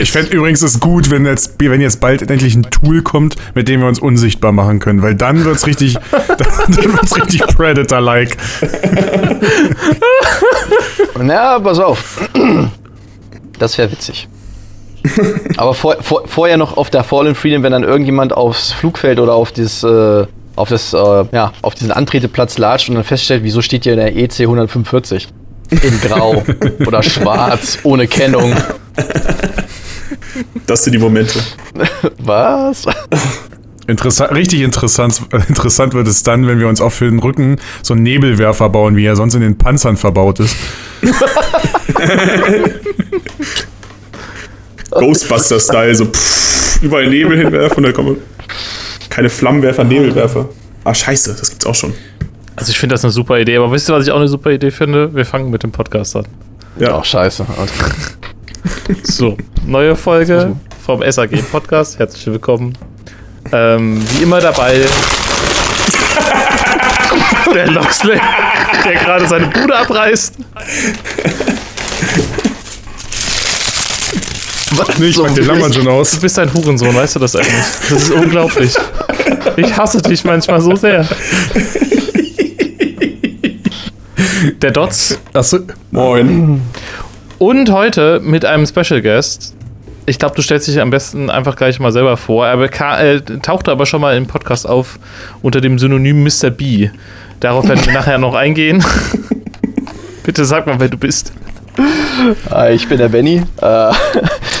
Ich fände übrigens es gut, wenn jetzt, wenn jetzt bald endlich ein Tool kommt, mit dem wir uns unsichtbar machen können, weil dann wird's richtig, dann, dann wird's richtig Predator-like. Na, pass auf. Das wäre witzig. Aber vor, vor, vorher noch auf der Fallen Freedom, wenn dann irgendjemand aufs Flugfeld oder auf dieses, äh, auf das, äh, ja, auf diesen Antreteplatz latscht und dann feststellt, wieso steht hier in der EC 145? In Grau oder Schwarz, ohne Kennung. Das sind die Momente. Was? Interessant, richtig interessant, interessant wird es dann, wenn wir uns auch für den Rücken so einen Nebelwerfer bauen, wie er sonst in den Panzern verbaut ist. Ghostbuster-Style, so pff, überall Nebel hinwerfen und dann kommen keine Flammenwerfer, Nebelwerfer. Ah, scheiße, das gibt's auch schon. Also ich finde das eine super Idee, aber wisst ihr, was ich auch eine super Idee finde? Wir fangen mit dem Podcast an. Ja, Ach, scheiße. So, neue Folge vom SAG Podcast. Herzlich willkommen. Ähm, wie immer dabei der Loxley, der gerade seine Bude abreißt. Was? Nee, ich pack den Lammern schon aus. Du bist ein Hurensohn, weißt du das eigentlich? Das ist unglaublich. Ich hasse dich manchmal so sehr. Der Dots. Achso. Moin. Und heute mit einem Special Guest. Ich glaube, du stellst dich am besten einfach gleich mal selber vor. Er äh, tauchte aber schon mal im Podcast auf unter dem Synonym Mr. B. Darauf werden wir nachher noch eingehen. Bitte sag mal, wer du bist. Äh, ich bin der Benny. Äh,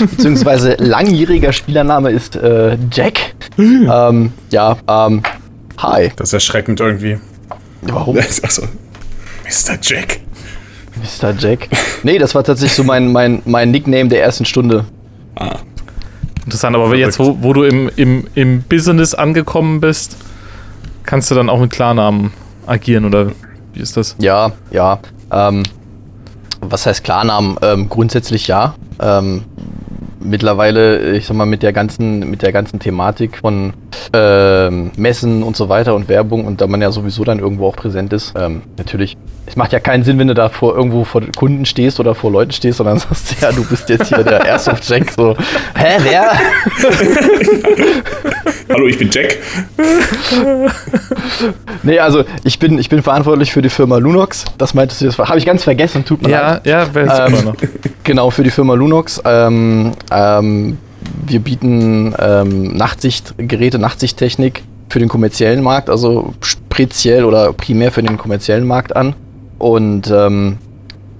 beziehungsweise langjähriger Spielername ist äh, Jack. ähm, ja, ähm, hi. Das ist erschreckend irgendwie. Warum? Achso. Mr. Jack. Mr. Jack. Nee, das war tatsächlich so mein, mein, mein Nickname der ersten Stunde. Ah. Interessant, aber jetzt, wo, wo du im, im, im Business angekommen bist, kannst du dann auch mit Klarnamen agieren oder wie ist das? Ja, ja. Ähm, was heißt Klarnamen? Ähm, grundsätzlich ja. Ähm, mittlerweile, ich sag mal, mit der ganzen, mit der ganzen Thematik von ähm, Messen und so weiter und Werbung und da man ja sowieso dann irgendwo auch präsent ist, ähm, natürlich. Es macht ja keinen Sinn, wenn du da vor irgendwo vor Kunden stehst oder vor Leuten stehst, sondern sagst, ja, du bist jetzt hier der Airsoft Jack. So, hä, wer? Hallo, ich bin Jack. nee, also ich bin, ich bin verantwortlich für die Firma Lunox. Das meintest du, das habe ich ganz vergessen, tut mir leid. Ja, ja, wäre Ähm, noch. Genau, für die Firma Lunox. Ähm, ähm, wir bieten ähm, Nachtsichtgeräte, Nachtsichttechnik für den kommerziellen Markt, also speziell oder primär für den kommerziellen Markt an. Und ähm,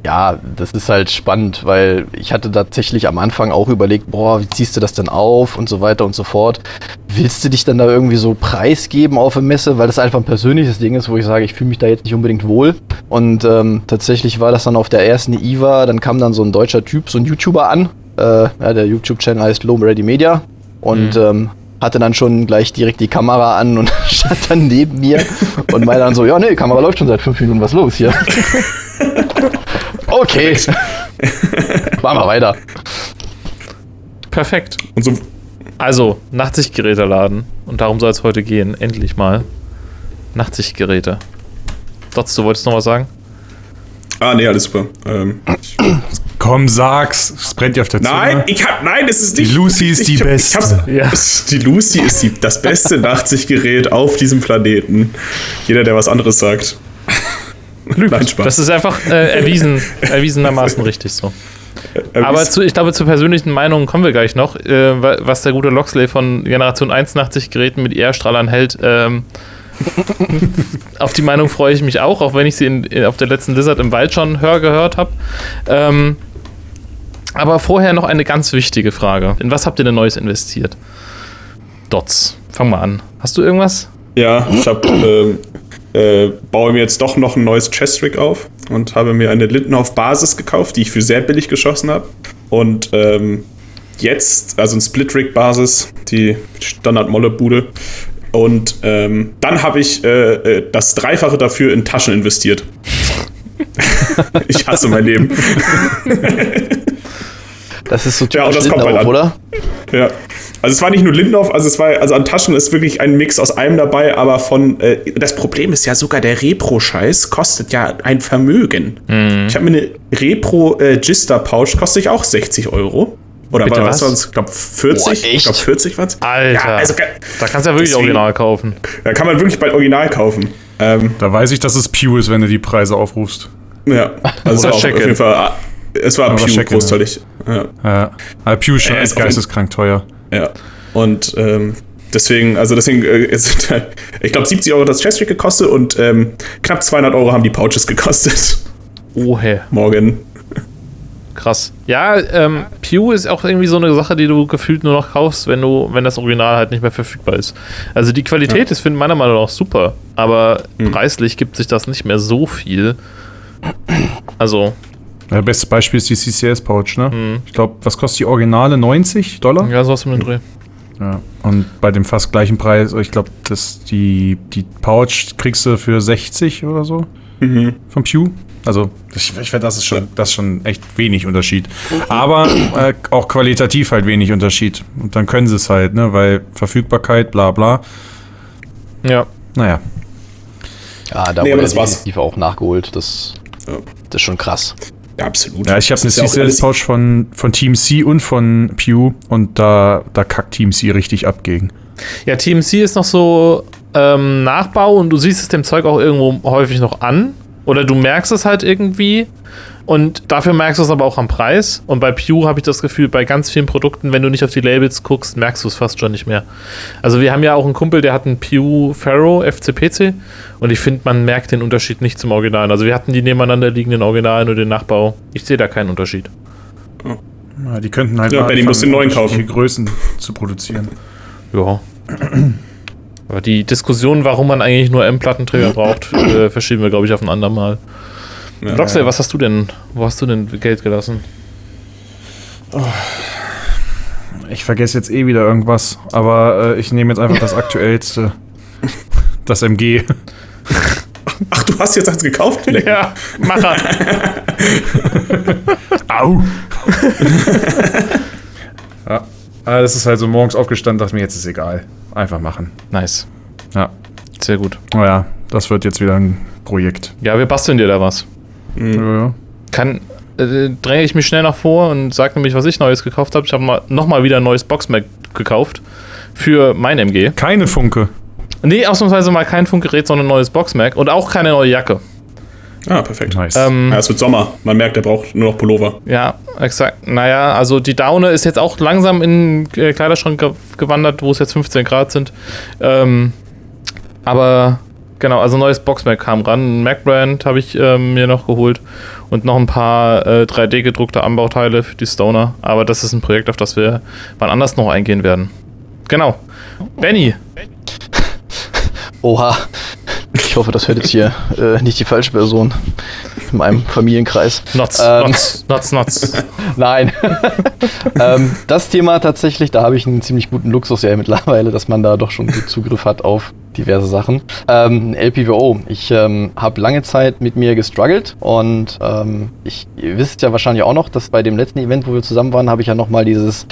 ja, das ist halt spannend, weil ich hatte tatsächlich am Anfang auch überlegt, boah, wie ziehst du das denn auf und so weiter und so fort. Willst du dich dann da irgendwie so preisgeben auf der Messe, weil das einfach ein persönliches Ding ist, wo ich sage, ich fühle mich da jetzt nicht unbedingt wohl. Und ähm, tatsächlich war das dann auf der ersten IVA, dann kam dann so ein deutscher Typ, so ein YouTuber an. Äh, ja, der YouTube-Channel heißt Low Ready Media und ähm, hatte dann schon gleich direkt die Kamera an und stand dann neben mir und meinte dann so, ja, nee, Kamera läuft schon seit fünf Minuten, was los hier? okay. Machen wir weiter. Perfekt. Und so, Also, Nachtsichtgeräteladen. Und darum soll es heute gehen. Endlich mal. Nachtsichtgeräte. Dots, du wolltest noch was sagen? ah, nee, alles super. Ähm, Komm, sag's. Es brennt dir auf der Zunge. nein, ich hab, nein, das ist Die nicht. Lucy ist die ich Beste. Ich hab's, Ja. Die Lucy ist die, das beste Nachtsichtgerät auf diesem Planeten. Jeder, der was anderes sagt. Nein, Spaß. Das ist einfach äh, erwiesen, erwiesenermaßen richtig so. Aber zu, ich glaube, zu persönlichen Meinungen kommen wir gleich noch. Äh, wa- was der gute Loxley von Generation 1 Nachtsichtgeräten mit ER-Strahlern hält. Ähm, auf die Meinung freue ich mich auch, auch wenn ich sie in, in, auf der letzten Lizard im Wald schon hör gehört habe. Ähm, aber vorher noch eine ganz wichtige Frage. In was habt ihr denn Neues investiert? Dots, fang mal an. Hast du irgendwas? Ja, ich hab, ähm, äh, baue mir jetzt doch noch ein neues Chest-Rig auf und habe mir eine Lindenhof Basis gekauft, die ich für sehr billig geschossen habe. Und ähm, jetzt, also ein Split-Rig-Basis, die Standard-Molle-Bude. Und ähm, dann habe ich äh, äh, das Dreifache dafür in Taschen investiert. ich hasse mein Leben. Das ist so Ja, und typisch das kommt bald Lindenhof, an. oder? Ja. Also es war nicht nur Lindorf, also es war, also an Taschen ist wirklich ein Mix aus allem dabei, aber von, äh, das Problem ist ja sogar der Repro-Scheiß kostet ja ein Vermögen. Ich habe mir eine Repro äh, Gister Pouch, kostet ich auch 60 Euro. Oder Bitte war was? was? Ich glaube 40. Boah? Ich glaube 40 waren's. Alter. Ja, also, Da kannst du ja wirklich Deswegen- original kaufen. da kann man wirklich bald Original kaufen. Ähm, Da weiß ich, dass es Pew ist, wenn du die Preise aufrufst. ja, also auf jeden Fall. Es war Oder Pew Check-in, großteilig. Ja. Ja. Aber Pew ist ist geisteskrank teuer. Ja. Und ähm, deswegen, also deswegen, äh, ist, ich glaube 70 Euro hat das Chestrig gekostet und ähm, knapp 200 Euro haben die Pouches gekostet. Ohe. Morgen. Krass. Ja, ähm, Pew ist auch irgendwie so eine Sache, die du gefühlt nur noch kaufst, wenn du, wenn das Original halt nicht mehr verfügbar ist. Also die Qualität ist, finde meiner Meinung nach super, aber preislich gibt sich das nicht mehr so viel. Also, Das beste Beispiel ist die CCS-Pouch, ne? Ich glaube, was kostet die Originale? 90 Dollar? ja, so was um den Dreh. Ja. Und bei dem fast gleichen Preis, ich glaube, dass die, die Pouch kriegst du für 60 oder so vom Pew. Also, ich, ich finde, das ist schon, das ist schon echt wenig Unterschied. Aber äh, auch qualitativ halt wenig Unterschied. Und dann können sie es halt, ne? Weil Verfügbarkeit, bla bla. Ja. Naja. Ja, da Nee, wurde aber das war's. definitiv auch nachgeholt. Das, Ja. das ist schon krass. Ja, absolut. Ja, ich habe eine CCS-Pouch von, von Team C und von Pew und da, da kackt Team C richtig ab gegen. Ja, TMC ist noch so ähm, Nachbau und du siehst es dem Zeug auch irgendwo häufig noch an. Oder du merkst es halt irgendwie. Und dafür merkst du es aber auch am Preis. Und bei Pew habe ich das Gefühl, bei ganz vielen Produkten, wenn du nicht auf die Labels guckst, merkst du es fast schon nicht mehr. Also wir haben ja auch einen Kumpel, der hat einen Pew Pharaoh FCPC. Und ich finde, man merkt den Unterschied nicht zum Original. Also wir hatten die nebeneinander liegenden Originalen und den Nachbau. Ich sehe da keinen Unterschied. Ja, die könnten halt Ja, anfangen, muss den neuen kaufen. Größen zu produzieren. Ja. Aber die Diskussion, warum man eigentlich nur M-Plattenträger braucht, äh, verschieben wir, glaube ich, auf ein andermal. Ja. Roxy, was hast du denn? Wo hast du denn Geld gelassen? Ich vergesse jetzt eh wieder irgendwas, aber äh, ich nehme jetzt einfach das aktuellste. Das MG. Ach, du hast jetzt eins gekauft? Leck. Ja, Macher. Au! ja, aber das ist halt so morgens aufgestanden, dachte mir, jetzt ist egal. Einfach machen. nice. Ja. Sehr gut. Naja, das wird jetzt wieder ein Projekt. Ja, wir basteln dir da was. Mhm. Ja, ja. Kann, äh, dränge ich mich schnell nach vor und sage nämlich, was ich Neues gekauft habe. Ich habe mal, nochmal wieder ein neues Boxmac gekauft. Für mein MG. Keine Funke. Nee, ausnahmsweise mal kein Funkgerät, sondern ein neues Boxmac. Und auch keine neue Jacke. Ah, perfekt. Nice. Ähm, Ja, es wird Sommer. Man merkt, er braucht nur noch Pullover. Ja, exakt. Naja, also die Daune ist jetzt auch langsam in den äh, Kleiderschrank ge gewandert, wo es jetzt 15 Grad sind. Ähm, aber genau, also neues Boxmac kam ran. Ein Mac-Brand habe ich ähm, mir noch geholt und noch ein paar äh, 3D-gedruckte Anbauteile für die Stoner. Aber das ist ein Projekt, auf das wir wann anders noch eingehen werden. Genau. Benny, Oha. Ich hoffe, das hört jetzt hier äh, nicht die falsche Person in meinem Familienkreis. Nuts, Ähm. Nuts, Nuts, Nuts. Nein. ähm, das Thema tatsächlich, da habe ich einen ziemlich guten Luxus ja mittlerweile, dass man da doch schon gut Zugriff hat auf diverse Sachen. Ähm, LPWO. Ich ähm, habe lange Zeit mit mir gestruggelt und ähm, ich, ihr wisst ja wahrscheinlich auch noch, dass bei dem letzten Event, wo wir zusammen waren, habe ich ja nochmal dieses,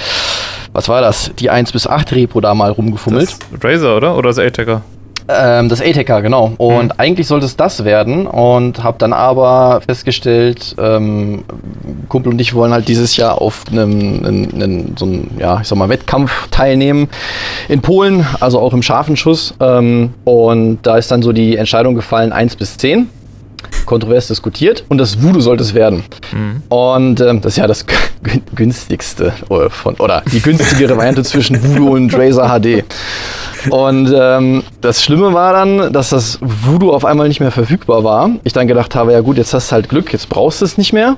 was war das, die 1 bis 8 Repo da mal rumgefummelt. Das Razer, oder? Oder das A-Taker? Ähm, das ATECA, genau. Und eigentlich sollte es das werden und habe dann aber festgestellt, ähm, Kumpel und ich wollen halt dieses Jahr auf einem, einem, einem so einem, ja, ich sag mal, Wettkampf teilnehmen in Polen, also auch im scharfen Schuss. Ähm, und da ist dann so die Entscheidung gefallen, 1 bis 10. Kontrovers diskutiert und das Voodoo sollte es werden. Und ähm, das ist ja das gün- günstigste äh, von, oder die günstigere Variante zwischen Voodoo und Razer HD. Und ähm, das Schlimme war dann, dass das Voodoo auf einmal nicht mehr verfügbar war. Ich dann gedacht habe, ja gut, jetzt hast du halt Glück, jetzt brauchst du es nicht mehr.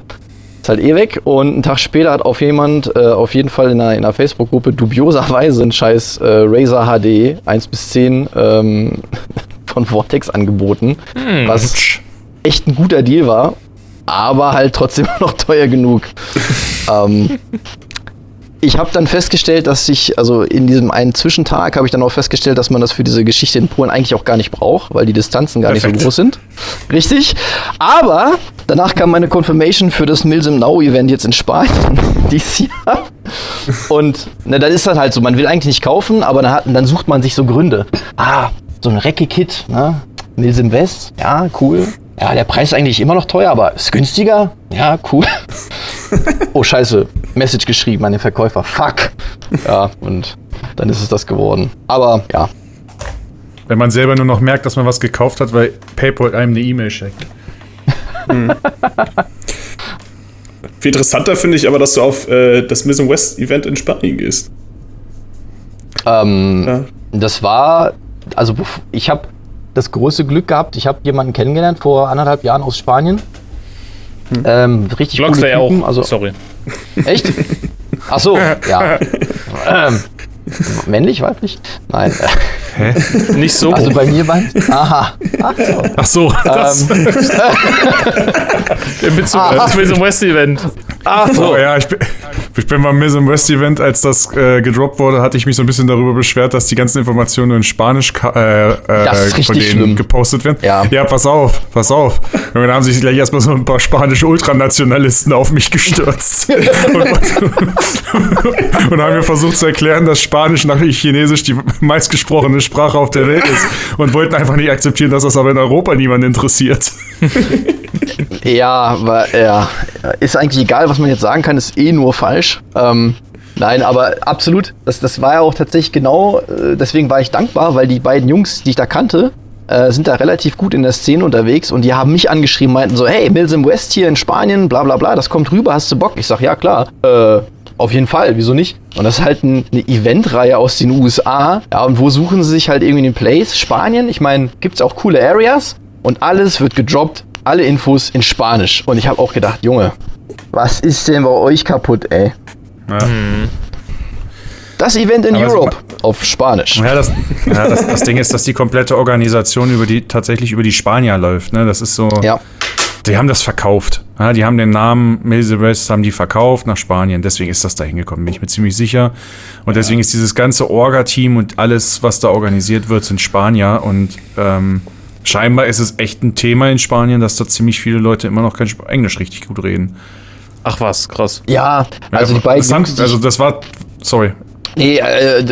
Ist halt eh weg. Und einen Tag später hat auf jemand, äh, auf jeden Fall in einer, in einer Facebook-Gruppe, dubioserweise einen scheiß äh, Razer HD 1 bis 10 ähm, von Vortex angeboten. Was echt ein guter Deal war, aber halt trotzdem noch teuer genug. ähm, ich habe dann festgestellt, dass ich, also in diesem einen Zwischentag habe ich dann auch festgestellt, dass man das für diese Geschichte in Polen eigentlich auch gar nicht braucht, weil die Distanzen gar nicht Perfekt. so groß sind. Richtig. Aber danach kam meine Confirmation für das Milsim Now Event jetzt in Spanien dieses Jahr. Und ne, dann ist das halt so, man will eigentlich nicht kaufen, aber dann, hat, dann sucht man sich so Gründe. Ah, so ein Recke-Kit, ne? Milsim West, ja, cool. Ja, der Preis ist eigentlich immer noch teuer, aber ist günstiger. Ja, cool. Oh, scheiße. Message geschrieben an den Verkäufer. Fuck. Ja, und dann ist es das geworden. Aber ja, Wenn man selber nur noch merkt, dass man was gekauft hat, weil PayPal einem eine E-Mail schickt. Viel interessanter finde ich aber, dass du auf äh, das Miss West Event in Spanien gehst. ähm, Ja. das war, also ich habe das große Glück gehabt, ich habe jemanden kennengelernt vor anderthalb Jahren aus Spanien. Ähm, richtig coole Blockslay auch. Typen, also Sorry. Echt? Ach so, ja. ähm, männlich, weiblich? Nein. Nicht so. Also bei mir waren. Aha. Ach so. Ach so, das. Ähm, Im Bezug Ah. auf Miss West Event. ach so. Oh, ja, ich bin, ich bin beim Miss West Event, als das äh, gedroppt wurde, hatte ich mich so ein bisschen darüber beschwert, dass die ganzen Informationen nur in Spanisch äh, äh, von denen schlimm. gepostet werden. Ja. ja, pass auf, pass auf. Und dann haben sich gleich erstmal so ein paar spanische Ultranationalisten auf mich gestürzt. und, und haben mir versucht zu erklären, dass Spanisch nach Chinesisch die meistgesprochene Sprache auf der Welt ist. Und wollten einfach nicht akzeptieren, dass das aber in Europa niemand interessiert. Ja, aber ja, ist eigentlich egal, was man jetzt sagen kann, ist eh nur falsch. Ähm, nein, aber absolut. Das, das war ja auch tatsächlich genau, äh, deswegen war ich dankbar, weil die beiden Jungs, die ich da kannte, äh, sind da relativ gut in der Szene unterwegs und die haben mich angeschrieben, meinten so, hey, Mills im West hier in Spanien, bla bla bla, das kommt rüber, hast du Bock? Ich sag, ja klar, äh, auf jeden Fall, wieso nicht? Und das ist halt ein, eine Eventreihe aus den USA. Ja, und wo suchen sie sich halt irgendwie den Place? Spanien, ich meine, gibt's auch coole Areas und alles wird gedroppt, alle Infos in Spanisch. Und ich habe auch gedacht, Junge, was ist denn bei euch kaputt, ey? Ja. Das Event in Aber es- Europe auf Spanisch. Ja, das, ja das, das Ding ist, dass die komplette Organisation über die tatsächlich über die Spanier läuft. Ne? Das ist so. Ja. Die haben das verkauft. Ja, die haben den Namen Mills West haben die verkauft nach Spanien. Deswegen ist das da hingekommen, bin ich mir ziemlich sicher. Und deswegen ist dieses ganze Orga-Team und alles, was da organisiert wird, sind Spanier. Und ähm, scheinbar ist es echt ein Thema in Spanien, dass da ziemlich viele Leute immer noch kein Sp- Englisch richtig gut reden. Ach was, krass. Ja, also die beiden das haben, Also das war. Sorry. Nee, äh,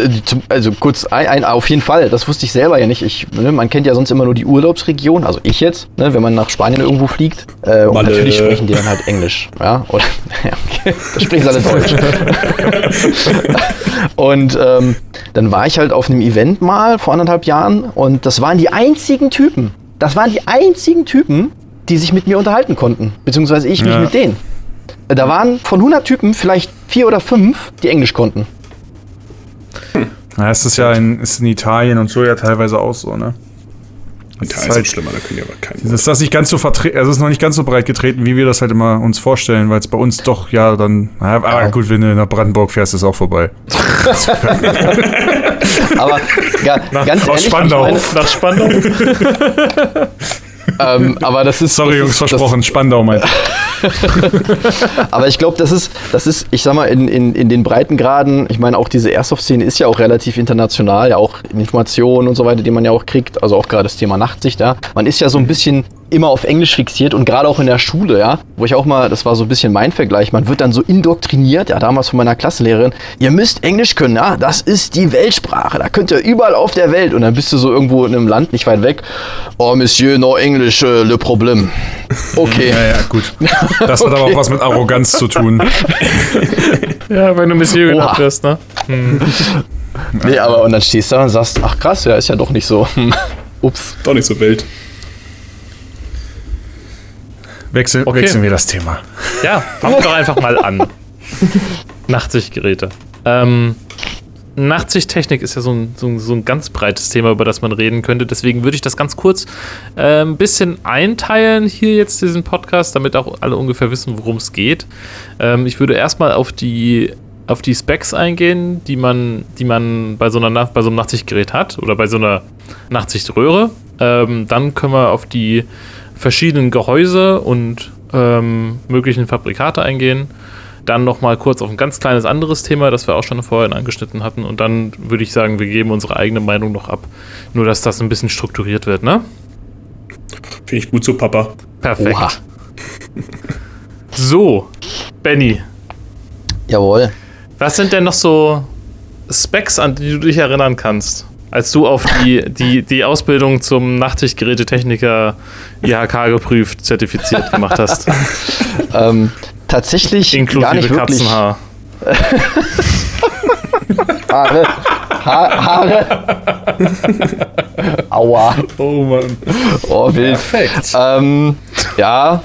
also kurz, ein, ein, auf jeden Fall, das wusste ich selber ja nicht. Ich, ne, man kennt ja sonst immer nur die Urlaubsregion, also ich jetzt, ne, wenn man nach Spanien irgendwo fliegt. Äh, und Malle. natürlich sprechen die dann halt Englisch. Ja, oder, ja okay, da sprechen sie alle Deutsch. und ähm, dann war ich halt auf einem Event mal vor anderthalb Jahren und das waren die einzigen Typen. Das waren die einzigen Typen, die sich mit mir unterhalten konnten. Beziehungsweise ich mich Ja. mit denen. Da waren von 100 Typen vielleicht vier oder fünf, die Englisch konnten. Ja, es ist ja in, ist in Italien und so ja teilweise auch so, ne? Das da ist ist halt- es schlimmer, da können die aber keinen. Das ist das nicht ganz so vertre also es ist noch nicht ganz so breit getreten, wie wir das halt immer uns vorstellen, weil es bei uns doch ja dann. Na, aber Ja. gut, wenn du nach Brandenburg fährst, ist auch vorbei. Aber ja, ganz aus ehrlich, Spandau. ich Nach Spandau? ähm, aber das ist Sorry, das Jungs, ist, versprochen, Spandau meint. Das, aber ich glaube, das ist, das ist, ich sag mal, in, in, in den Breitengraden, ich meine, auch diese Airsoft-Szene ist ja auch relativ international, ja auch Informationen und so weiter, die man ja auch kriegt, also auch gerade das Thema Nachtsicht, ja. Man ist ja so ein bisschen immer auf Englisch fixiert und gerade auch in der Schule, ja, wo ich auch mal, das war so ein bisschen mein Vergleich, man wird dann so indoktriniert, ja, damals von meiner Klassenlehrerin, ihr müsst Englisch können, ja, das ist die Weltsprache, da könnt ihr überall auf der Welt und dann bist du so irgendwo in einem Land nicht weit weg, oh Monsieur, no English, äh, le problème. Okay. Ja, ja, gut. Das hat aber auch was mit Arroganz zu tun. Ja, wenn du Monsieur genannt wirst, ne? Nee, aber und dann stehst du da und sagst, ach krass, ja, ist ja doch nicht so. Hm. Ups. Doch nicht so wild. Wechsel, Okay. Wechseln wir das Thema. Ja, fangen wir doch einfach mal an. Nachtsichtgeräte. Ähm, Nachtsichttechnik ist ja so ein, so, ein, so ein ganz breites Thema, über das man reden könnte. Deswegen würde ich das ganz kurz äh, ein bisschen einteilen hier jetzt diesen Podcast, damit auch alle ungefähr wissen, worum es geht. Ähm, ich würde erstmal auf die auf die Specs eingehen, die man, die man bei so, einer bei so einem Nachtsichtgerät hat oder bei so einer Nachtsichtröhre. Ähm, dann können wir auf die verschiedenen Gehäuse und ähm, möglichen Fabrikate eingehen. Dann noch mal kurz auf ein ganz kleines anderes Thema, das wir auch schon vorhin angeschnitten hatten. Und dann würde ich sagen, wir geben unsere eigene Meinung noch ab. Nur, dass das ein bisschen strukturiert wird, ne? Finde ich gut so, Papa. Perfekt. Oha. So, Benny, Jawohl. was sind denn noch so Specs, an die du dich erinnern kannst, als du auf die, die, die Ausbildung zum Nachtsichtgerätetechniker IHK geprüft, zertifiziert gemacht hast? Ähm, tatsächlich gar Inklusive nicht wirklich. Katzenhaar. Haare. Ha Haare. Aua. Oh Mann. Oh, wild. Perfekt. Ähm, ja.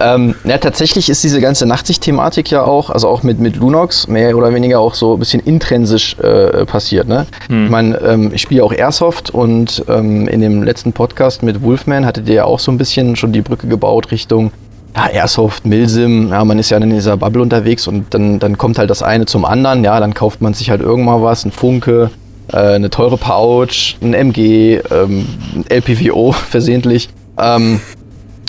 Ähm, ja, tatsächlich ist diese ganze Nachtsicht-Thematik ja auch, also auch mit, mit Lunox, mehr oder weniger auch so ein bisschen intrinsisch äh, passiert. Ne? Ich meine, ähm, ich spiele auch Airsoft und ähm, in dem letzten Podcast mit Wolfman hattet ihr ja auch so ein bisschen schon die Brücke gebaut Richtung ja, Airsoft, Milsim, ja, man ist ja in dieser Bubble unterwegs und dann, dann kommt halt das eine zum anderen, ja, dann kauft man sich halt irgendwann was, ein Funke, äh, eine teure Pouch, ein MG, ähm, ein LPVO versehentlich. Ähm,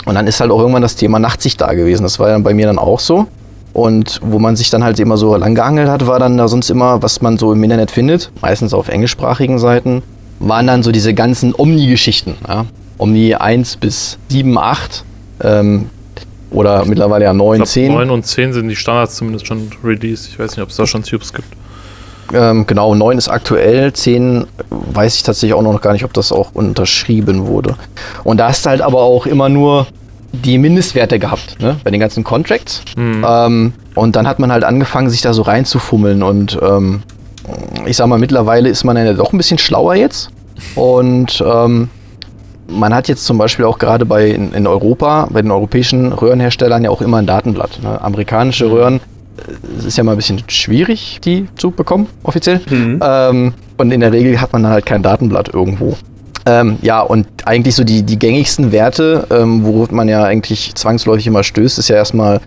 und dann ist halt auch irgendwann das Thema Nachtsicht da gewesen. Das war dann bei mir dann auch so. Und wo man sich dann halt immer so lang gehangelt hat, war dann da sonst immer, was man so im Internet findet, meistens auf englischsprachigen Seiten, waren dann so diese ganzen Omni-Geschichten. Ja? Omni 1 bis 7, 8 ähm, oder mittlerweile ja 9, Ich glaub, 10. 9 und 10 sind die Standards zumindest schon released. Ich weiß nicht, ob es da schon Tubes gibt. Ähm, genau, 9 ist aktuell, 10 weiß ich tatsächlich auch noch gar nicht, ob das auch unterschrieben wurde. Und da hast du halt aber auch immer nur die Mindestwerte gehabt, ne? bei den ganzen Contracts. Ähm, und dann hat man halt angefangen, sich da so reinzufummeln. Und ähm, ich sag mal, mittlerweile ist man ja doch ein bisschen schlauer jetzt. Und ähm, man hat jetzt zum Beispiel auch gerade bei in, in Europa, bei den europäischen Röhrenherstellern ja auch immer ein Datenblatt. Ne? Amerikanische Röhren es ist ja mal ein bisschen schwierig, die zu bekommen, offiziell. Ähm, und in der Regel hat man dann halt kein Datenblatt irgendwo. Ähm, ja, und eigentlich so die, die gängigsten Werte, ähm, worauf man ja eigentlich zwangsläufig immer stößt, ist ja erstmal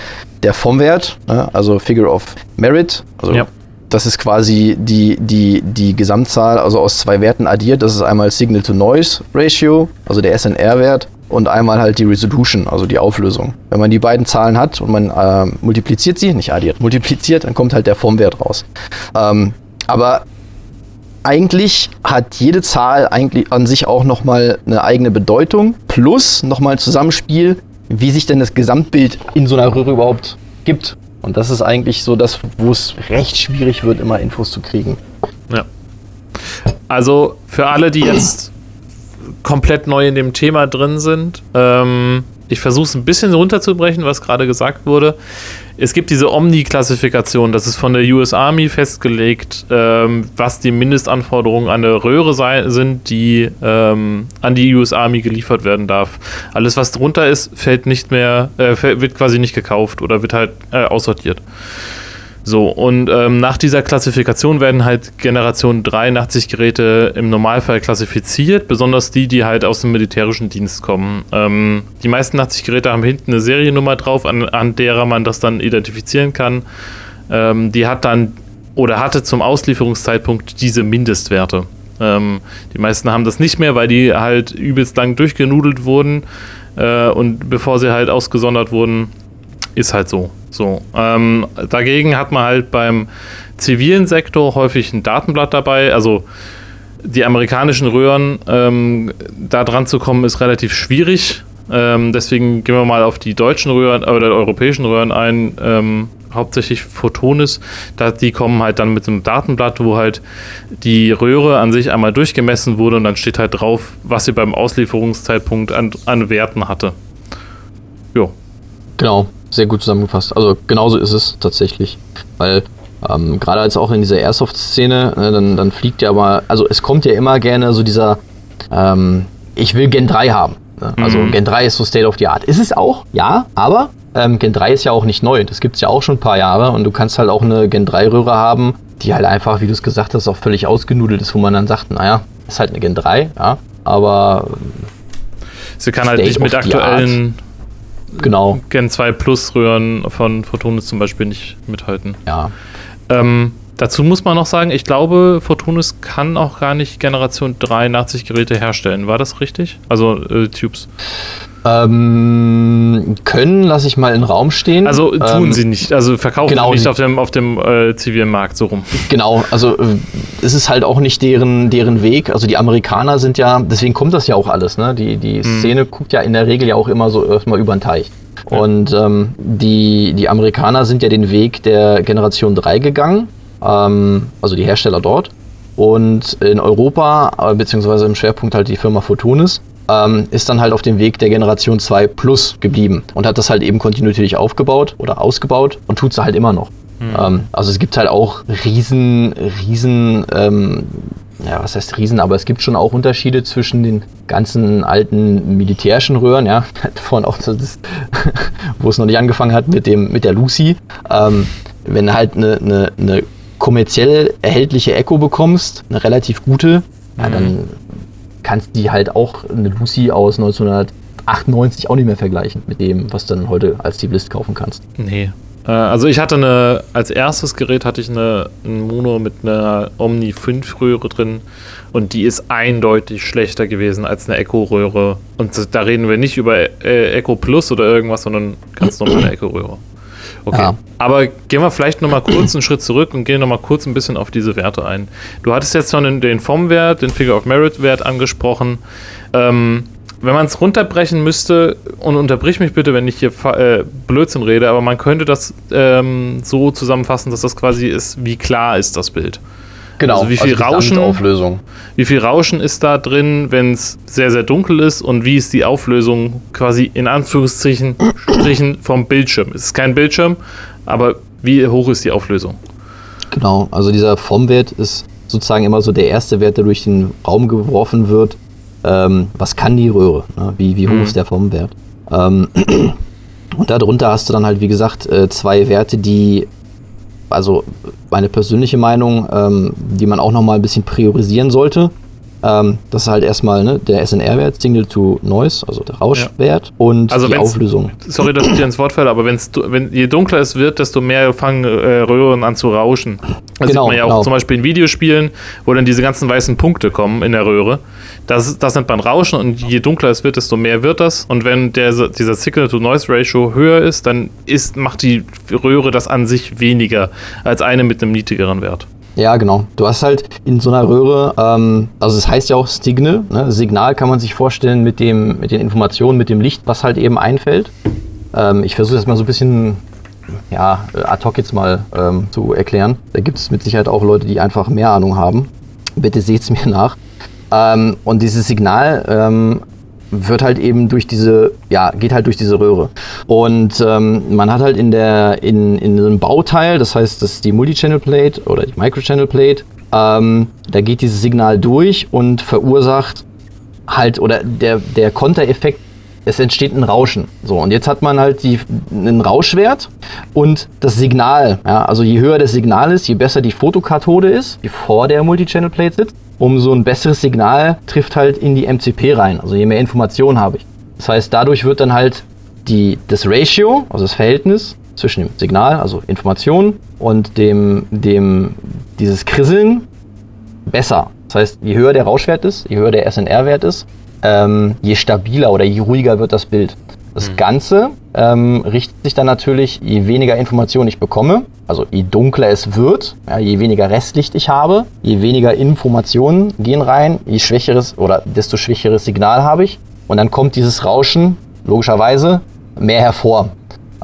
der FOM-Wert, ne? also Figure of Merit. Also Ja. das ist quasi die, die, die Gesamtzahl, also aus zwei Werten addiert. Das ist einmal Signal-to-Noise-Ratio, also der SNR-Wert, und einmal halt die Resolution, also die Auflösung. Wenn man die beiden Zahlen hat und man äh, multipliziert sie, nicht addiert, multipliziert, dann kommt halt der FOM-Wert raus. Ähm, aber eigentlich hat jede Zahl eigentlich an sich auch nochmal eine eigene Bedeutung, plus nochmal ein Zusammenspiel, wie sich denn das Gesamtbild in so einer Röhre überhaupt gibt. Und das ist eigentlich so das, wo es recht schwierig wird, immer Infos zu kriegen. Ja. Also für alle, die jetzt komplett neu in dem Thema drin sind, ähm, ich versuche es ein bisschen runterzubrechen, was gerade gesagt wurde. Es gibt diese Omni-Klassifikation, das ist von der US Army festgelegt, ähm, was die Mindestanforderungen an eine Röhre sei, sind, die ähm, an die US Army geliefert werden darf. Alles, was drunter ist, fällt nicht mehr, äh, wird quasi nicht gekauft oder wird halt äh, aussortiert. So, und ähm, nach dieser Klassifikation werden halt Generation 83 Geräte im Normalfall klassifiziert, besonders die, die halt aus dem militärischen Dienst kommen. Ähm, die meisten 80 Geräte haben hinten eine Seriennummer drauf, an, an derer man das dann identifizieren kann. Ähm, die hat dann oder hatte zum Auslieferungszeitpunkt diese Mindestwerte. Ähm, die meisten haben das nicht mehr, weil die halt übelst lang durchgenudelt wurden äh, und bevor sie halt ausgesondert wurden, ist halt so. So. Ähm, dagegen hat man halt beim zivilen Sektor häufig ein Datenblatt dabei. Also die amerikanischen Röhren, ähm, da dran zu kommen, ist relativ schwierig. Ähm, deswegen gehen wir mal auf die deutschen Röhren oder europäischen Röhren ein. Ähm, hauptsächlich Photonis, da, die kommen halt dann mit einem Datenblatt, wo halt die Röhre an sich einmal durchgemessen wurde und dann steht halt drauf, was sie beim Auslieferungszeitpunkt an, an Werten hatte. Jo. Genau, sehr gut zusammengefasst. Also genauso ist es tatsächlich. Weil ähm, gerade als auch in dieser Airsoft-Szene, ne, dann, dann fliegt ja mal, also es kommt ja immer gerne so dieser, ähm, ich will Gen 3 haben. Ne? Also Mhm. Gen 3 ist so State of the Art. Ist es auch, ja, aber ähm, Gen 3 ist ja auch nicht neu. Das gibt es ja auch schon ein paar Jahre und du kannst halt auch eine Gen 3-Röhre haben, die halt einfach, wie du es gesagt hast, auch völlig ausgenudelt ist, wo man dann sagt, naja, ist halt eine Gen 3, ja, aber Sie kann halt nicht mit aktuellen genau, Gen 2 Plus Röhren von Photonis zum Beispiel nicht mithalten. ja. Ähm, dazu muss man noch sagen, ich glaube, Photonis kann auch gar nicht Generation 83 Geräte herstellen. War das richtig? Also äh, Tubes. Ähm, können lasse ich mal in den Raum stehen. Also tun Ähm, sie nicht. Also verkaufen genau sie nicht auf dem, auf dem äh, zivilen Markt so rum. Genau, also äh, es ist halt auch nicht deren, deren Weg. Also die Amerikaner sind ja, deswegen kommt das ja auch alles, ne? Die, die Szene guckt ja in der Regel ja auch immer so erstmal über den Teich. Und ähm, die, die Amerikaner sind ja den Weg der Generation 3 gegangen, ähm, also die Hersteller dort. Und in Europa, äh, beziehungsweise im Schwerpunkt halt die Firma Photonis, ähm, ist dann halt auf dem Weg der Generation 2 Plus geblieben und hat das halt eben kontinuierlich aufgebaut oder ausgebaut und tut es halt immer noch. Ähm, also es gibt halt auch riesen, riesen, ähm, ja, was heißt riesen, aber es gibt schon auch Unterschiede zwischen den ganzen alten militärischen Röhren, ja, von auch das, wo es noch nicht angefangen hat mit dem, mit der Lucy. Ähm, wenn du halt eine, eine, eine kommerziell erhältliche Echo bekommst, eine relativ gute, ja, dann kannst du die halt auch eine Lucy aus 1998 auch nicht mehr vergleichen mit dem, was du dann heute als Zivilist kaufen kannst. Nee. Äh, Also ich hatte eine, als erstes Gerät hatte ich eine, ein Mono mit einer Omni 5 Röhre drin und die ist eindeutig schlechter gewesen als eine Echo Röhre. Und da reden wir nicht über äh, Echo Plus oder irgendwas, sondern ganz normale Echo Röhre. Okay. Ja. Aber gehen wir vielleicht nochmal kurz einen Schritt zurück und gehen nochmal kurz ein bisschen auf diese Werte ein. Du hattest jetzt schon den, FOM-Wert, den Figure of Merit-Wert angesprochen. Ähm, wenn man es runterbrechen müsste, und unterbrich mich bitte, wenn ich hier äh, Blödsinn rede, aber man könnte das ähm, so zusammenfassen, dass das quasi ist, wie klar ist das Bild. Genau. Also wie viel die Rauschen? Auflösung. Wie viel Rauschen ist da drin, wenn es sehr, sehr dunkel ist und wie ist die Auflösung quasi in Anführungsstrichen Strichen vom Bildschirm? Es ist kein Bildschirm, aber wie hoch ist die Auflösung? Genau, also dieser FOM-Wert ist sozusagen immer so der erste Wert, der durch den Raum geworfen wird. Ähm, was kann die Röhre? Ne? Wie, wie hoch Mhm. ist der FOM-Wert? Ähm, und darunter hast du dann halt, wie gesagt, äh, zwei Werte, die, also meine persönliche Meinung, ähm, die man auch nochmal ein bisschen priorisieren sollte. Ähm, das ist halt erstmal ne, der SNR-Wert, Signal to Noise, also der Rauschwert und Also die Auflösung. Sorry, dass ich dir ins Wort falle, aber wenn's, wenn, je dunkler es wird, desto mehr fangen äh, Röhren an zu rauschen. Das Genau, sieht man ja auch genau. zum Beispiel in Videospielen, wo dann diese ganzen weißen Punkte kommen in der Röhre. Das, das nennt man Rauschen und je dunkler es wird, desto mehr wird das. Und wenn der, dieser Signal-to-Noise-Ratio höher ist, dann ist, macht die Röhre das an sich weniger als eine mit einem niedrigeren Wert. Ja, genau. Du hast halt in so einer Röhre, ähm, also es heißt ja auch Signal, ne? Signal kann man sich vorstellen mit, dem, mit den Informationen, mit dem Licht, was halt eben einfällt. Ähm, ich versuche das mal so ein bisschen, ja, ad hoc jetzt mal ähm, zu erklären. Da gibt es mit Sicherheit auch Leute, die einfach mehr Ahnung haben. Bitte seht's mir nach. Ähm, und dieses Signal ähm, wird halt eben durch diese, ja, geht halt durch diese Röhre. Und ähm, man hat halt in der, in, in einem Bauteil, das heißt, das ist die Multichannel Plate oder die Microchannel Plate, ähm, da geht dieses Signal durch und verursacht halt, oder der, der Kontereffekt, es entsteht ein Rauschen. So, und jetzt hat man halt die, einen Rauschwert und das Signal. Ja, also je höher das Signal ist, je besser die Fotokathode ist, die vor der Multichannel Plate sitzt, umso ein besseres Signal trifft halt in die MCP rein. Also je mehr Informationen habe ich. Das heißt, dadurch wird dann halt die, das Ratio, also das Verhältnis zwischen dem Signal, also Information, und dem, dem, dieses Krisseln besser. Das heißt, je höher der Rauschwert ist, je höher der SNR-Wert ist, ähm, je stabiler oder je ruhiger wird das Bild. Das Ganze ähm, richtet sich dann natürlich, je weniger Informationen ich bekomme, also je dunkler es wird, ja, je weniger Restlicht ich habe, je weniger Informationen gehen rein, je schwächeres oder desto schwächeres Signal habe ich. Und dann kommt dieses Rauschen logischerweise mehr hervor.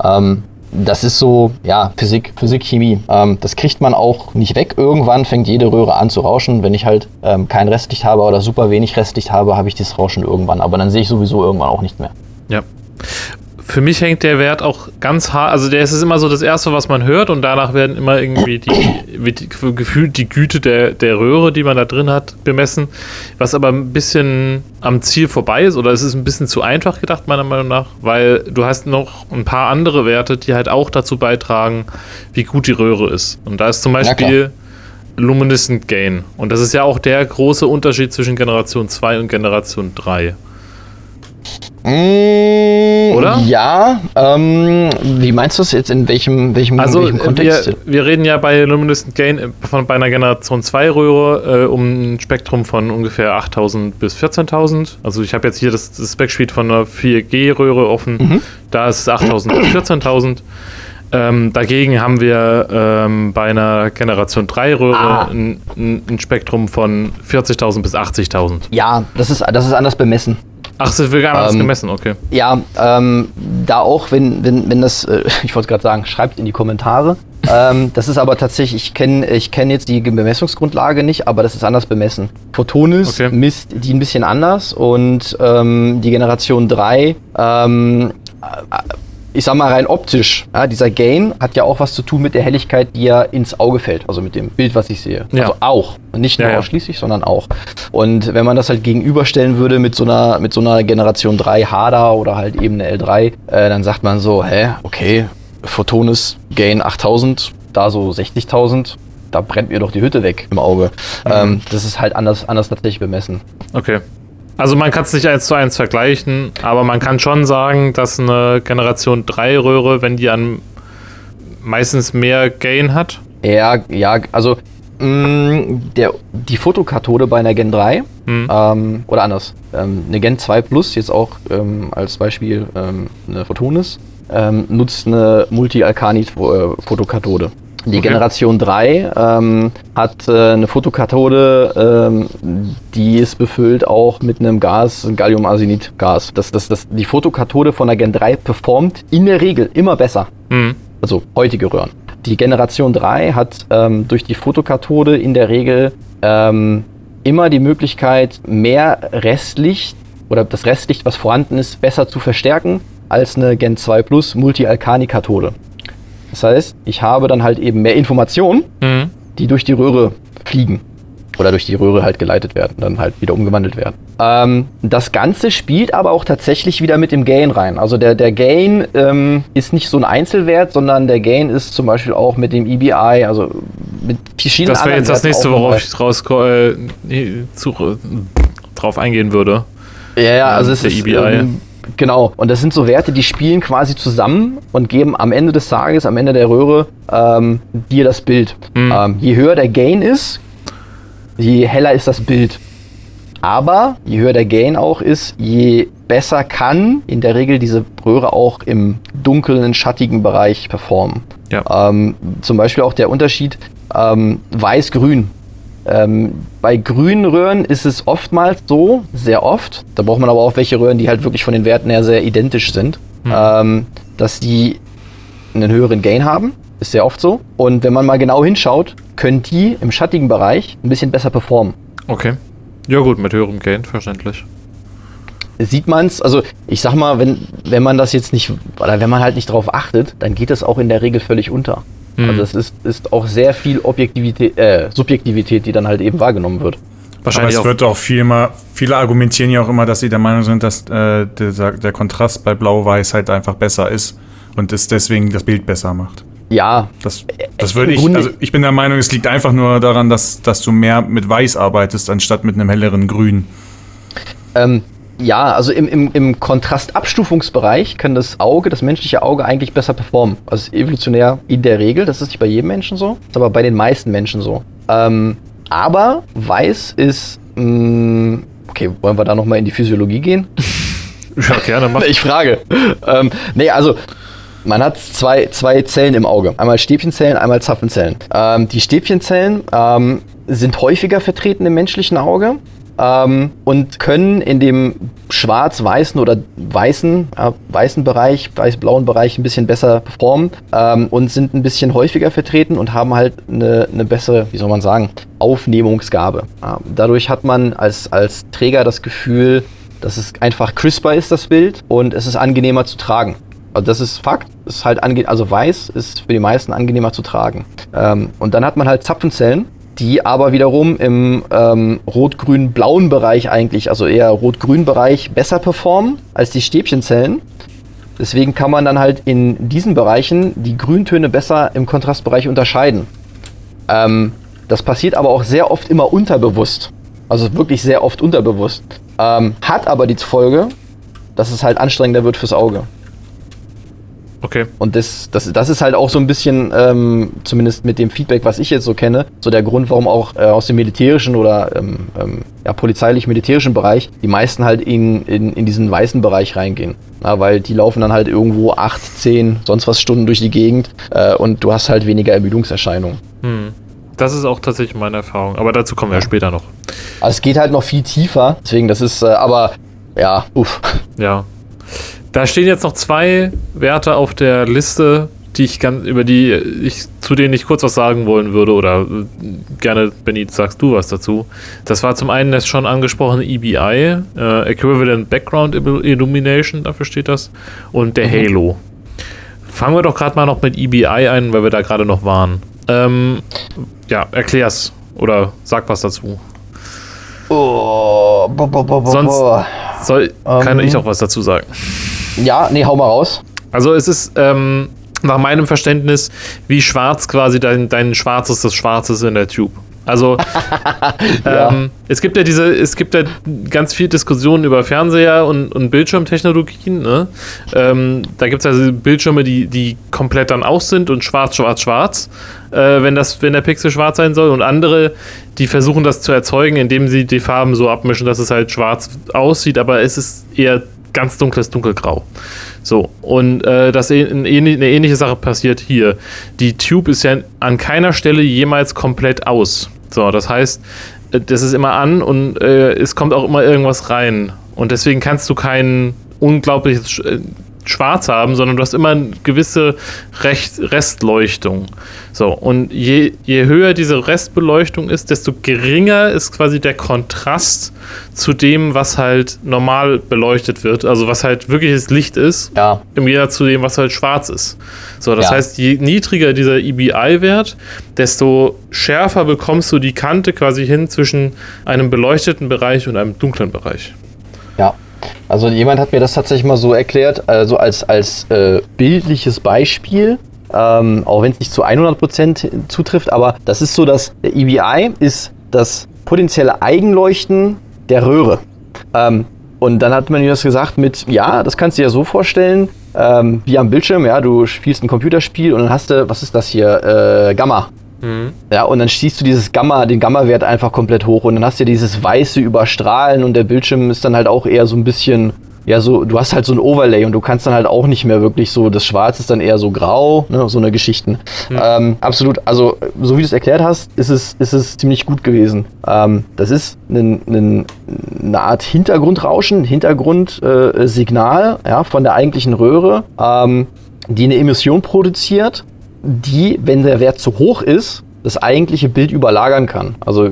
Ähm, das ist so, ja, Physik, Physik, Chemie. Ähm, das kriegt man auch nicht weg. Irgendwann fängt jede Röhre an zu rauschen. Wenn ich halt ähm, kein Restlicht habe oder super wenig Restlicht habe, habe ich dieses Rauschen irgendwann. Aber dann sehe ich sowieso irgendwann auch nicht mehr. Ja. Für mich hängt der Wert auch ganz hart, also der ist immer so das Erste, was man hört und danach werden immer irgendwie die, gefühlt die Güte der, der Röhre, die man da drin hat, bemessen, was aber ein bisschen am Ziel vorbei ist oder es ist ein bisschen zu einfach gedacht, meiner Meinung nach, weil du hast noch ein paar andere Werte, die halt auch dazu beitragen, wie gut die Röhre ist. Und da ist zum. Beispiel Luminescent Gain und das ist ja auch der große Unterschied zwischen Generation 2 und Generation 3. Mm, Oder? Ja. Ähm, wie meinst du das jetzt? In welchem, welchem, Also welchem Kontext? wir, wir reden ja bei Luminescent Gain äh, von, bei einer Generation 2 Röhre äh, um ein Spektrum von ungefähr 8000 bis 14000. Also ich habe jetzt hier das, das Specsheet von einer 4G Röhre offen. Mhm. Da ist es 8000 bis 14000. Ähm, dagegen haben wir ähm, bei einer Generation 3 Röhre Ah. ein, ein, ein Spektrum von 40.000 bis 80.000. ja, das ist, das ist anders bemessen. Ach, es wird gar anders Ähm, gemessen, okay. Ja, ähm, da auch, wenn, wenn, wenn das, äh, ich wollte gerade sagen, schreibt in die Kommentare. ähm, das ist aber tatsächlich, ich kenne ich kenn jetzt die Bemessungsgrundlage nicht, aber das ist anders bemessen. Photonis Okay. misst die ein bisschen anders und ähm, die Generation 3 ähm, äh, ich sag mal rein optisch, ja, dieser Gain hat ja auch was zu tun mit der Helligkeit, die ja ins Auge fällt, also mit dem Bild, was ich sehe. Ja. Also auch, nicht nur Ja, ausschließlich, sondern auch. Und wenn man das halt gegenüberstellen würde mit so einer, mit so einer Generation 3 HADA oder halt eben eine L3, äh, dann sagt man so, hä, okay, Photonis Gain 8000, da so 60.000, da brennt mir doch die Hütte weg im Auge. Ähm, das ist halt anders, anders tatsächlich bemessen. Okay. Also man kann es nicht eins zu eins vergleichen, aber man kann schon sagen, dass eine Generation 3 Röhre, wenn die an meistens mehr Gain hat. Ja, ja, also mh, der, die Fotokathode bei einer Gen 3 Hm. ähm, oder anders, ähm, eine Gen 2 Plus, jetzt auch ähm, als Beispiel ähm, eine Photonis, ähm, nutzt eine Multi-Alkani-Fotokathode. Die Okay. Generation 3 ähm, hat äh, eine Fotokathode, ähm, die ist befüllt auch mit einem Gas, Galliumarsenid-Gas. Das, das, das, die Fotokathode von der Gen 3 performt in der Regel immer besser Hm. also heutige Röhren. Die Generation 3 hat ähm, durch die Fotokathode in der Regel ähm, immer die Möglichkeit, mehr Restlicht oder das Restlicht, was vorhanden ist, besser zu verstärken als eine Gen 2 Plus Multi-Alkani-Kathode. Das heißt, ich habe dann halt eben mehr Informationen, Hm. die durch die Röhre fliegen. Oder durch die Röhre halt geleitet werden, dann halt wieder umgewandelt werden. Ähm, das Ganze spielt aber auch tatsächlich wieder mit dem Gain rein. Also der, der Gain ähm, ist nicht so ein Einzelwert, sondern der Gain ist zum Beispiel auch mit dem EBI, also mit verschiedenen Das wäre jetzt das nächste, worauf ich raus, äh, zu, drauf eingehen würde. Ja, ja, also Ähm, es der ist EBI. Ähm, genau. Und das sind so Werte, die spielen quasi zusammen und geben am Ende des Tages, am Ende der Röhre, ähm, dir das Bild. Mhm. Ähm, je höher der Gain ist, je heller ist das Bild. Aber je höher der Gain auch ist, je besser kann in der Regel diese Röhre auch im dunklen, schattigen Bereich performen. Ja. Ähm, zum Beispiel auch der Unterschied ähm, weiß-grün. Ähm, bei grünen Röhren ist es oftmals so, sehr oft, da braucht man aber auch welche Röhren, die halt wirklich von den Werten her sehr identisch sind, ähm, dass die einen höheren Gain haben. Ist sehr oft so. Und wenn man mal genau hinschaut, können die im schattigen Bereich ein bisschen besser performen. Okay. Ja gut, mit höherem Gain, verständlich. Sieht man's, also ich sag mal, wenn, wenn man das jetzt nicht, oder wenn man halt nicht drauf achtet, dann geht das auch in der Regel völlig unter. Hm. Also es ist, ist auch sehr viel Objektivität, äh, Subjektivität, die dann halt eben wahrgenommen wird. Aber Wahrscheinlich es auch. wird auch viel mal, viele argumentieren ja auch immer, dass sie der Meinung sind, dass äh, der, der Kontrast bei Blau-Weiß halt einfach besser ist und es deswegen das Bild besser macht. Ja, Das, das würde ich, also ich bin der Meinung, es liegt einfach nur daran, dass, dass du mehr mit Weiß arbeitest, anstatt mit einem helleren Grün. ähm, ja, also im, im, im Kontrastabstufungsbereich kann das Auge, das menschliche Auge eigentlich besser performen. Also evolutionär in der Regel, das ist nicht bei jedem Menschen so, ist aber bei den meisten Menschen so. Ähm, aber Weiß ist, mh, okay, wollen wir da nochmal in die Physiologie gehen? Ja, gerne, mach. Ich frage. ähm, nee, also man hat zwei, zwei Zellen im Auge. Einmal Stäbchenzellen, einmal Zapfenzellen. Ähm, die Stäbchenzellen ähm, sind häufiger vertreten im menschlichen Auge ähm, und können in dem schwarz-weißen oder weißen, ja, weißen Bereich, weiß-blauen Bereich ein bisschen besser performen ähm, und sind ein bisschen häufiger vertreten und haben halt eine, eine bessere, wie soll man sagen, Aufnehmungsgabe. Ja, dadurch hat man als, als Träger das Gefühl, dass es einfach crisper ist, das Bild, und es ist angenehmer zu tragen. Also das ist Fakt. Ist halt ange also weiß ist für die meisten angenehmer zu tragen. Ähm, und dann hat man halt Zapfenzellen, die aber wiederum im ähm, rot-grün-blauen Bereich eigentlich, also eher rot-grün Bereich, besser performen als die Stäbchenzellen. Deswegen kann man dann halt in diesen Bereichen die Grüntöne besser im Kontrastbereich unterscheiden. Ähm, das passiert aber auch sehr oft immer unterbewusst. Also wirklich sehr oft unterbewusst. Ähm, hat aber die Folge, dass es halt anstrengender wird fürs Auge. Okay. Und das, das, das ist halt auch so ein bisschen, ähm, zumindest mit dem Feedback, was ich jetzt so kenne, so der Grund, warum auch äh, aus dem militärischen oder ähm, ähm, ja, polizeilich-militärischen Bereich die meisten halt in, in, in diesen weißen Bereich reingehen. Na, weil die laufen dann halt irgendwo 8, 10, sonst was Stunden durch die Gegend äh, und du hast halt weniger Ermüdungserscheinungen. Hm. Das ist auch tatsächlich meine Erfahrung, aber dazu kommen wir ja später noch. Also es geht halt noch viel tiefer, deswegen das ist, äh, aber ja, uff. Ja. Da stehen jetzt noch zwei Werte auf der Liste, die ich ganz, über die ich, zu denen ich kurz was sagen wollen würde, oder äh, gerne, Benny, sagst du was dazu. Das war zum einen das schon angesprochene EBI, äh, Equivalent Background Illumination, dafür steht das, und der Halo. Fangen wir doch gerade mal noch mit EBI ein, weil wir da gerade noch waren. Ähm, ja, erklär's oder sag was dazu. Oh, bo, bo, bo, Sonst soll, kann Ähm. ich auch was dazu sagen. Ja, nee, hau mal raus. Also es ist ähm, nach meinem Verständnis wie schwarz quasi dein, dein schwarzes des Schwarzes in der Tube. Also ähm, es gibt ja diese, es gibt ja ganz viel Diskussionen über Fernseher und, und Bildschirmtechnologien. Ne? Ähm, da gibt es also Bildschirme, die, die komplett dann aus sind und schwarz, schwarz, schwarz, äh, wenn, das, wenn der Pixel schwarz sein soll. Und andere, die versuchen das zu erzeugen, indem sie die Farben so abmischen, dass es halt schwarz aussieht, aber es ist eher ganz dunkles Dunkelgrau. So, und äh, das äh, eine ähnliche Sache passiert hier. Die Tube ist ja an keiner Stelle jemals komplett aus. So, das heißt, äh, das ist immer an und äh, es kommt auch immer irgendwas rein. Und deswegen kannst du kein unglaubliches äh, Schwarz haben, sondern du hast immer eine gewisse Recht, Restleuchtung. So, und je, je höher diese Restbeleuchtung ist, desto geringer ist quasi der Kontrast zu dem, was halt normal beleuchtet wird. Also was halt wirkliches Licht ist, Ja, im Gegensatz zu dem, was halt schwarz ist. So, das Ja. heißt, je niedriger dieser EBI-Wert, desto schärfer bekommst du die Kante quasi hin zwischen einem beleuchteten Bereich und einem dunklen Bereich. ja. Also jemand hat mir das tatsächlich mal so erklärt, also als, als äh, bildliches Beispiel, ähm, auch wenn es nicht zu 100% zutrifft, aber das ist so, dass der EBI ist das potenzielle Eigenleuchten der Röhre. Ähm, und dann hat man mir das gesagt mit, ja, das kannst du dir so vorstellen, ähm, wie am Bildschirm, ja, du spielst ein Computerspiel und dann hast du, was ist das hier, äh, Gamma. Ja, und dann schießt du dieses Gamma, den Gamma-Wert einfach komplett hoch und dann hast du ja dieses weiße Überstrahlen und der Bildschirm ist dann halt auch eher so ein bisschen, ja, so, du hast halt so ein Overlay und du kannst dann halt auch nicht mehr wirklich so, das Schwarz ist dann eher so grau, ne, so eine Geschichten. Ähm, absolut, also so wie du es erklärt hast, ist es, ist es ziemlich gut gewesen. Ähm, das ist ein, ein, eine Art Hintergrundrauschen, Hintergrundsignal, äh, ja, von der eigentlichen Röhre, ähm, die eine Emission produziert, die, wenn der Wert zu hoch ist, das eigentliche Bild überlagern kann. Also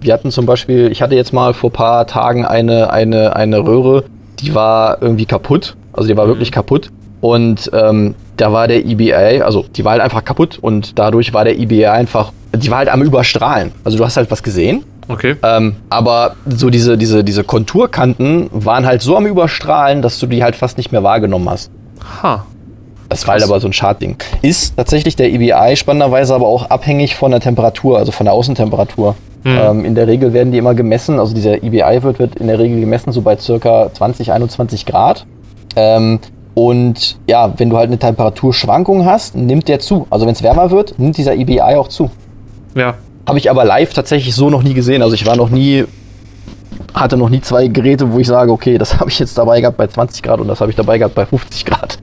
wir hatten zum Beispiel, ich hatte jetzt mal vor ein paar Tagen eine, eine, eine Röhre, die war irgendwie kaputt. Also die war wirklich kaputt. Und ähm, da war der EBA, also die war halt einfach kaputt und dadurch war der EBA einfach, die war halt am Überstrahlen. Also du hast halt was gesehen, Okay. ähm, aber so diese, diese, diese Konturkanten waren halt so am Überstrahlen, dass du die halt fast nicht mehr wahrgenommen hast. Ha. Das war halt aber so ein Schadding. Ist tatsächlich der EBI spannenderweise aber auch abhängig von der Temperatur, also von der Außentemperatur. Ähm, in der Regel werden die immer gemessen, also dieser EBI-Wert wird in der Regel gemessen so bei circa 20, 21 Grad. Ähm, und ja, wenn du halt eine Temperaturschwankung hast, nimmt der zu. Also wenn es wärmer wird, nimmt dieser EBI auch zu. Ja. Habe ich aber live tatsächlich so noch nie gesehen. Also ich war noch nie, hatte noch nie zwei Geräte, wo ich sage, okay, das habe ich jetzt dabei gehabt bei 20 Grad und das habe ich dabei gehabt bei 50 Grad.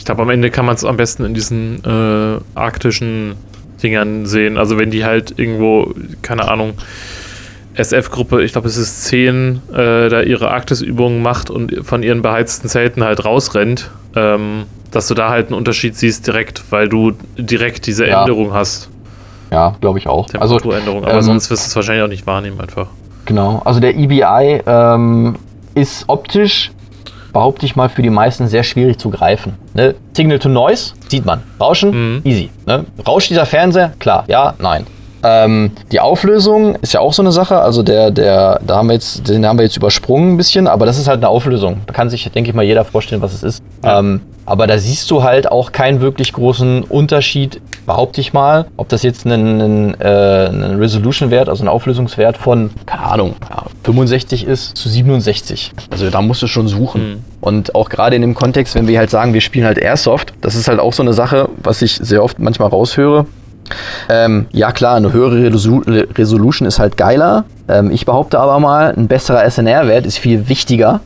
Ich glaube, am Ende kann man es am besten in diesen äh, arktischen Dingern sehen. Also wenn die halt irgendwo, keine Ahnung, SF-Gruppe, ich glaube es ist 10, äh, da ihre Arktisübungen macht und von ihren beheizten Zelten halt rausrennt, ähm, dass du da halt einen Unterschied siehst direkt, weil du direkt diese Ja. Änderung hast, Ja, glaube ich auch. Also Temperaturänderung. Aber ähm, sonst wirst du es wahrscheinlich auch nicht wahrnehmen einfach. Genau, also der EBI ähm, ist optisch, behaupte ich mal, für die meisten sehr schwierig zu greifen. Ne? Signal to Noise sieht man. Rauschen, Mhm. easy. Ne? Rauscht dieser Fernseher? Klar, ja, nein. Ähm, die Auflösung ist ja auch so eine Sache. Also der, der, da haben wir jetzt, den haben wir jetzt übersprungen ein bisschen, aber das ist halt eine Auflösung. Da kann sich, denke ich mal, jeder vorstellen, was es ist. Ähm, aber da siehst du halt auch keinen wirklich großen Unterschied, behaupte ich mal, ob das jetzt ein, ein, äh, ein Resolution-Wert, also ein Auflösungswert von, keine Ahnung, ja, 65 ist zu 67. Also da musst du schon suchen. Und auch gerade in dem Kontext, wenn wir halt sagen, wir spielen halt Airsoft, das ist halt auch so eine Sache, was ich sehr oft manchmal raushöre. Ähm, ja klar, eine höhere Resolu Resolution ist halt geiler. Ähm, ich behaupte aber mal, ein besserer SNR-Wert ist viel wichtiger,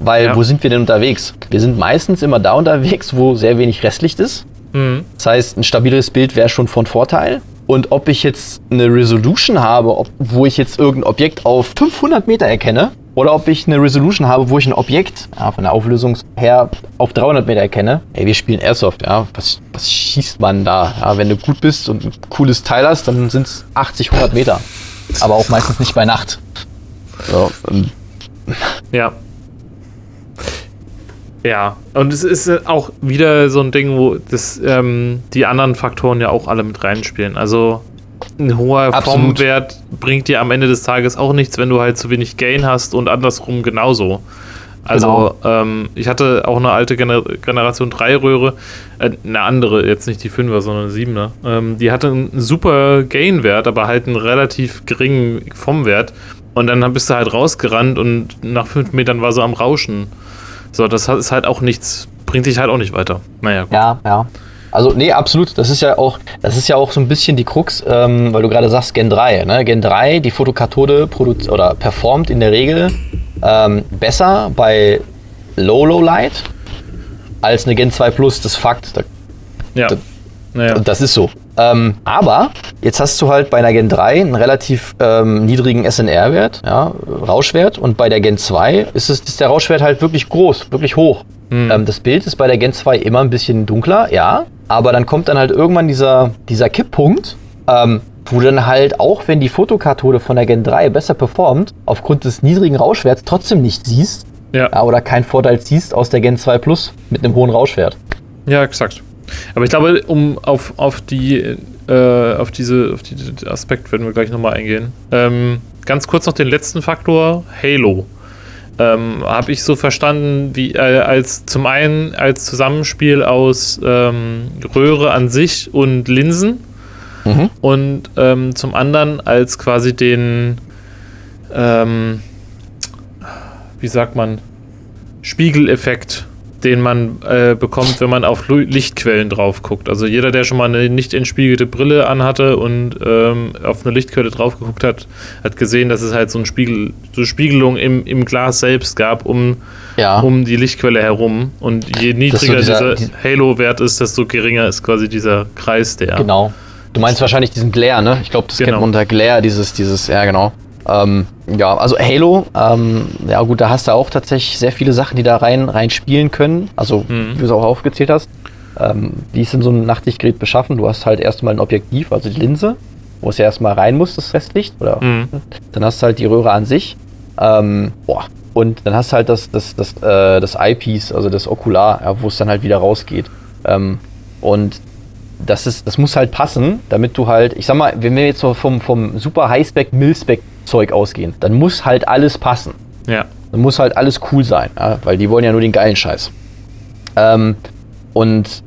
weil Ja. wo sind wir denn unterwegs? Wir sind meistens immer da unterwegs, wo sehr wenig Restlicht ist. Mhm. Das heißt, ein stabileres Bild wäre schon von Vorteil. Und ob ich jetzt eine Resolution habe, ob, wo ich jetzt irgendein Objekt auf 500 Meter erkenne, oder ob ich eine Resolution habe, wo ich ein Objekt ja, von der Auflösung her auf 300 Meter erkenne. Ey, wir spielen Airsoft, ja. Was, was schießt man da? Ja, wenn du gut bist und ein cooles Teil hast, dann sind es 80, 100 Meter. Aber auch meistens nicht bei Nacht. So, Ja. Ja, und es ist auch wieder so ein Ding, wo das, ähm, die anderen Faktoren ja auch alle mit reinspielen. Also ein hoher Absolut. Formwert bringt dir am Ende des Tages auch nichts, wenn du halt zu wenig Gain hast und andersrum genauso. Also ähm, ich hatte auch eine alte Gener Generation 3 Röhre, äh, eine andere, jetzt nicht die 5er, sondern eine 7er. Ähm, die hatte einen super Gain-Wert, aber halt einen relativ geringen FOM-Wert. Und dann bist du halt rausgerannt und nach 5 Metern war sie am Rauschen. So, das ist halt auch nichts, bringt dich halt auch nicht weiter. Naja, gut. Ja, ja. Also, nee, absolut. Das ist ja auch, das ist ja auch so ein bisschen die Krux, ähm, weil du gerade sagst Gen 3. Ne? Gen 3, die Fotokathode oder performt in der Regel ähm, besser bei Low Low Light als eine Gen 2 Plus. Das ist Fakt. Da, Ja. das- Naja. das ist so. Ähm, aber jetzt hast du halt bei einer Gen 3 einen relativ ähm, niedrigen SNR-Wert, ja, Rauschwert, und bei der Gen 2 ist, es, ist der Rauschwert halt wirklich groß, wirklich hoch. Ähm, das Bild ist bei der Gen 2 immer ein bisschen dunkler, ja, aber dann kommt dann halt irgendwann dieser, dieser Kipppunkt, ähm, wo dann halt, auch wenn die Fotokathode von der Gen 3 besser performt, aufgrund des niedrigen Rauschwerts trotzdem nicht siehst, Ja. oder keinen Vorteil siehst aus der Gen 2 Plus mit einem hohen Rauschwert. Ja, exakt. Aber ich glaube, um auf, auf die äh, auf diese auf die, den Aspekt werden wir gleich nochmal eingehen. Ähm, ganz kurz noch den letzten Faktor, Halo. Ähm, Habe ich so verstanden, wie äh, als zum einen als Zusammenspiel aus ähm, Röhre an sich und Linsen Mhm. und ähm, zum anderen als quasi den ähm, wie sagt man Spiegeleffekt, den man äh, bekommt, wenn man auf Lichtquellen drauf guckt. Also jeder, der schon mal eine nicht entspiegelte Brille anhatte und ähm, auf eine Lichtquelle drauf geguckt hat, hat gesehen, dass es halt so, ein Spiegel, so Spiegelung im, im Glas selbst gab, um, Ja. um die Lichtquelle herum. Und je niedriger dieser- dieser Halo-Wert ist, desto geringer ist quasi dieser Kreis, der. Genau. Du meinst wahrscheinlich diesen Glare, ne? Ich glaube, das kennt Genau. man unter Glare, dieses, dieses, ja genau. Ähm, ja, also Halo, ähm, ja gut, da hast du auch tatsächlich sehr viele Sachen, die da rein, rein spielen können. Also, Mhm. wie du es auch aufgezählt hast. Ähm, wie ist denn so ein Nachtsichtgerät beschaffen? Du hast halt erstmal ein Objektiv, also die Linse, wo es ja erstmal rein muss, das Restlicht. Oder Mhm. dann hast du halt die Röhre an sich. Ähm, boah. Und dann hast du halt das, das, das, äh, das Eyepiece, also das Okular, ja, wo es dann halt wieder rausgeht. Ähm, und das, ist, das muss halt passen, damit du halt, ich sag mal, wenn wir jetzt so vom, vom super Highspec, Millspec Zeug ausgehen, dann muss halt alles passen. Ja. Dann muss halt alles cool sein, ja, weil die wollen ja nur den geilen Scheiß. Ähm, und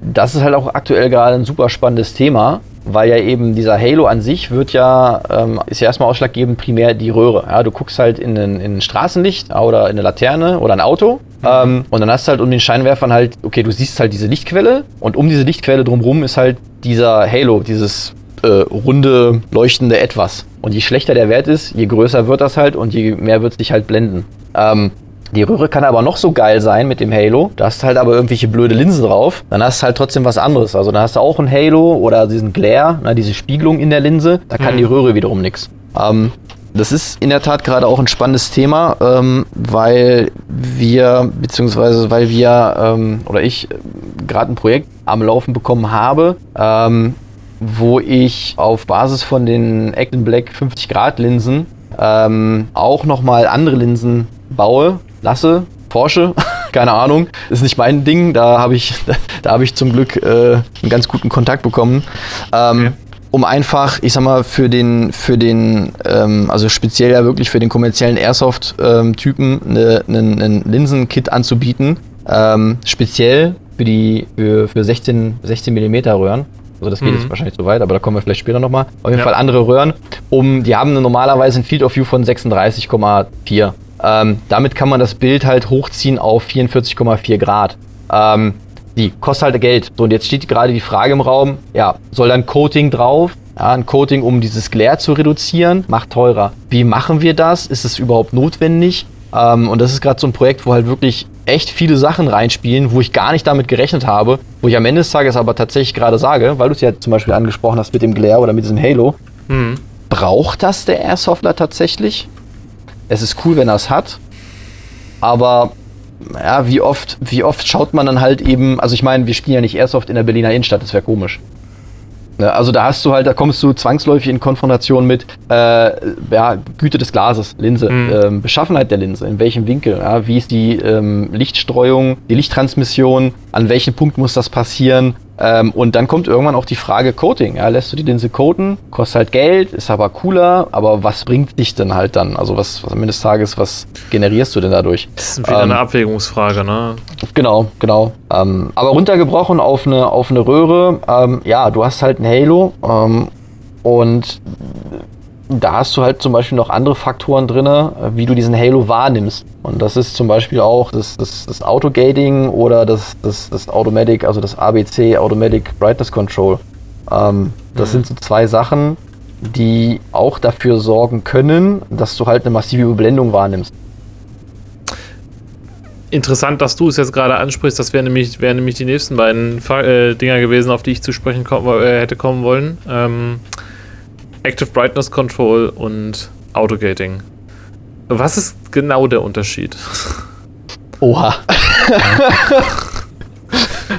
das ist halt auch aktuell gerade ein super spannendes Thema, weil ja eben dieser Halo an sich wird ja, ähm, ist ja erstmal ausschlaggebend primär die Röhre. Ja, du guckst halt in ein, in ein Straßenlicht oder in eine Laterne oder ein Auto ähm, und dann hast du halt um den Scheinwerfern halt, okay, du siehst halt diese Lichtquelle und um diese Lichtquelle drumherum ist halt dieser Halo, dieses äh, runde, leuchtende Etwas. Und je schlechter der Wert ist, je größer wird das halt und je mehr wird es dich halt blenden. Ähm, die Röhre kann aber noch so geil sein mit dem Halo. Da hast du halt aber irgendwelche blöde Linsen drauf. Dann hast du halt trotzdem was anderes. Also dann hast du auch ein Halo oder diesen Glare, na, diese Spiegelung in der Linse. Da kann Mhm. die Röhre wiederum nichts. Ähm, das ist in der Tat gerade auch ein spannendes Thema, ähm, weil wir, beziehungsweise weil wir ähm, oder ich äh, gerade ein Projekt am Laufen bekommen habe, ähm, wo ich auf Basis von den Acton Black 50 Grad Linsen ähm, auch nochmal andere Linsen baue, lasse, forsche, keine Ahnung, ist nicht mein Ding, da habe ich, da habe ich zum Glück äh, einen ganz guten Kontakt bekommen. Ähm, Okay. Um einfach, ich sag mal, für den, für den, ähm, also speziell ja wirklich für den kommerziellen Airsoft-Typen ne, einen ein Linsenkit anzubieten. Ähm, speziell für die für, für 16, 16 mm Röhren. Also das geht Mhm. jetzt wahrscheinlich zu weit, aber da kommen wir vielleicht später nochmal. Auf jeden Ja. Fall andere Röhren. Um, die haben normalerweise ein Field of View von 36,4. Ähm, damit kann man das Bild halt hochziehen auf 44,4 Grad. Ähm, die kostet halt Geld. So, und jetzt steht gerade die Frage im Raum, ja, soll dann Coating drauf? Ja, ein Coating, um dieses Glare zu reduzieren, macht teurer. Wie machen wir das? Ist es überhaupt notwendig? Ähm, und das ist gerade so ein Projekt, wo halt wirklich echt viele Sachen reinspielen, wo ich gar nicht damit gerechnet habe, wo ich am Ende des Tages aber tatsächlich gerade sage, weil du es ja zum Beispiel angesprochen hast mit dem Glare oder mit diesem Halo, Mhm. braucht das der Airsoftler tatsächlich? Es ist cool, wenn er es hat, aber ja, wie oft, wie oft schaut man dann halt eben, also ich meine, wir spielen ja nicht Airsoft in der Berliner Innenstadt, das wäre komisch. Ne, also da hast du halt, da kommst du zwangsläufig in Konfrontation mit äh, ja, Güte des Glases, Linse, mhm. ähm, Beschaffenheit der Linse, in welchem Winkel, ja, wie ist die ähm, Lichtstreuung, die Lichttransmission, an welchem Punkt muss das passieren, ähm, und dann kommt irgendwann auch die Frage Coating. Ja, lässt du die Linse coaten, kostet halt Geld, ist aber cooler, aber was bringt dich denn halt dann? Also was, was am Ende des Tages, was generierst du denn dadurch? Das ist wieder ähm, eine Abwägungsfrage, ne? Genau, genau. Ähm, aber runtergebrochen auf eine, auf eine Röhre, ähm, ja, du hast halt ein Halo ähm, und da hast du halt zum Beispiel noch andere Faktoren drin, wie du diesen Halo wahrnimmst. Und das ist zum Beispiel auch das, das, das Autogating oder das, das, das Automatic, also das ABC, Automatic Brightness Control. Ähm, das mhm. sind so zwei Sachen, die auch dafür sorgen können, dass du halt eine massive Überblendung wahrnimmst. Interessant, dass du es jetzt gerade ansprichst. Das wären nämlich, wären nämlich die nächsten beiden äh, Dinger gewesen, auf die ich zu sprechen kom äh, hätte kommen wollen. Ähm, Active Brightness Control und Autogating. Was ist genau der Unterschied? Oha.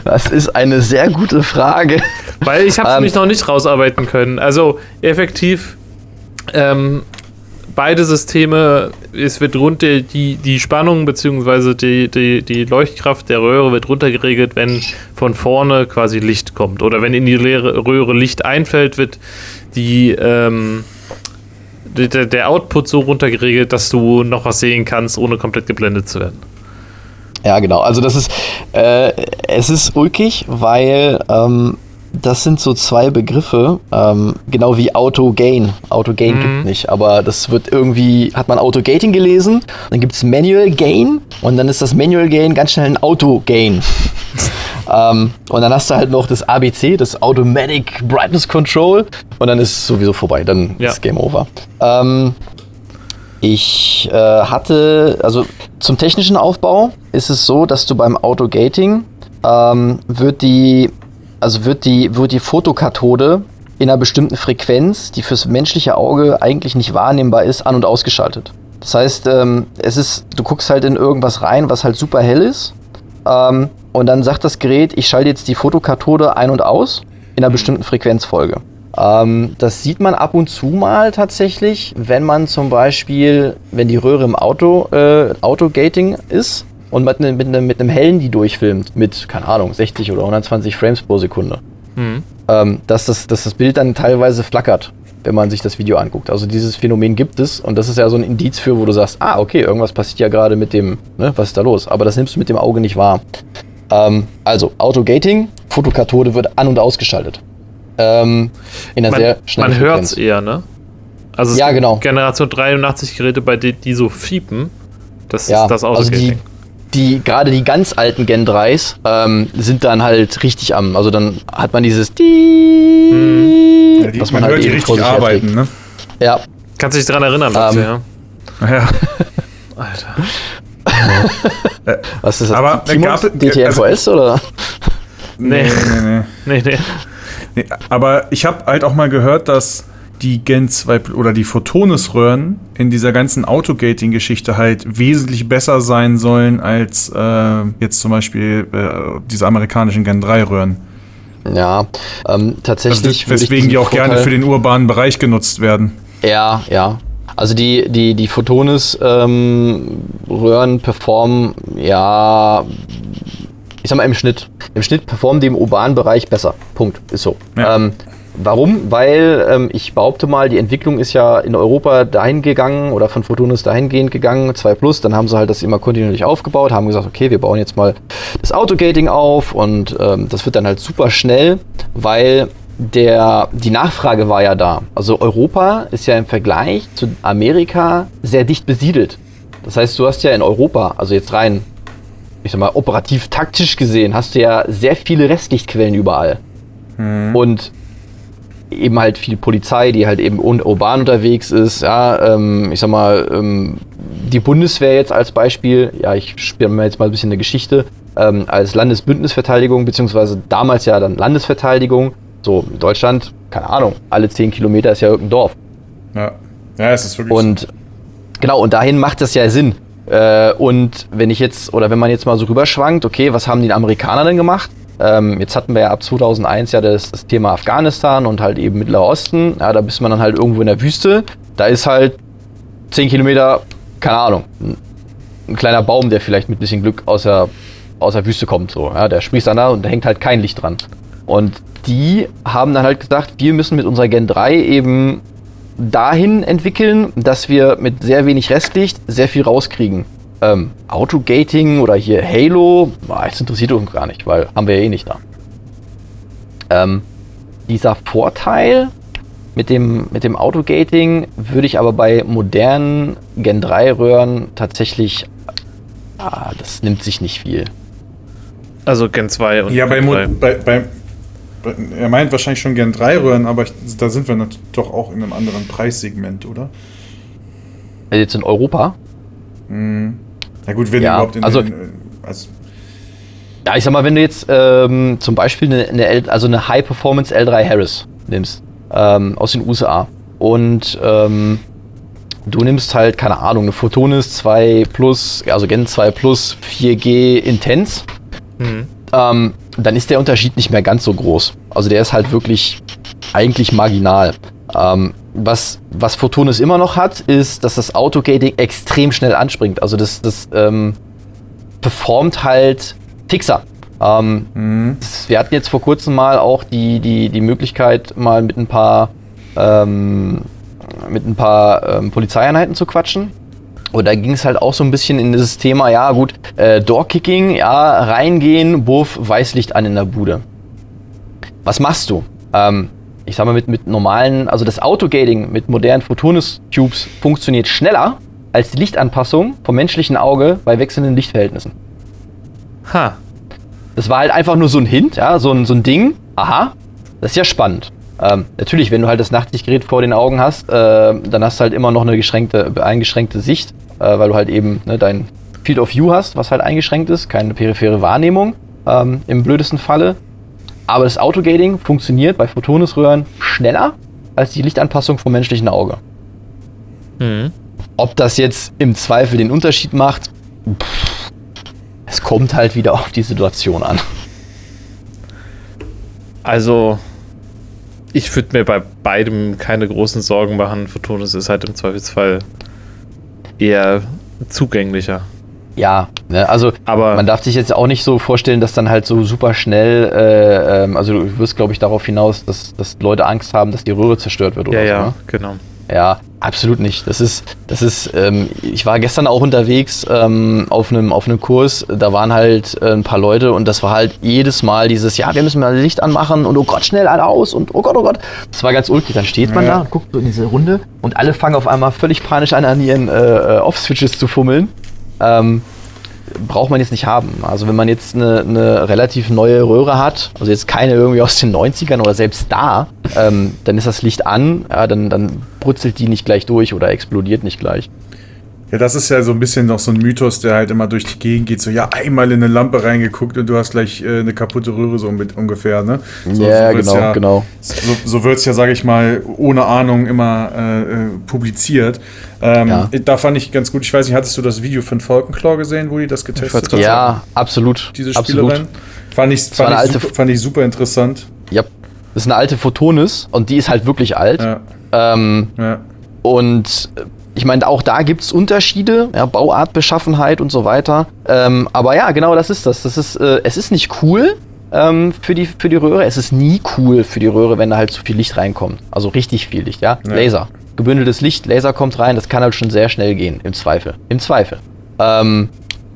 das ist eine sehr gute Frage. Weil ich habe es ähm, mich noch nicht rausarbeiten können. Also effektiv, ähm, beide Systeme, es wird runter, die, die Spannung bzw. Die, die, die Leuchtkraft der Röhre wird runtergeregelt, wenn von vorne quasi Licht kommt. Oder wenn in die Röhre Licht einfällt, wird die, ähm, der, der Output so runtergeregelt, dass du noch was sehen kannst, ohne komplett geblendet zu werden. Ja, genau. Also das ist, äh, es ist ulkig, weil ähm, das sind so zwei Begriffe, ähm, genau wie Auto-Gain. Auto-Gain mhm. gibt nicht, aber das wird irgendwie, hat man Auto-Gating gelesen, dann gibt es Manual Gain und dann ist das Manual Gain ganz schnell ein Auto-Gain. Ähm, und dann hast du halt noch das ABC, das Automatic Brightness Control. Und dann ist es sowieso vorbei. Dann ja. ist Game Over. Ähm, ich äh, hatte, also zum technischen Aufbau ist es so, dass du beim Autogating ähm, wird die, also wird die, wird die Fotokathode in einer bestimmten Frequenz, die fürs menschliche Auge eigentlich nicht wahrnehmbar ist, an- und ausgeschaltet. Das heißt, ähm, es ist, du guckst halt in irgendwas rein, was halt super hell ist. Ähm, und dann sagt das Gerät, ich schalte jetzt die Fotokathode ein und aus in einer bestimmten Frequenzfolge. Ähm, das sieht man ab und zu mal tatsächlich, wenn man zum Beispiel, wenn die Röhre im Auto, äh, Autogating ist und mit, ne, mit, ne, mit einem hellen die durchfilmt, mit, keine Ahnung, 60 oder 120 Frames pro Sekunde. Mhm. Ähm, dass, das, dass das Bild dann teilweise flackert, wenn man sich das Video anguckt. Also dieses Phänomen gibt es und das ist ja so ein Indiz für, wo du sagst, ah, okay, irgendwas passiert ja gerade mit dem, ne, was ist da los? Aber das nimmst du mit dem Auge nicht wahr. Ähm, also, Autogating, Fotokathode wird an- und ausgeschaltet. Ähm, in einer man, sehr schnellen Man hört es eher, ne? Also es ja, genau. Generation 83 Geräte, bei denen die so fiepen. Das ja, ist das Autogating. Also die, die gerade die ganz alten Gen 3s ähm, sind dann halt richtig am, also dann hat man dieses hm. ja, die, was man, man halt hört die richtig arbeiten, ne? Ja. Kannst du dich daran erinnern, Leute, ähm, ja? Ja. Alter. Was ist das? Aber gab, DTFOS also, oder? Nee. Nee, nee, nee. nee, nee. aber ich habe halt auch mal gehört, dass die Gen 2 oder die Photonis-Röhren in dieser ganzen Autogating-Geschichte halt wesentlich besser sein sollen als äh, jetzt zum Beispiel äh, diese amerikanischen Gen 3-Röhren. Ja, ähm, tatsächlich. Also, weswegen die auch Vorteil gerne für den urbanen Bereich genutzt werden. Ja, ja. Also die, die, die Photonis-Röhren ähm, performen, ja, ich sag mal im Schnitt. Im Schnitt performen die im urbanen Bereich besser. Punkt. Ist so. Ja. Ähm, warum? Weil ähm, ich behaupte mal, die Entwicklung ist ja in Europa dahin gegangen oder von Photonis dahingehend gegangen, 2 Plus, dann haben sie halt das immer kontinuierlich aufgebaut, haben gesagt, okay, wir bauen jetzt mal das Autogating auf und ähm, das wird dann halt super schnell, weil der, die Nachfrage war ja da. Also Europa ist ja im Vergleich zu Amerika sehr dicht besiedelt. Das heißt, du hast ja in Europa, also jetzt rein, ich sag mal, operativ taktisch gesehen, hast du ja sehr viele Restlichtquellen überall. Mhm. Und eben halt viel Polizei, die halt eben urban unterwegs ist. Ja, ähm, ich sag mal, ähm, die Bundeswehr jetzt als Beispiel, ja, ich spiele mir jetzt mal ein bisschen eine Geschichte, ähm, als Landesbündnisverteidigung, beziehungsweise damals ja dann Landesverteidigung, so, in Deutschland, keine Ahnung, alle 10 Kilometer ist ja irgendein Dorf. Ja, ja es ist wirklich Und so. genau, und dahin macht das ja Sinn. Äh, und wenn ich jetzt, oder wenn man jetzt mal so rüberschwankt, okay, was haben die Amerikaner denn gemacht? Ähm, jetzt hatten wir ja ab 2001 ja das, das Thema Afghanistan und halt eben Mittlerer Osten. Ja, da bist man dann halt irgendwo in der Wüste. Da ist halt 10 Kilometer, keine Ahnung, ein, ein kleiner Baum, der vielleicht mit ein bisschen Glück aus der, aus der Wüste kommt. So. Ja, der sprießt dann da und da hängt halt kein Licht dran. Und die haben dann halt gesagt, wir müssen mit unserer Gen 3 eben dahin entwickeln, dass wir mit sehr wenig Restlicht sehr viel rauskriegen. Ähm, Autogating oder hier Halo, das interessiert uns gar nicht, weil haben wir ja eh nicht da. Ähm, dieser Vorteil mit dem, mit dem Autogating würde ich aber bei modernen Gen 3 Röhren tatsächlich, ah, das nimmt sich nicht viel. Also Gen 2 und Ja, bei, Gen Mo 3. bei, bei, bei er meint wahrscheinlich schon gern drei Röhren, aber ich, da sind wir doch auch in einem anderen Preissegment, oder? Also Jetzt in Europa. Na gut, wenn Ja, überhaupt in also- den, also Ja, ich sag mal, wenn du jetzt ähm, zum Beispiel eine, eine, L, also eine High Performance L3 Harris nimmst, ähm, aus den USA und ähm, du nimmst halt, keine Ahnung, eine Photonis 2 Plus, also Gen 2 Plus 4G Intense, Mhm. ähm, dann ist der Unterschied nicht mehr ganz so groß. Also der ist halt wirklich eigentlich marginal. Ähm, was, was Photonis immer noch hat, ist, dass das Autogating extrem schnell anspringt. Also das, das ähm, performt halt fixer. Ähm, das, wir hatten jetzt vor kurzem mal auch die, die, die Möglichkeit, mal mit ein paar, ähm, mit ein paar ähm, Polizeieinheiten zu quatschen. Und da ging es halt auch so ein bisschen in dieses Thema, ja gut, äh, Doorkicking, ja, reingehen, Wurf, Weißlicht an in der Bude. Was machst du? Ähm, ich sag mal, mit, mit normalen, also das Autogating mit modernen Photonis-Tubes funktioniert schneller als die Lichtanpassung vom menschlichen Auge bei wechselnden Lichtverhältnissen. Ha. Das war halt einfach nur so ein Hint, ja, so ein, so ein Ding. Aha, das ist ja spannend. Ähm, natürlich, wenn du halt das Nachtsichtgerät vor den Augen hast, äh, dann hast du halt immer noch eine geschränkte, eingeschränkte Sicht, äh, weil du halt eben ne, dein Field of View hast, was halt eingeschränkt ist, keine periphere Wahrnehmung ähm, im blödesten Falle. Aber das Autogating funktioniert bei Photonisröhren schneller als die Lichtanpassung vom menschlichen Auge. Mhm. Ob das jetzt im Zweifel den Unterschied macht, pff, es kommt halt wieder auf die Situation an. Also, ich würde mir bei beidem keine großen Sorgen machen. Photonis ist halt im Zweifelsfall eher zugänglicher. Ja, ne, also Aber man darf sich jetzt auch nicht so vorstellen, dass dann halt so super schnell, äh, ähm, also du wirst, glaube ich, darauf hinaus, dass, dass Leute Angst haben, dass die Röhre zerstört wird oder ja, so. ja, Ne? genau. Ja, absolut nicht. Das ist, das ist, ähm, ich war gestern auch unterwegs ähm, auf einem auf einem Kurs, da waren halt äh, ein paar Leute und das war halt jedes Mal dieses, ja, wir müssen mal Licht anmachen und oh Gott, schnell alle aus und oh Gott, oh Gott. Das war ganz ulkig. Dann steht man Ja. da und guckt so in diese Runde und alle fangen auf einmal völlig panisch an, an ihren äh, äh, Off-Switches zu fummeln. Ähm, braucht man jetzt nicht haben. Also wenn man jetzt eine, eine relativ neue Röhre hat, also jetzt keine irgendwie aus den 90ern oder selbst da, ähm, dann ist das Licht an, ja, dann, dann brutzelt die nicht gleich durch oder explodiert nicht gleich. Ja, das ist ja so ein bisschen noch so ein Mythos, der halt immer durch die Gegend geht. So, ja, einmal in eine Lampe reingeguckt und du hast gleich äh, eine kaputte Röhre so mit ungefähr, ne? So, Ja, wird's genau, genau. So, so wird es ja, sage ich mal, ohne Ahnung immer äh, äh, publiziert. Ähm, Ja. Da fand ich ganz gut, ich weiß nicht, hattest du das Video von Falkenclaw gesehen, wo die das getestet haben? grad Ja, absolut. Diese absolut. Spielerin. Fand ich, fand, ich super, fand ich super interessant. Ja. Das ist eine alte Photonis und die ist halt wirklich alt. Ja, Ähm, ja. Und äh, ich meine, auch da gibt es Unterschiede, ja, Bauart, Beschaffenheit und so weiter. Ähm, aber ja, genau das ist das. das ist, äh, es ist nicht cool ähm, für, die, für die Röhre. Es ist nie cool für die Röhre, wenn da halt zu viel Licht reinkommt. Also richtig viel Licht, ja. Ja. Laser. Gebündeltes Licht, Laser kommt rein, das kann halt schon sehr schnell gehen, im Zweifel. Im Zweifel. Ähm,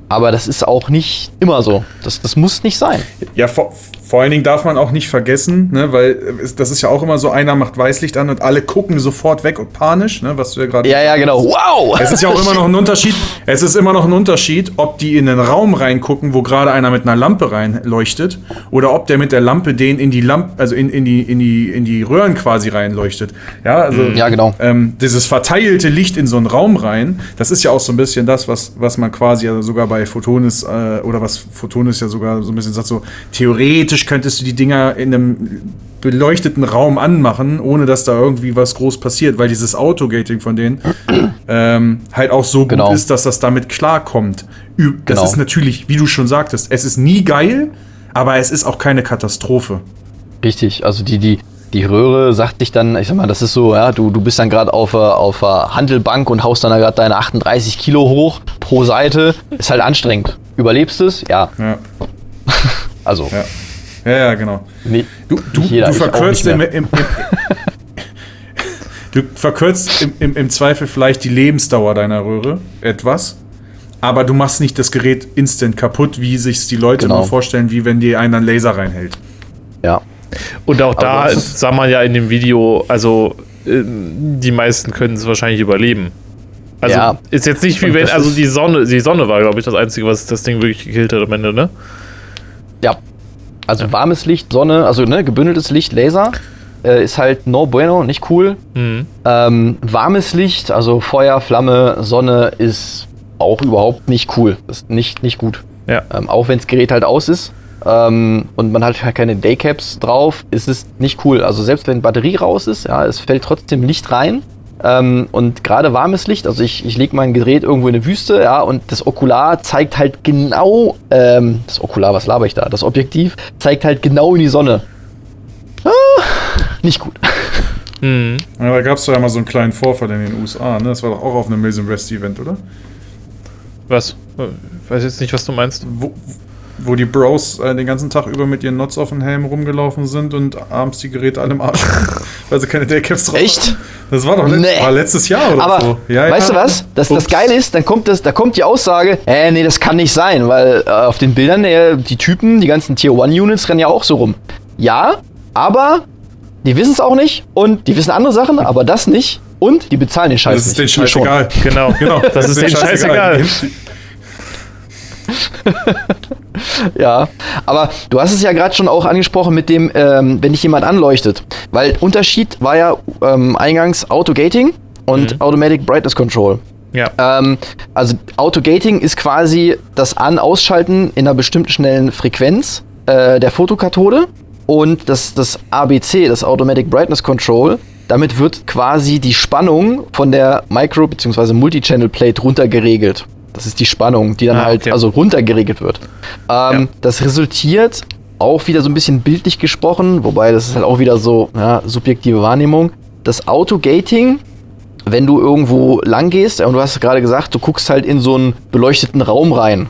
aber das ist auch nicht immer so. Das, das muss nicht sein. Ja, vor, vor allen Dingen darf man auch nicht vergessen, ne, weil äh, das ist ja auch immer so, einer macht Weißlicht an und alle gucken sofort weg und panisch, ne, was du ja gerade. Ja, ja, genau. Wow! Es ist ja auch immer noch ein Unterschied. Es ist immer noch ein Unterschied, ob die in den Raum reingucken, wo gerade einer mit einer Lampe reinleuchtet, oder ob der mit der Lampe den in die Lampe, also in, in die in die in die Röhren quasi reinleuchtet. Ja, also Ja, genau. ähm, dieses verteilte Licht in so einen Raum rein, das ist ja auch so ein bisschen das, was, was man quasi ja sogar bei Photonis äh, oder was Photonis ja sogar so ein bisschen sagt, so theoretisch könntest du die Dinger in einem beleuchteten Raum anmachen, ohne dass da irgendwie was groß passiert, weil dieses Autogating von denen ähm, halt auch so Genau. gut ist, dass das damit klarkommt. Das Genau. ist natürlich, wie du schon sagtest, es ist nie geil, aber es ist auch keine Katastrophe. Richtig, also die, die, die Röhre sagt sich dann, ich sag mal, das ist so, ja, du, du bist dann gerade auf, der- auf Handelbank und haust dann gerade deine 38 Kilo hoch pro Seite. Ist halt anstrengend. Überlebst es? Ja. Ja, Also, ja. Ja, ja, genau. nee, Du, du, jeder, du verkürzt im, im, im, du verkürzt im, im, im Zweifel vielleicht die Lebensdauer deiner Röhre etwas, aber du machst nicht das Gerät instant kaputt, wie sich die Leute Genau. immer vorstellen, wie wenn dir einer einen Laser reinhält. Ja. Und auch da Aber sah man ja in dem Video, also äh, die meisten können es wahrscheinlich überleben. Also Ja. ist jetzt nicht wie Und wenn, also die Sonne, die Sonne war, glaube ich, das Einzige, was das Ding wirklich gekillt hat am Ende, ne? Ja. Also warmes Licht, Sonne, also ne, gebündeltes Licht, Laser, äh, ist halt no bueno, nicht cool. Mhm. Ähm, warmes Licht, also Feuer, Flamme, Sonne ist auch überhaupt nicht cool. Ist nicht, nicht gut. Ja. Ähm, auch wenn das Gerät halt aus ist ähm, und man hat halt keine Daycaps drauf, ist es nicht cool. Also selbst wenn Batterie raus ist, ja, es fällt trotzdem Licht rein. Ähm, und gerade warmes Licht, also ich, ich lege mein Gerät irgendwo in eine Wüste, ja, und das Okular zeigt halt genau, ähm, das Okular, was laber ich da? Das Objektiv zeigt halt genau in die Sonne. Ah, nicht gut. Mhm. Ja, da gab es doch ja mal so einen kleinen Vorfall in den USA, ne? Das war doch auch auf einem Mills Rest Event, oder? Was? Ich weiß jetzt nicht, was du meinst. Wo, wo die Bros äh, den ganzen Tag über mit ihren Nots auf den Helm rumgelaufen sind und abends die Geräte alle im Arsch, weil sie keine Daycaps drauf Echt? hatten. Das war doch letzt, Nee. war letztes Jahr oder Aber so. Ja, weißt ja. du was? Das, das. Geile ist, dann kommt, das, da kommt die Aussage, äh, nee, das kann nicht sein, weil äh, auf den Bildern, äh, die Typen, die ganzen Tier 1 Units rennen ja auch so rum. Ja, aber die wissen es auch nicht und die wissen andere Sachen, aber das nicht und die bezahlen den Scheiß Das ist den Scheiß egal. Genau, Genau, Das ist denen scheißegal. Ja, aber du hast es ja gerade schon auch angesprochen mit dem, ähm, wenn dich jemand anleuchtet. Weil Unterschied war ja ähm, eingangs Auto-Gating und Mhm. Automatic Brightness Control. Ja. Ähm, also Auto-Gating ist quasi das An-Ausschalten in einer bestimmten schnellen Frequenz äh, der Fotokathode. Und das, das ABC, das Automatic Brightness Control, damit wird quasi die Spannung von der Micro- bzw. Multi-Channel-Plate runtergeregelt. Das ist die Spannung, die dann Ah, halt okay. also runtergeregelt wird. Ähm, Das resultiert auch wieder so ein bisschen bildlich gesprochen, wobei das ist halt auch wieder so ja, subjektive Wahrnehmung. Das Auto-Gating wenn du irgendwo lang gehst, und du hast gerade gesagt, du guckst halt in so einen beleuchteten Raum rein.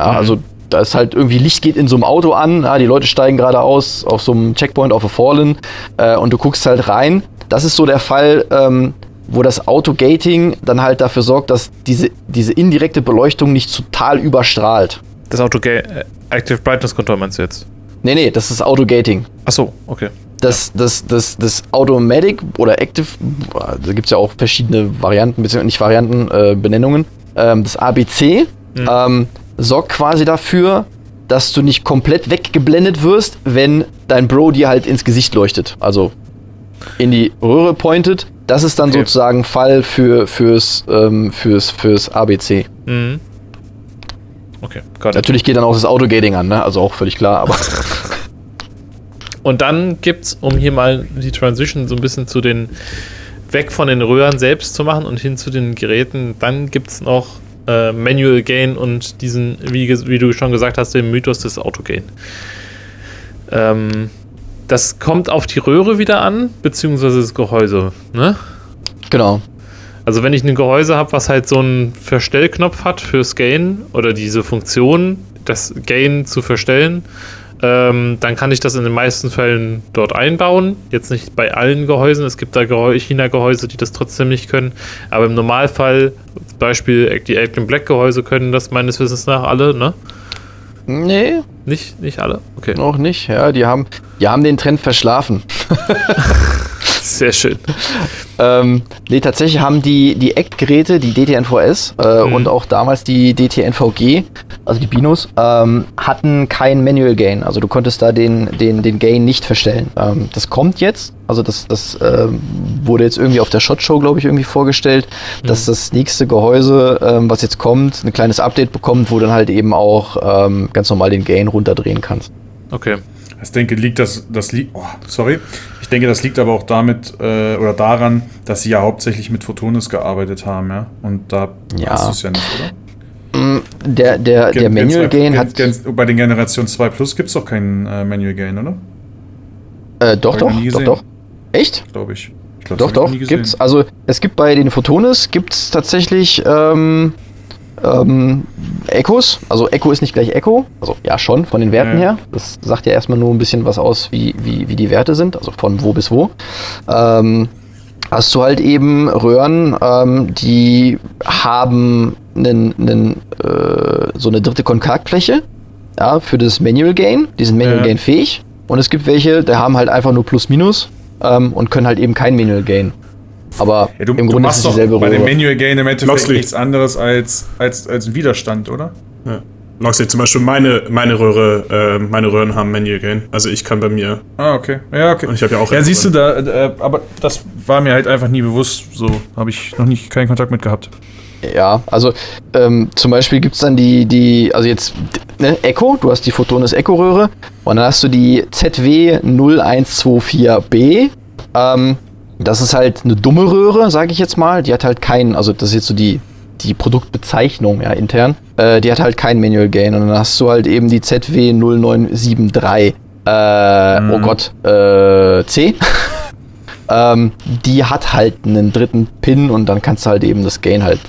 Ja, Mhm. Also da ist halt irgendwie Licht geht in so einem Auto an, ja, die Leute steigen gerade aus auf so einem Checkpoint auf a Fallen äh, und du guckst halt rein. Das ist so der Fall, ähm, wo das Auto-Gating dann halt dafür sorgt, dass diese, diese indirekte Beleuchtung nicht total überstrahlt. Das Auto äh, Active Brightness Control meinst du jetzt? Nee, nee, das ist Auto-Gating. Achso, okay. Das, das, das, das Automatic oder Active, da gibt es ja auch verschiedene Varianten, beziehungsweise nicht Varianten, äh, Benennungen. Ähm, das ABC Mhm. ähm, sorgt quasi dafür, dass du nicht komplett weggeblendet wirst, wenn dein Bro dir halt ins Gesicht leuchtet. Also in die Röhre pointet. Das ist dann Okay. sozusagen Fall für, fürs, ähm, fürs, fürs ABC. Mhm. Okay, got it. Natürlich geht dann auch das Autogating an, ne? also auch völlig klar, aber Und dann gibt's, um hier mal die Transition so ein bisschen zu den weg von den Röhren selbst zu machen und hin zu den Geräten, dann gibt's noch äh, Manual Gain und diesen, wie, wie du schon gesagt hast, den Mythos des Autogain. Ähm, das kommt auf die Röhre wieder an, beziehungsweise das Gehäuse. Ne? genau. Also wenn ich ein Gehäuse habe, was halt so einen Verstellknopf hat fürs Gain oder diese Funktion, das Gain zu verstellen, ähm, dann kann ich das in den meisten Fällen dort einbauen. Jetzt nicht bei allen Gehäusen, es gibt da Gehäu- China-Gehäuse, die das trotzdem nicht können. Aber im Normalfall, Beispiel die Elton Black Gehäuse können das meines Wissens nach alle, ne? Nee, Nicht, nicht alle? Okay, noch nicht. Ja, die haben, die haben den Trend verschlafen. sehr schön. Ähm, nee, tatsächlich haben die, die ACT-Geräte, die DTNVS äh, Mhm. und auch damals die DTNVG, also die Binos, ähm, hatten kein Manual Gain. Also du konntest da den, den, den Gain nicht verstellen. Ähm, das kommt jetzt. Also das, das ähm, wurde jetzt irgendwie auf der Shot Show, glaube ich, irgendwie vorgestellt, dass das nächste Gehäuse, ähm, was jetzt kommt, ein kleines Update bekommt, wo dann halt eben auch ähm, ganz normal den Gain runterdrehen kannst. Okay. Ich denke, liegt das, das liegt, oh, sorry. Ich denke, das liegt aber auch damit äh, oder daran, dass sie ja hauptsächlich mit Photonis gearbeitet haben, ja. Und da Ja. hast du es ja nicht, oder? der, der, der Gen Manual 2 Gain hat. Bei den Generation 2 Plus gibt es doch keinen äh, Manual Gain, oder? Äh, doch, doch, doch, doch. Echt? Glaube ich. ich glaub, Doch, doch, gibt's. Also es gibt bei den Photones gibt's tatsächlich ähm, ähm, Echos. Also Echo ist nicht gleich Echo. Also ja schon von den Werten Ja. her. Das sagt ja erstmal nur ein bisschen was aus, wie, wie, wie die Werte sind. Also von wo bis wo. Ähm, hast du halt eben Röhren, ähm, die haben einen, einen, äh, so eine dritte Kontaktfläche ja, für das Manual Gain. Die sind Manual Ja. Gain fähig. Und es gibt welche, die haben halt einfach nur Plus-Minus ähm, und können halt eben kein Manual Gain. Aber Ja, du, im Grunde ist machst es doch dieselbe bei dem. Manual Gain im Endeffekt Loxley. nichts anderes als, als, als ein Widerstand, oder? Ja. Loxley, zum Beispiel meine, meine Röhre, äh, meine Röhren haben Manual Gain. Also ich kann bei mir. Ah, okay. Ja, okay. Und ich habe ja auch. Ja, siehst du, da, äh, aber das war mir halt einfach nie bewusst. So habe ich noch nicht keinen Kontakt mit gehabt. Ja, also ähm, zum Beispiel gibt es dann die, die, also jetzt ne, Echo, du hast die Photonis Echo-Röhre und dann hast du die ZW0124B. Ähm, das ist halt eine dumme Röhre, sage ich jetzt mal. Die hat halt keinen, also das ist jetzt so die, die Produktbezeichnung ja intern. Äh, die hat halt keinen Manual Gain und dann hast du halt eben die ZW0973. Äh, oh Gott, äh, C. ähm, die hat halt einen dritten Pin und dann kannst du halt eben das Gain halt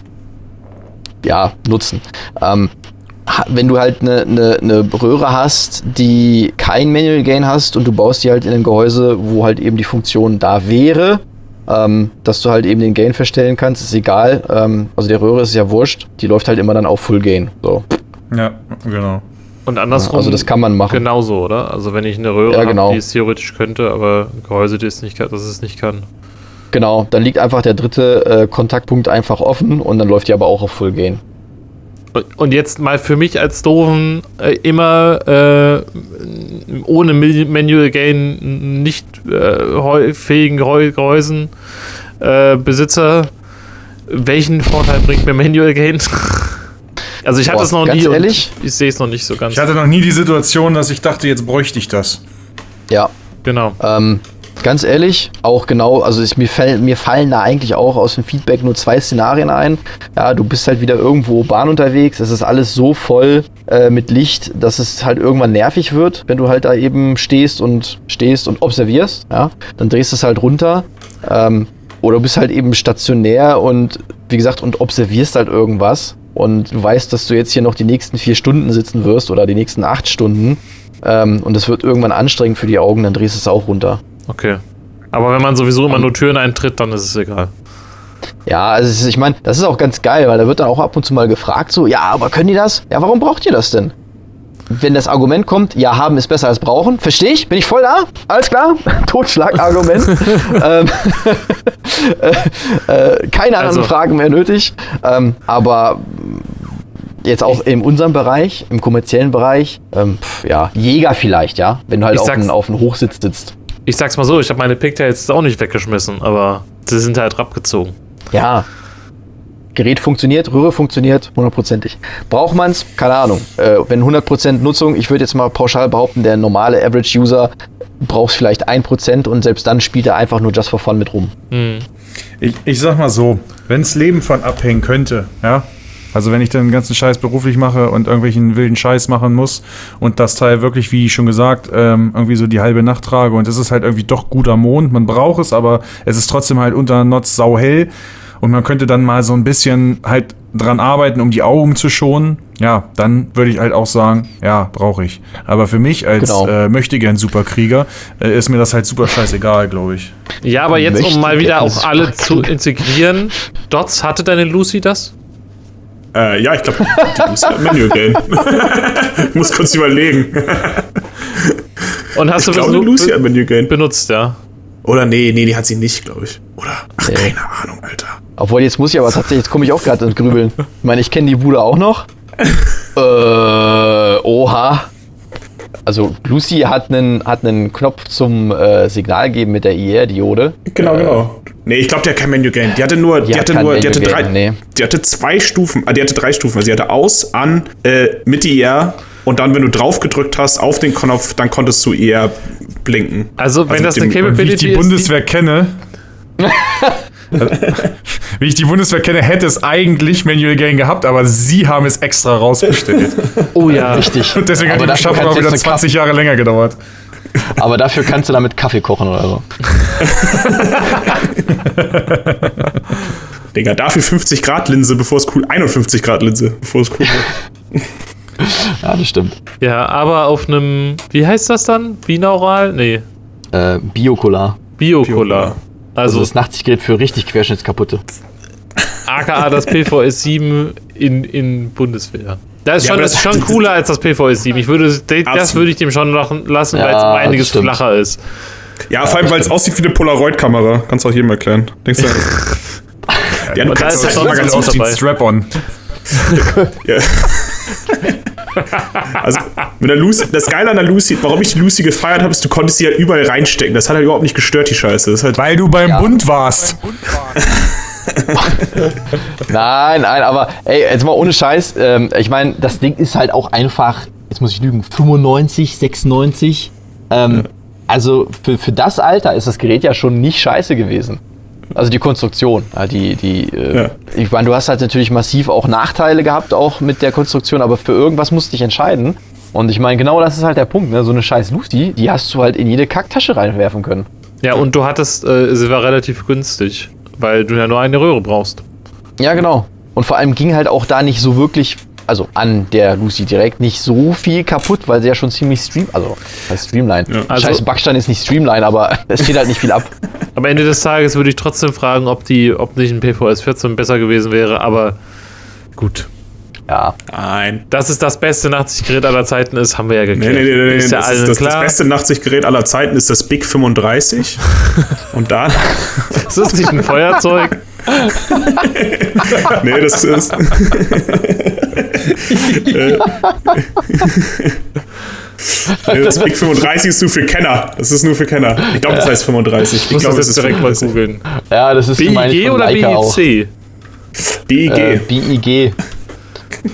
ja, nutzen. Ähm, wenn du halt eine ne, ne Röhre hast, die kein Manual Gain hast und du baust die halt in ein Gehäuse, wo halt eben die Funktion da wäre, ähm, dass du halt eben den Gain verstellen kannst, ist egal. Ähm, also der Röhre ist ja wurscht, die läuft halt immer dann auf Full Gain. So. Ja, genau. Und andersrum. Also das kann man machen. Genauso, oder? Also wenn ich eine Röhre Ja, habe, genau. die es theoretisch könnte, aber ein Gehäuse, die es nicht kann, das es nicht kann. Genau, dann liegt einfach der dritte äh, Kontaktpunkt einfach offen und dann läuft die aber auch auf Full Gain. Und- jetzt mal für mich als Doofen äh, immer äh, ohne Manual Gain nicht äh, fähigen Gehäu- Gehäusen äh, Besitzer, welchen Vorteil bringt mir Manual Gain? also ich hatte Boah, es noch ganz nie ehrlich? und ich sehe es noch nicht so ganz. Ich hatte noch nie die Situation, dass ich dachte, jetzt bräuchte ich das. Ja, Genau. Ähm, ganz ehrlich, auch genau, also ich, mir, fall, mir fallen da eigentlich auch aus dem Feedback nur zwei Szenarien ein. Ja, du bist halt wieder irgendwo Bahn unterwegs, es ist alles so voll äh, mit Licht, dass es halt irgendwann nervig wird, wenn du halt da eben stehst und stehst und observierst. Ja, dann drehst du es halt runter. Ähm, oder du bist halt eben stationär und wie gesagt, und observierst halt irgendwas. Und du weißt, dass du jetzt hier noch die nächsten vier Stunden sitzen wirst oder die nächsten acht Stunden. Ähm, und es wird irgendwann anstrengend für die Augen, dann drehst du es auch runter. Okay. Aber wenn man sowieso immer nur Türen eintritt, dann ist es egal. Ja, also ich meine, das ist auch ganz geil, weil da wird dann auch ab und zu mal gefragt, so, ja, aber können die das? Ja, warum braucht ihr das denn? Wenn das Argument kommt, ja, haben ist besser als brauchen, verstehe ich, bin ich voll da, alles klar, Totschlagargument. ähm, äh, äh, keine anderen Also- Fragen mehr nötig, ähm, aber jetzt auch in unserem Bereich, im kommerziellen Bereich, ähm, ja, Jäger vielleicht, ja, wenn du halt auf einem Hochsitz sitzt. Ich sag's mal so, ich habe meine Pigtails jetzt auch nicht weggeschmissen, aber sie sind halt abgezogen. Ja. Gerät funktioniert, Röhre funktioniert, hundertprozentig. Braucht man's? Keine Ahnung. Äh, wenn 100% Nutzung, ich würde jetzt mal pauschal behaupten, der normale Average-User braucht vielleicht 1% und selbst dann spielt er einfach nur just for fun mit rum. Hm. Ich, ich sag mal so, wenn's Leben von abhängen könnte, ja. Also wenn ich den ganzen Scheiß beruflich mache und irgendwelchen wilden Scheiß machen muss und das Teil wirklich, wie schon gesagt, ähm, irgendwie so die halbe Nacht trage und es ist halt irgendwie doch guter Mond, man braucht es, aber es ist trotzdem halt unter Notz sauhell und man könnte dann mal so ein bisschen halt dran arbeiten, um die Augen zu schonen, ja, dann würde ich halt auch sagen, ja, brauche ich. Aber für mich als Genau. äh, möchte gern Superkrieger äh, ist mir das halt super scheißegal, glaube ich. Ja, aber jetzt, um mal wieder auch alle zu integrieren. Dots, hatte deine Lucy das? Äh, ja, ich glaube, die muss ja Manual Gain. ich muss kurz überlegen. Und hast Ich du Lucy hat Manual Gain. benutzt, ja? Oder nee, nee, die hat sie nicht, glaube ich. Oder? Ach, Nee. keine Ahnung, Alter. Obwohl, jetzt muss ich aber tatsächlich, jetzt komme ich auch gerade ins Grübeln. Ich meine, ich kenne die Bude auch noch. äh, oha. Also, Lucy hat einen, hat einen Knopf zum äh, Signal geben mit der IR-Diode. Genau, genau. Nee, ich glaube, die hat kein Manual Gain. Die hatte nur, die, hat hatte nur, die hatte drei, Gain, nee. die hatte zwei Stufen, ah, die hatte drei Stufen. Also die hatte aus, an, äh, mit IR und dann, wenn du drauf gedrückt hast auf den Knopf, dann konntest du IR blinken. Also, wenn Also das eine dem- Und wie ich Capability die ist. Bundeswehr kenne, Wie ich die Bundeswehr kenne, hätte es eigentlich Manual Gain gehabt, aber sie haben es extra rausbestellt. Oh ja. Richtig. Und deswegen hat Aber die dafür Beschaffung auch wieder jetzt eine 20 Jahre länger gedauert. Aber dafür kannst du damit Kaffee kochen oder so. Digga, dafür 50 Grad Linse, bevor es cool. 51 Grad Linse, bevor es cool wird. Ja, das stimmt. Ja, aber auf einem, wie heißt das dann? Binaural? Nee, Äh, Biocolar. Biocolar. Also Also das Nachtsichtgerät für richtig querschnittskaputte. aka das PVS 7 in, in Bundeswehr. Das ist, Ja, schon, das ist schon cooler als das PVS 7. Ich würde, das Absolut. würde ich dem schon lassen, weil es Ja, um einiges flacher ist. Ja, vor allem, weil es aussieht wie eine Polaroid-Kamera. Kannst du auch jedem erklären. Denkst du? ja, du Und da kannst ist das ja Magazin sonst Aus wie ein. Strap-on. Ja. Also, mit der Lucy, das Geile an der Lucy, warum ich die Lucy gefeiert habe, ist, du konntest sie halt überall reinstecken. Das hat halt überhaupt nicht gestört, die Scheiße. Halt, Weil du beim Ja. Bund warst. Nein, nein, aber ey, jetzt mal ohne Scheiß. Ähm, ich meine, das Ding ist halt auch einfach, jetzt muss ich lügen, 95, 96. Ähm, Also für, für das Alter ist das Gerät ja schon nicht scheiße gewesen. Also die Konstruktion, die, die, äh, Ja. ich meine, du hast halt natürlich massiv auch Nachteile gehabt, auch mit der Konstruktion, aber für irgendwas musst du dich entscheiden. Und ich meine, genau das ist halt der Punkt, ne? So eine scheiß Lucy, die hast du halt in jede Kacktasche reinwerfen können. Ja, und du hattest, äh, sie war relativ günstig, weil du ja nur eine Röhre brauchst. Ja, genau. Und vor allem ging halt auch da nicht so wirklich, also an der Lucy direkt, nicht so viel kaputt, weil sie ja schon ziemlich stream, also heißt Streamline. Also- Scheiß Backstein ist nicht Streamline, aber es steht halt nicht viel ab. Am Ende des Tages würde ich trotzdem fragen, ob die, ob nicht ein PVS 14 besser gewesen wäre, aber gut. Ja. nein. Dass es das beste Nachtsichtgerät aller Zeiten ist, haben wir ja Nee, geklärt. nee, nee, nee, Ist ja das, ist das, das beste Nachtsichtgerät aller Zeiten ist das Big 35. Und dann. Ist das nicht ein Feuerzeug? Nee, das ist. nee, das Big 35 ist nur für Kenner. Das ist nur für Kenner. Ich glaube, das heißt 35. Ich muss glaube, das jetzt direkt mal googeln. Ja, das ist ich BIG oder. BIC? BIG. Äh, BIG.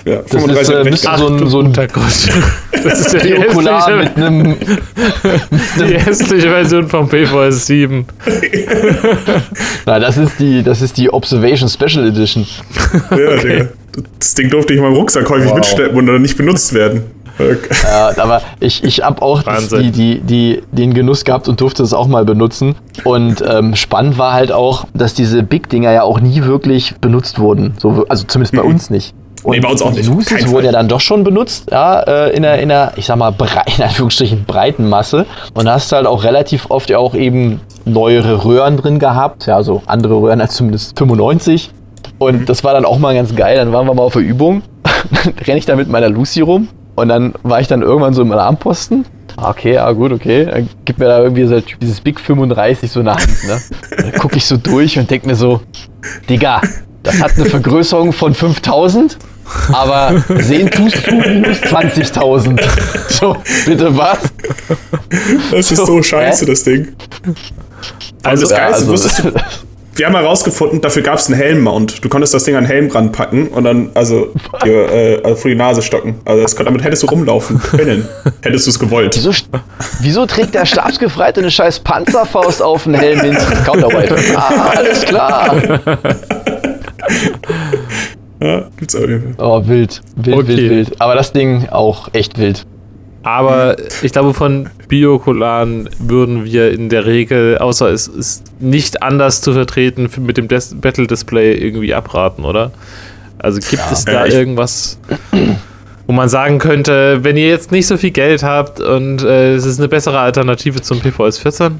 Ja, Das 35 ist, äh, müsste so ein, so ein. Das ist ja die Biokular mit hässliche, einem. die hässliche Version vom PVS 7. Na, das ist die, das ist die Observation Special Edition. Ja, Digga. Das Ding durfte ich in meinem Rucksack häufig Wow. mitschleppen und dann nicht benutzt werden. Ja, aber ich, ich habe auch die, die, die, den Genuss gehabt und durfte es auch mal benutzen. Und ähm, spannend war halt auch, dass diese Big-Dinger ja auch nie wirklich benutzt wurden. So, also zumindest bei uns nicht. Und Nee, bei uns auch die nicht. Lucis Fall. ja dann doch schon benutzt, ja, äh, in der, in der, ich sag mal, brei in Anführungsstrichen breiten Masse. Und da hast du halt auch relativ oft ja auch eben neuere Röhren drin gehabt, ja, so andere Röhren als zumindest 95. Und das war dann auch mal ganz geil. Dann waren wir mal auf der Übung. Dann renne ich da mit meiner Lucy rum. Und dann war ich dann irgendwann so im Alarmposten. Ah, Okay, ja gut, okay. Dann gibt mir da irgendwie so dieses Big 35 so eine Hand, ne? Dann gucke ich so durch und denk mir so, Digga, das hat eine Vergrößerung von 5000, aber sehen tust du minus 20.000. So, bitte was? Das ist so So, scheiße, hä? das Ding. Also, das Geilste, also, du, wir haben herausgefunden, dafür gab es einen Helm-Mount. Du konntest das Ding an den Helm ranpacken und dann, also, dir, äh, also vor die Nase stocken. Also das, damit hättest du rumlaufen können. hättest du es gewollt. wieso, wieso trägt der Stabsgefreite eine scheiß Panzerfaust auf den Helm hin? Counterweight. Ah, alles klar. Ja, gibt's jeden Fall. Oh, wild. Wild, Okay. wild, wild. Aber das Ding auch echt wild. Aber ich glaube, von Biokularen würden wir in der Regel, außer es ist nicht anders zu vertreten, für- mit dem Des Battle Display irgendwie abraten, oder? Also gibt es da Ja, irgendwas, wo man sagen könnte, wenn ihr jetzt nicht so viel Geld habt und äh, es ist eine bessere Alternative zum PVS 14?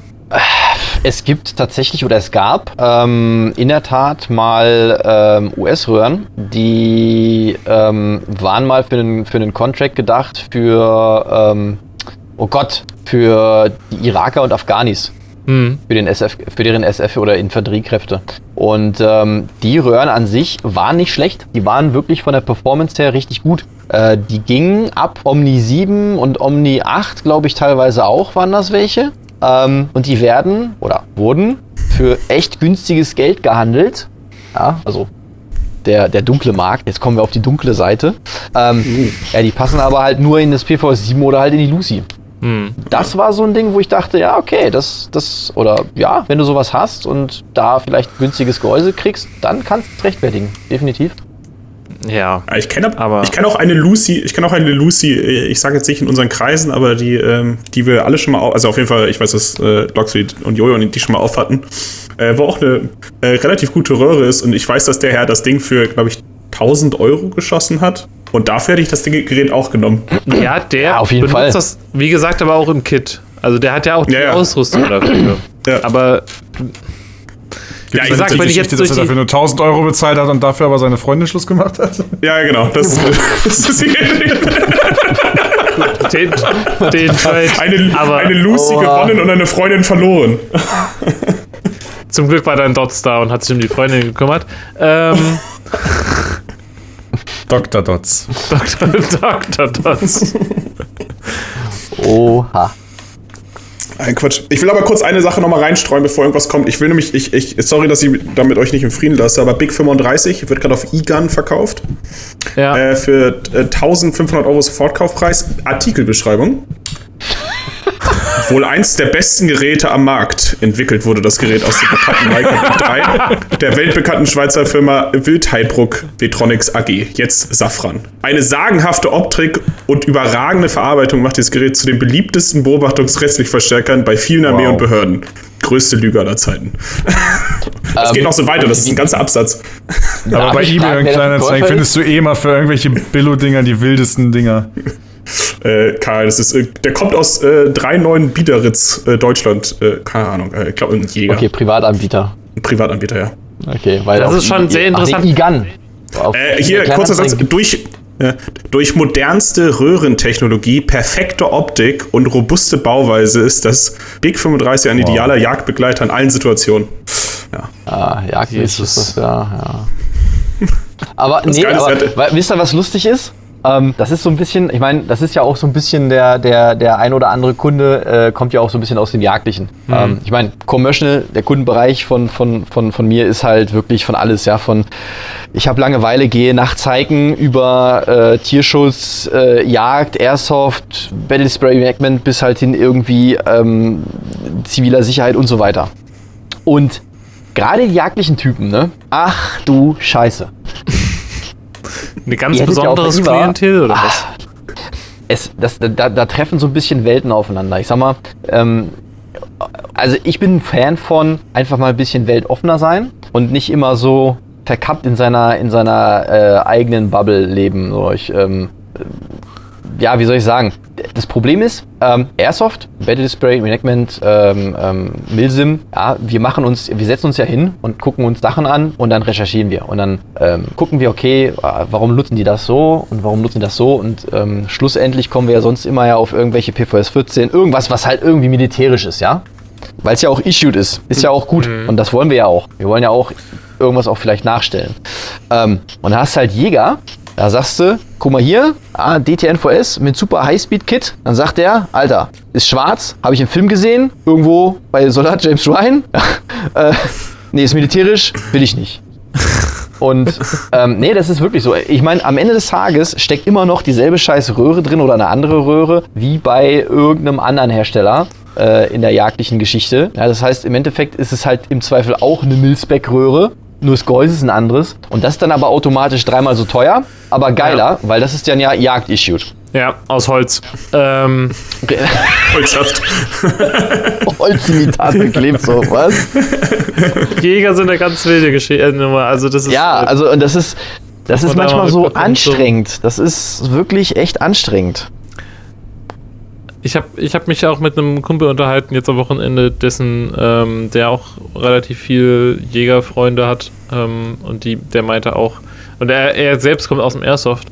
Es gibt tatsächlich oder es gab ähm, in der Tat mal ähm, US-Röhren, die ähm, waren mal für einen, für einen Contract gedacht für, ähm, oh Gott, für die Iraker und Afghanis. Hm. Für, den SF, für deren SF oder Infanteriekräfte. Und ähm, die Röhren an sich waren nicht schlecht. Die waren wirklich von der Performance her richtig gut. Äh, die gingen ab Omni 7 und Omni 8, glaube ich, teilweise auch, waren das welche. Ähm, und die werden oder wurden für echt günstiges Geld gehandelt. Ja, also der, der dunkle Markt. Jetzt kommen wir auf die dunkle Seite. Ähm, ja, die passen aber halt nur in das PVS 7 oder halt in die Lucy. Hm. Das war so ein Ding, wo ich dachte, ja, okay, das, das, oder ja, wenn du sowas hast und da vielleicht günstiges Gehäuse kriegst, dann kannst du es rechtfertigen. Definitiv. Ja. Ich kenne aber ich kenne auch eine Lucy, ich kenne auch eine Lucy, ich sage jetzt nicht in unseren Kreisen, aber die, ähm, die wir alle schon mal, also auf jeden Fall, ich weiß, dass äh, Loxley und Jojo die schon mal auf hatten, äh, wo auch eine äh, relativ gute Röhre ist und ich weiß, dass der Herr das Ding für, glaube ich, 1000 Euro geschossen hat. Und dafür hätte ich das Gerät auch genommen. Ja, der ja, auf jeden benutzt Fall. das, wie gesagt, aber auch im Kit. Also der hat ja auch die ja, ja. Ausrüstung dafür. Ja. Aber ja, ich sag, wenn ich jetzt dass er dafür nur 1000 Euro bezahlt hat und dafür aber seine Freundin Schluss gemacht hat. Ja, genau. Das, das ist die den, den eine, aber, eine Lucy oh. gewonnen und eine Freundin verloren. Zum Glück war dein Dots da und hat sich um die Freundin gekümmert. Ähm, Dr. Dots. Dr. Dr. Dots. Oha. Ein Quatsch. Ich will aber kurz eine Sache nochmal reinstreuen, bevor irgendwas kommt. Ich will nämlich, ich, ich, sorry, dass ich damit euch nicht im Frieden lasse, aber Big 35 wird gerade auf eGun verkauft. Ja. Äh, für äh, 1500 Euro Sofortkaufpreis. Artikelbeschreibung. Wohl eins der besten Geräte am Markt. Entwickelt wurde das Gerät aus dem bekannten Micro 3 der weltbekannten Schweizer Firma Wildheidbruck Vetronics AG, jetzt Safran. Eine sagenhafte Optik und überragende Verarbeitung macht dieses Gerät zu den beliebtesten Beobachtungsrestlichverstärkern bei vielen Armeen wow. und Behörden. Größte Lüge aller Zeiten. Es um, geht noch so weiter, das ist ein ganzer Absatz. Aber bei eBay und Kleinanzeigen findest du eh mal für irgendwelche Billo-Dinger die wildesten Dinger. Äh, Karl, das ist, äh, der kommt aus äh, 3.9 Biederitz, äh, Deutschland. Äh, keine Ahnung, äh, ich glaube, ein Jäger. Okay, Privatanbieter. Privatanbieter, ja. Okay, weil das ist schon sehr interessant. Igan. Äh, hier, kurzer Satz. Durch, äh, durch modernste Röhrentechnologie, perfekte Optik und robuste Bauweise ist das Big 35 ein wow. idealer Jagdbegleiter in allen Situationen. Ja, ah, Jagdmäßig ist das ja, ja. Aber das nee, aber, wisst ihr, was lustig ist? Ähm, das ist so ein bisschen, ich meine, das ist ja auch so ein bisschen der, der, der ein oder andere Kunde äh, kommt ja auch so ein bisschen aus dem Jagdlichen. Mhm. Ähm, ich meine, Commercial, der Kundenbereich von, von, von, von mir ist halt wirklich von alles, ja, von ich habe Langeweile, gehe nachts hiken über äh, Tierschutz, äh, Jagd, Airsoft, Battle Spray Reenactment bis halt hin irgendwie ähm, ziviler Sicherheit und so weiter. Und gerade die jagdlichen Typen, ne? Ach du Scheiße. Eine ganz besonderes Klientel oder was? Ah, es, das, da, da, treffen so ein bisschen Welten aufeinander. Ich sag mal, ähm, also ich bin ein Fan von einfach mal ein bisschen weltoffener sein und nicht immer so verkappt in seiner, in seiner äh, eigenen Bubble leben. So, ich, ähm, ja, wie soll ich sagen? Das Problem ist, ähm, Airsoft, Battle Display, Reenactment, ähm, ähm, Milsim, ja, wir machen uns, wir setzen uns ja hin und gucken uns Sachen an und dann recherchieren wir. Und dann ähm, gucken wir, okay, warum nutzen die das so und warum nutzen die das so? Und ähm, schlussendlich kommen wir ja sonst immer ja auf irgendwelche PVS 14, irgendwas, was halt irgendwie militärisch ist, ja? Weil es ja auch issued ist. Ist ja auch gut. Mhm. Und das wollen wir ja auch. Wir wollen ja auch irgendwas auch vielleicht nachstellen. Ähm, und da hast du halt Jäger, da sagst du, guck mal hier, ah, DTNVS mit super Highspeed-Kit. Dann sagt er, Alter, ist schwarz, habe ich im Film gesehen, irgendwo bei Soldat James Ryan. äh, nee, ist militärisch, will ich nicht. Und ähm, nee, das ist wirklich so. Ich meine, am Ende des Tages steckt immer noch dieselbe scheiß Röhre drin oder eine andere Röhre wie bei irgendeinem anderen Hersteller äh, in der jagdlichen Geschichte. Ja, das heißt, im Endeffekt ist es halt im Zweifel auch eine Milspec-Röhre, nur das Gehäuse ist ein anderes. Und das ist dann aber automatisch dreimal so teuer, aber geiler, ja. weil das ist dann ja Jagd-Issued. Ja, aus Holz. Ähm. Holzschaft. Holzimitat beklebt so, was? Jäger sind eine ganz wilde Geschichte. Äh, also das ist, ja, also und das ist, das ist manchmal so anstrengend. Das ist wirklich echt anstrengend. Ich habe ich hab mich auch mit einem Kumpel unterhalten, jetzt am Wochenende, dessen, ähm, der auch relativ viel Jägerfreunde hat. Ähm, und die, der meinte auch, und er, er selbst kommt aus dem Airsoft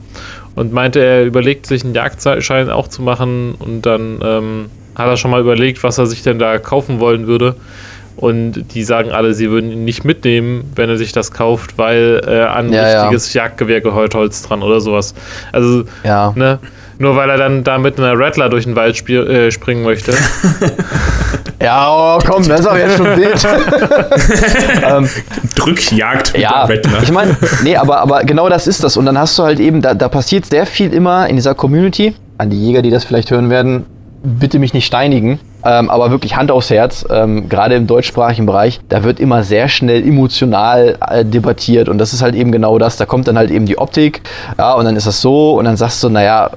und meinte, er überlegt sich einen Jagdschein auch zu machen und dann ähm, hat er schon mal überlegt, was er sich denn da kaufen wollen würde. Und die sagen alle, sie würden ihn nicht mitnehmen, wenn er sich das kauft, weil äh, ein ja, richtiges ja. Jagdgewehr gehört Holz dran oder sowas. Also, ja. ne? Nur weil er dann da mit einer Rattler durch den Wald spiel, äh, springen möchte. ja, oh, komm, das ist auch jetzt schon wild. ähm, Drückjagd mit ja, Rattler. Ich meine, nee, aber, aber genau das ist das. Und dann hast du halt eben, da, da passiert sehr viel immer in dieser Community. An die Jäger, die das vielleicht hören werden, bitte mich nicht steinigen, ähm, aber wirklich Hand aufs Herz, ähm, gerade im deutschsprachigen Bereich, da wird immer sehr schnell emotional äh, debattiert und das ist halt eben genau das. Da kommt dann halt eben die Optik, ja, und dann ist das so und dann sagst du, naja,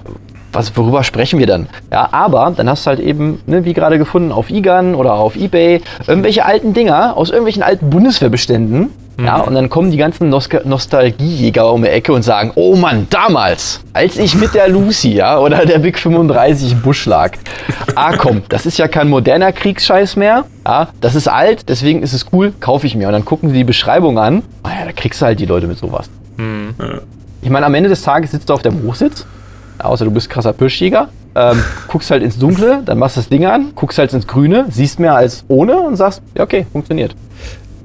was, worüber sprechen wir dann? Ja, aber dann hast du halt eben, ne, wie gerade gefunden, auf eGun oder auf Ebay, irgendwelche alten Dinger aus irgendwelchen alten Bundeswehrbeständen. Ja, und dann kommen die ganzen Nos Nostalgiejäger um die Ecke und sagen, oh Mann, damals, als ich mit der Lucy, ja, oder der Big 35 im Busch lag. Ah, komm, das ist ja kein moderner Kriegsscheiß mehr. Ja, das ist alt, deswegen ist es cool, kaufe ich mir. Und dann gucken sie die Beschreibung an. Naja, da kriegst du halt die Leute mit sowas. Ich meine, am Ende des Tages sitzt du auf dem Hochsitz außer du bist krasser Pirschjäger. Ähm, guckst halt ins Dunkle, dann machst du das Ding an, guckst halt ins Grüne, siehst mehr als ohne und sagst, ja, okay, funktioniert.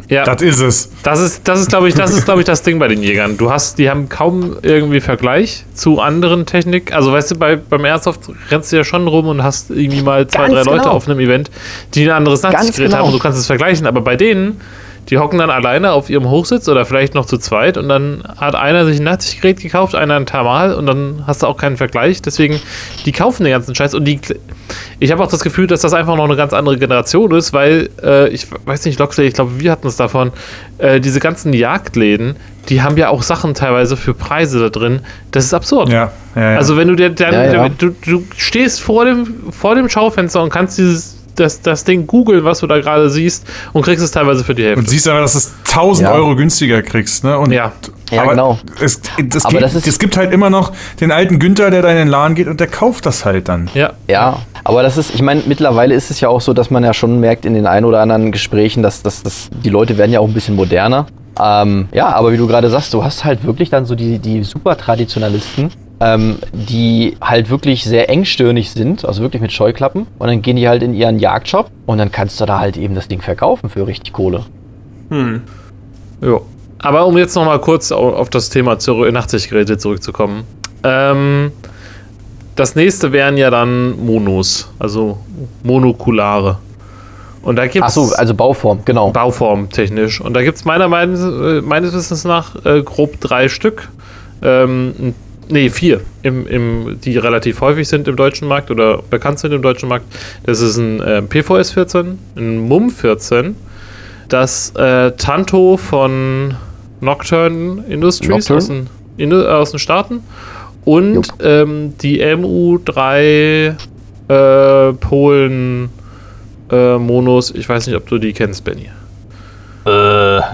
Ja, Das ist es. das ist, das ist, glaube ich, das ist, glaube ich, das Ding bei den Jägern. Du hast, die haben kaum irgendwie Vergleich zu anderen Technik. Also, weißt du, bei, beim Airsoft rennst du ja schon rum und hast irgendwie mal zwei, Ganz drei Leute genau. auf einem Event, die ein anderes Nachtsichtgerät genau. haben und du kannst es vergleichen. Aber bei denen, die hocken dann alleine auf ihrem Hochsitz oder vielleicht noch zu zweit und dann hat einer sich ein Nachtsichtgerät gekauft, einer ein Thermal und dann hast du auch keinen Vergleich. Deswegen, die kaufen den ganzen Scheiß und die. Ich habe auch das Gefühl, dass das einfach noch eine ganz andere Generation ist, weil äh, ich weiß nicht, Loxley, ich glaube, wir hatten es davon. Äh, diese ganzen Jagdläden, die haben ja auch Sachen teilweise für Preise da drin. Das ist absurd. Ja, ja, ja. Also wenn du dir dann, Ja, ja. Du, du stehst vor dem, vor dem Schaufenster und kannst dieses das, das Ding googeln, was du da gerade siehst und kriegst es teilweise für die Hälfte. und siehst aber, dass du es 1000 Ja. Euro günstiger kriegst. Ne? Und, Ja. Ja, aber genau. Es, das Aber geht, das ist- es gibt halt immer noch den alten Günther, der da in den Laden geht und der kauft das halt dann. ja. Ja, aber das ist, ich meine, mittlerweile ist es ja auch so, dass man ja schon merkt in den ein oder anderen Gesprächen, dass, dass, dass die Leute werden ja auch ein bisschen moderner. Ähm, ja, aber wie du gerade sagst, du hast halt wirklich dann so die, die super Traditionalisten, ähm, die halt wirklich sehr engstirnig sind, also wirklich mit Scheuklappen. Und dann gehen die halt in ihren Jagdshop und dann kannst du da halt eben das Ding verkaufen für richtig Kohle. Ja. Aber um jetzt noch mal kurz au- auf das Thema zurück, Nachtsichtgeräte zurückzukommen. Ähm, das nächste wären ja dann Monos, also monokulare. Und da gibt Ach es so, also Bauform, genau. Bauform technisch. Und da gibt es meiner meines, äh, meines Wissens nach äh, grob drei Stück. Ähm, nee, vier, im, im, die relativ häufig sind im deutschen Markt oder bekannt sind im deutschen Markt. Das ist ein äh, PVS 14, ein MUM 14, das äh, Tanto von Nocturne Industries Nocturne? aus den, Indu- äh, aus den Staaten und ähm, die MU3 äh, Polen äh, Monos. Ich weiß nicht, ob du die kennst, Benny.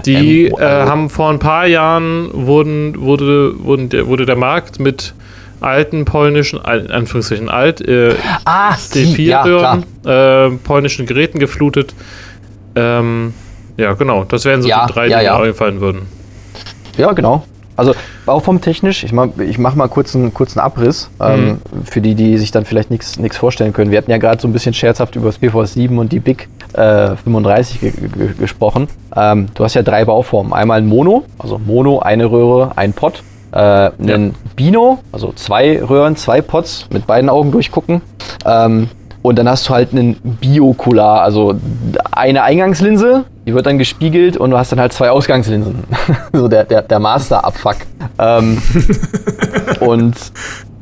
Die MU, äh, haben vor ein paar Jahren wurden, wurde, wurden der, wurde der Markt mit alten polnischen, in Anführungszeichen alt, äh, Ah, die, ja, klar. C4-Röhren, äh, polnischen Geräten geflutet. Ähm, ja, genau. Das wären so Ja, die drei, ja, die mir einfallen würden. Ja, genau. Also bauformtechnisch, ich mache ich mach mal kurz einen kurzen Abriss, ähm, für die, die sich dann vielleicht nichts vorstellen können. Wir hatten ja gerade so ein bisschen scherzhaft über das PVS 7 und die Big äh, 35 ge ge gesprochen. Ähm, du hast ja drei Bauformen. Einmal ein Mono, also Mono, eine Röhre, ein Pot. Äh, einen Bino, also zwei Röhren, zwei Pots mit beiden Augen durchgucken. Ähm, und dann hast du halt einen Biokular, also eine Eingangslinse, die wird dann gespiegelt und du hast dann halt zwei Ausgangslinsen. so der, der, der Master-Abfuck. Ähm, und äh,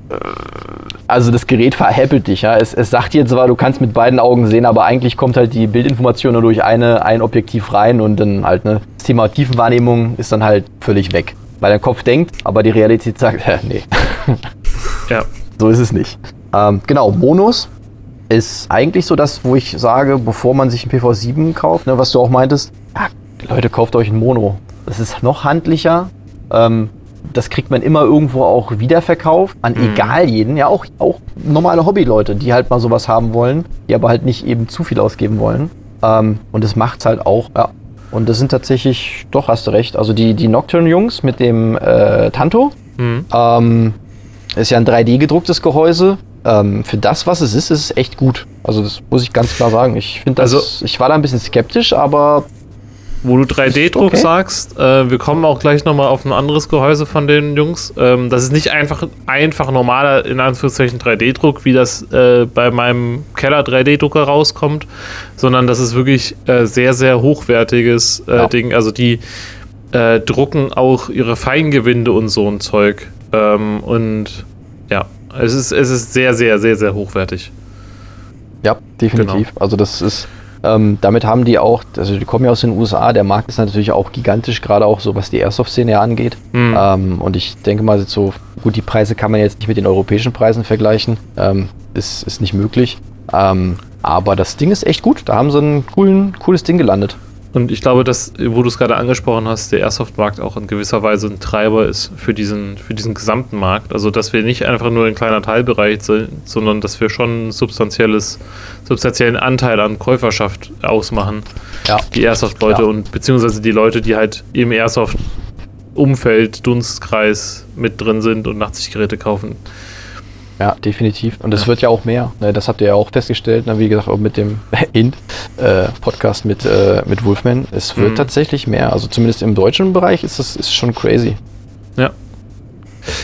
also das Gerät verhäppelt dich. Ja. Es, es sagt dir zwar, du kannst mit beiden Augen sehen, aber eigentlich kommt halt die Bildinformation nur durch eine, ein Objektiv rein und dann halt ne, das Thema Tiefenwahrnehmung ist dann halt völlig weg. Weil dein Kopf denkt, aber die Realität sagt, äh, nee. Ja. So ist es nicht. Ähm, genau, Monos ist eigentlich so das, wo ich sage, bevor man sich ein PV7 kauft, ne, was du auch meintest, ja, Leute, kauft euch ein Mono. Das ist noch handlicher. Ähm, das kriegt man immer irgendwo auch wiederverkauft an egal jeden, ja auch, auch normale Hobbyleute, die halt mal sowas haben wollen, die aber halt nicht eben zu viel ausgeben wollen. Ähm, und das macht's halt auch, ja. Und das sind tatsächlich, doch hast du recht, also die, die Nocturne-Jungs mit dem äh, Tanto, Mhm. ähm, ist ja ein 3D gedrucktes Gehäuse. Ähm, für das, was es ist, ist es echt gut. Also das muss ich ganz klar sagen. Ich finde das, Also- ich war da ein bisschen skeptisch, aber Wo du 3D-Druck Okay. sagst, äh, wir kommen auch gleich nochmal auf ein anderes Gehäuse von den Jungs. Ähm, das ist nicht einfach, einfach normaler, in Anführungszeichen, 3D-Druck, wie das äh, bei meinem Keller 3D-Drucker rauskommt, sondern das ist wirklich äh, sehr, sehr hochwertiges äh, Ja. Ding. Also die äh, drucken auch ihre Feingewinde und so ein Zeug. Ähm, und ja, es ist, es ist sehr, sehr, sehr, sehr hochwertig. Ja, definitiv. Genau. Also das ist, ähm, damit haben die auch, also die kommen ja aus den USA, der Markt ist natürlich auch gigantisch, gerade auch so was die Airsoft-Szene angeht. Mhm. Ähm, und ich denke mal, so gut, die Preise kann man jetzt nicht mit den europäischen Preisen vergleichen. Ähm, ist, ist nicht möglich. Ähm, aber das Ding ist echt gut. Da haben sie ein coolen, cooles Ding gelandet. Und ich glaube, dass, wo du es gerade angesprochen hast, der Airsoft-Markt auch in gewisser Weise ein Treiber ist für diesen, für diesen gesamten Markt. Also, dass wir nicht einfach nur ein kleiner Teilbereich sind, sondern dass wir schon ein substanzielles, substanziellen Anteil an Käuferschaft ausmachen. Ja. Die Airsoft-Leute ja. und beziehungsweise die Leute, die halt im Airsoft-Umfeld, Dunstkreis mit drin sind und Nachtsichtgeräte kaufen. Ja, definitiv. Und es ja. wird ja auch mehr. Ne? Das habt ihr ja auch festgestellt, ne? wie gesagt, auch mit dem Int-Podcast äh, mit, äh, mit Wolfman. Es wird mhm. tatsächlich mehr. Also zumindest im deutschen Bereich ist das ist schon crazy. Ja.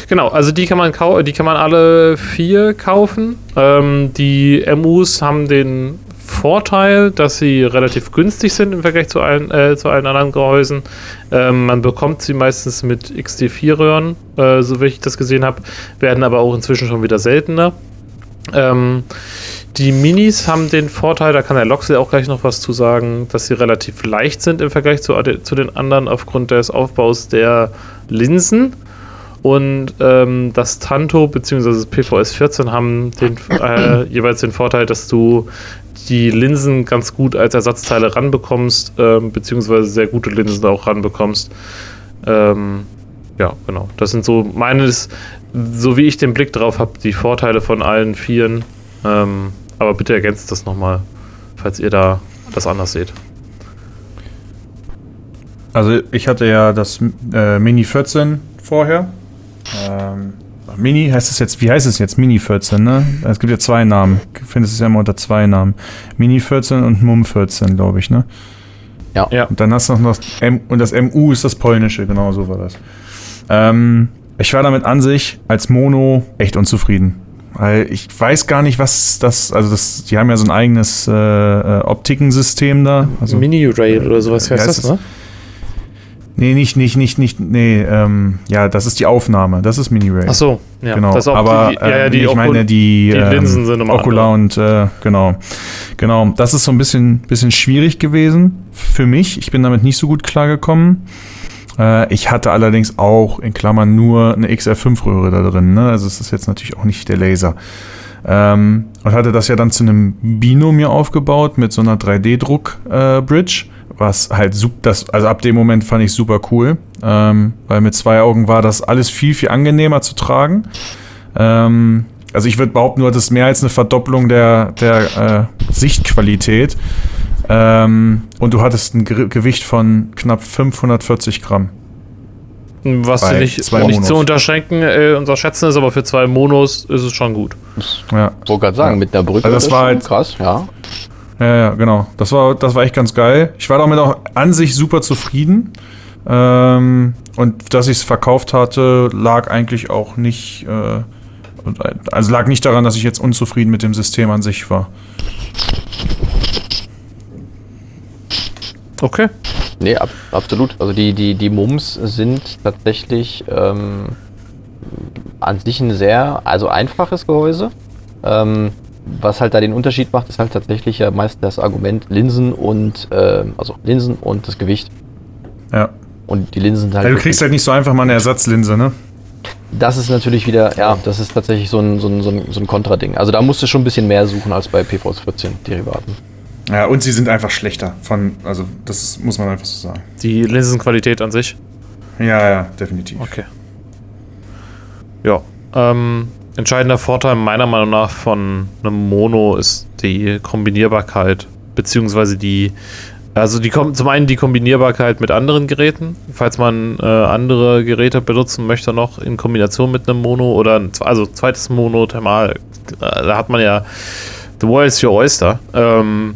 Genau, also die kann man die kann man alle vier kaufen. Ähm, die MUs haben den Vorteil, dass sie relativ günstig sind im Vergleich zu allen, äh, zu allen anderen Gehäusen. Ähm, man bekommt sie meistens mit XT4-Röhren, äh, so wie ich das gesehen habe, werden aber auch inzwischen schon wieder seltener. Ähm, die Minis haben den Vorteil, da kann der Loxley auch gleich noch was zu sagen, dass sie relativ leicht sind im Vergleich zu, zu den anderen aufgrund des Aufbaus der Linsen. Und ähm, das Tanto bzw. das PVS 14 haben den, äh, jeweils den Vorteil, dass du die Linsen ganz gut als Ersatzteile ranbekommst, ähm, beziehungsweise sehr gute Linsen auch ranbekommst. Ähm, ja, genau. Das sind so meines, so wie ich den Blick drauf habe, die Vorteile von allen Vieren. Ähm, aber bitte ergänzt das nochmal, falls ihr da das anders seht. Also ich hatte ja das äh, Mini 14 vorher. Ähm, Mini heißt es jetzt, wie heißt es jetzt? Mini 14, ne? Es gibt ja zwei Namen. Ich finde es ja immer unter zwei Namen. Mini 14 und Mum 14, glaube ich, ne? Ja. ja. Und dann hast du noch das M und das MU ist das polnische, genau so war das. Ähm, ich war damit an sich als Mono echt unzufrieden. Weil ich weiß gar nicht, was das, also das, die haben ja so ein eigenes äh, äh Optikensystem da. Also, Mini-Rail oder sowas heißt das, ne? Nee, nicht, nicht, nicht, nicht, nee, ähm, ja, das ist die Aufnahme, das ist Mini-Ray. Ach so, ja. Genau, das aber die, ja, ja, die ähm, ich meine die, die Linsen ähm, sind um Ocular und, äh, genau, genau, das ist so ein bisschen, bisschen schwierig gewesen für mich. Ich bin damit nicht so gut klargekommen. Äh, ich hatte allerdings auch in Klammern nur eine XR5-Röhre da drin, ne? also es ist jetzt natürlich auch nicht der Laser. Ähm, und hatte das ja dann zu einem Bino mir aufgebaut mit so einer 3D-Druck-Bridge. Äh, was halt super, das, also ab dem Moment fand ich super cool, ähm, weil mit zwei Augen war das alles viel, viel angenehmer zu tragen. Ähm, also ich würde behaupten, nur, das ist mehr als eine Verdopplung der, der äh, Sichtqualität. Ähm, und du hattest ein Ge Gewicht von knapp 540 Gramm. Was nicht, nicht zu unterschränken, äh, unterschätzen ist, aber für zwei Monos ist es schon gut. Ja. Ich wollte gerade sagen, ja. mit einer Brücke also das war halt, krass, ja. Ja, ja, genau. Das war, das war echt ganz geil. Ich war damit auch an sich super zufrieden. Ähm, und dass ich es verkauft hatte, lag eigentlich auch nicht. Äh, also lag nicht daran, dass ich jetzt unzufrieden mit dem System an sich war. Okay. Nee, ab, absolut. Also die, die, die Mums sind tatsächlich ähm, an sich ein sehr, also einfaches Gehäuse. Ähm, was halt da den Unterschied macht, ist halt tatsächlich ja meist das Argument Linsen und äh, also Linsen und das Gewicht. Ja. Und die Linsen halt. Ja, du kriegst halt nicht so einfach mal eine Ersatzlinse, ne? Das ist natürlich wieder, ja, das ist tatsächlich so ein, so ein, so ein, so ein Kontrading. Also da musst du schon ein bisschen mehr suchen als bei PVS 14 Derivaten. Ja, und sie sind einfach schlechter von, also das muss man einfach so sagen. Die Linsenqualität an sich? Ja, ja, definitiv. Okay. Ja, ähm, entscheidender Vorteil meiner Meinung nach von einem Mono ist die Kombinierbarkeit, beziehungsweise die, also die zum einen die Kombinierbarkeit mit anderen Geräten, falls man äh, andere Geräte benutzen möchte noch in Kombination mit einem Mono oder ein, also zweites Mono thermal, da hat man ja The World is your oyster. Ähm,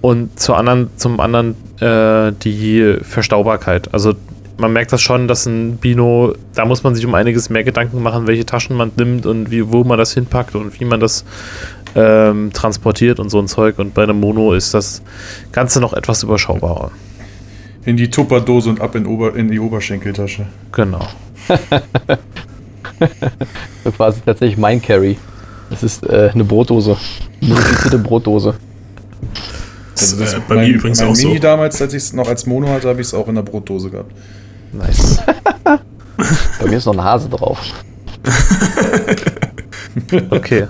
und zur anderen, zum anderen äh, die Verstaubarkeit. Also man merkt das schon, dass ein Bino, da muss man sich um einiges mehr Gedanken machen, welche Taschen man nimmt und wie, wo man das hinpackt und wie man das ähm, transportiert und so ein Zeug. Und bei einem Mono ist das Ganze noch etwas überschaubarer. In die Tupperdose und ab in, Ober in die Oberschenkeltasche. Genau. das war quasi tatsächlich mein Carry. Das ist äh, eine Brotdose. Modifizierte Brotdose. Also das äh, bei mein- mir übrigens mein auch Mini so. damals, als ich es noch als Mono hatte, habe ich es auch in der Brotdose gehabt. Nice. Bei mir ist noch ein Hase drauf. Okay.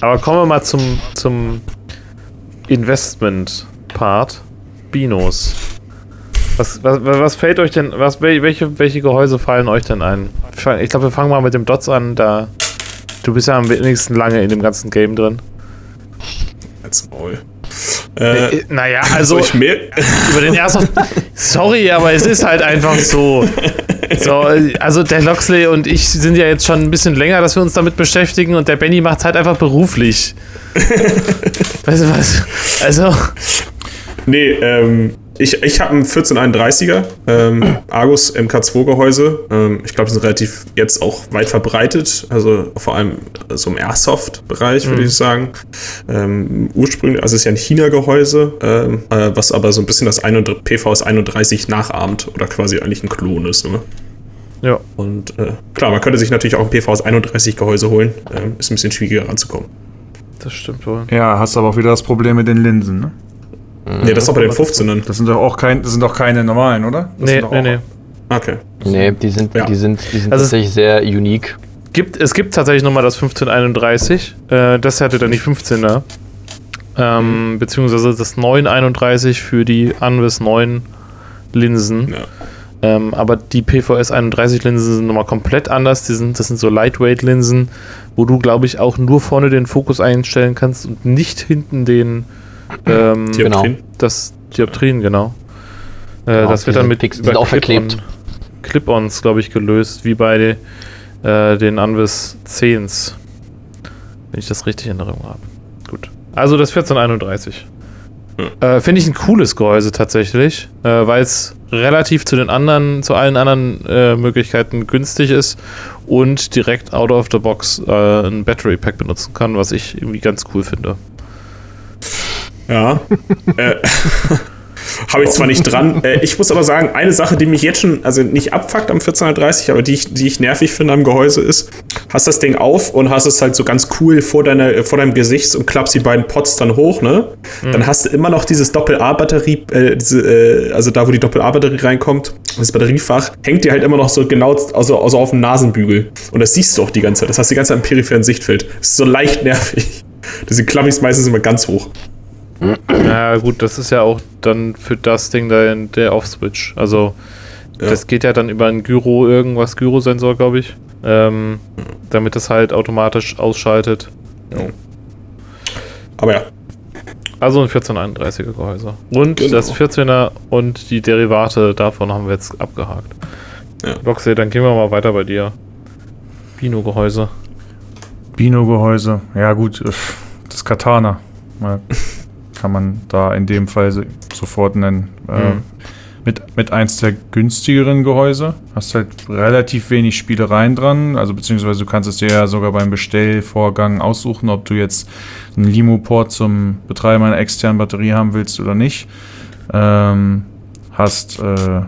Aber kommen wir mal zum, zum Investment-Part. Binos. Was, was, was fällt euch denn, was, wel- welche, welche Gehäuse fallen euch denn ein? Ich glaube, wir fangen mal mit dem Dots an, da du bist ja am wenigsten lange in dem ganzen Game drin. Als Maul. Äh, Äh, naja, also soll ich mehr? über den ersten. Sorry, aber es ist halt einfach so. So, also der Loxley und ich sind ja jetzt schon ein bisschen länger, dass wir uns damit beschäftigen und der Benny macht es halt einfach beruflich. weißt du was? Also, Nee, ähm, ich, ich habe einen 1431er ähm, Argus MK2-Gehäuse. Ähm, ich glaube, die sind relativ jetzt auch weit verbreitet. Also vor allem so im Airsoft-Bereich, würde ich sagen. Ähm, ursprünglich, also es ist ja ein China-Gehäuse, ähm, äh, was aber so ein bisschen das 31 PVS 31 nachahmt oder quasi eigentlich ein Klon ist. Ne? ja. Und äh, klar, man könnte sich natürlich auch ein PVS 31 Gehäuse holen. Ähm, ist ein bisschen schwieriger ranzukommen. Das stimmt wohl. Ja, hast aber auch wieder das Problem mit den Linsen, ne? Nee, das ist auch bei den 15ern. Das sind doch auch kein, das sind doch keine normalen, oder? Das Nee, sind doch nee, auch- nee. Okay. Nee, die sind, Ja. die sind, die sind Also- tatsächlich sehr unique. Gibt, es gibt tatsächlich nochmal das 1531. Äh, das hatte dann die 15er. Ähm, beziehungsweise das 931 für die Anvis 9 Linsen. Ja. Ähm, aber die PVS 31 Linsen sind nochmal komplett anders. Die sind, das sind so Lightweight Linsen, wo du, glaube ich, auch nur vorne den Fokus einstellen kannst und nicht hinten den ähm, Dioptrien. das Dioptrien, genau. Äh, Genau, das wird dann mit sind auch verklebt. Clip-Ons, glaube ich, gelöst, wie bei äh, den Anvis 10s. Wenn ich das richtig in Erinnerung habe. Gut. Also das 1431. Äh, Finde ich ein cooles Gehäuse tatsächlich, äh, weil es relativ zu den anderen, zu allen anderen äh, Möglichkeiten günstig ist und direkt out of the box äh, ein Battery Pack benutzen kann, was ich irgendwie ganz cool finde. Ja. äh, Habe ich zwar nicht dran. Äh, ich muss aber sagen, eine Sache, die mich jetzt schon, also nicht abfuckt am 1430, aber die ich, die ich nervig finde am Gehäuse ist, hast das Ding auf und hast es halt so ganz cool vor, deiner, vor deinem Gesicht und klappst die beiden Pots dann hoch, ne? Dann hast du immer noch dieses Doppel-A-Batterie, äh, diese, äh, also da, wo die Doppel-A-Batterie reinkommt, das Batteriefach, hängt dir halt immer noch so genau also, also auf dem Nasenbügel. Und das siehst du auch die ganze Zeit. Das hast du die ganze Zeit im peripheren Sichtfeld. Das ist so leicht nervig. Deswegen klappe ich es meistens immer ganz hoch. Ja, gut, das ist ja auch dann für das Ding da in der Off-Switch. Also, Ja. das geht ja dann über einen Gyro, irgendwas, Gyrosensor, glaube ich. Ähm, damit das halt automatisch ausschaltet. Aber ja, Also ein 1431er Gehäuse. Und Genau. das 14er und die Derivate davon haben wir jetzt abgehakt. Ja. Roxy, dann gehen wir mal weiter bei dir. Bino-Gehäuse. Bino-Gehäuse. Ja, gut, äh, das Katana. Mal, kann man da in dem Fall so- sofort nennen. Äh, Mhm. mit, mit eins der günstigeren Gehäuse. Hast halt relativ wenig Spielereien dran. Also beziehungsweise du kannst es dir ja sogar beim Bestellvorgang aussuchen, ob du jetzt einen Limo-Port zum Betreiben einer externen Batterie haben willst oder nicht. Ähm, hast, äh,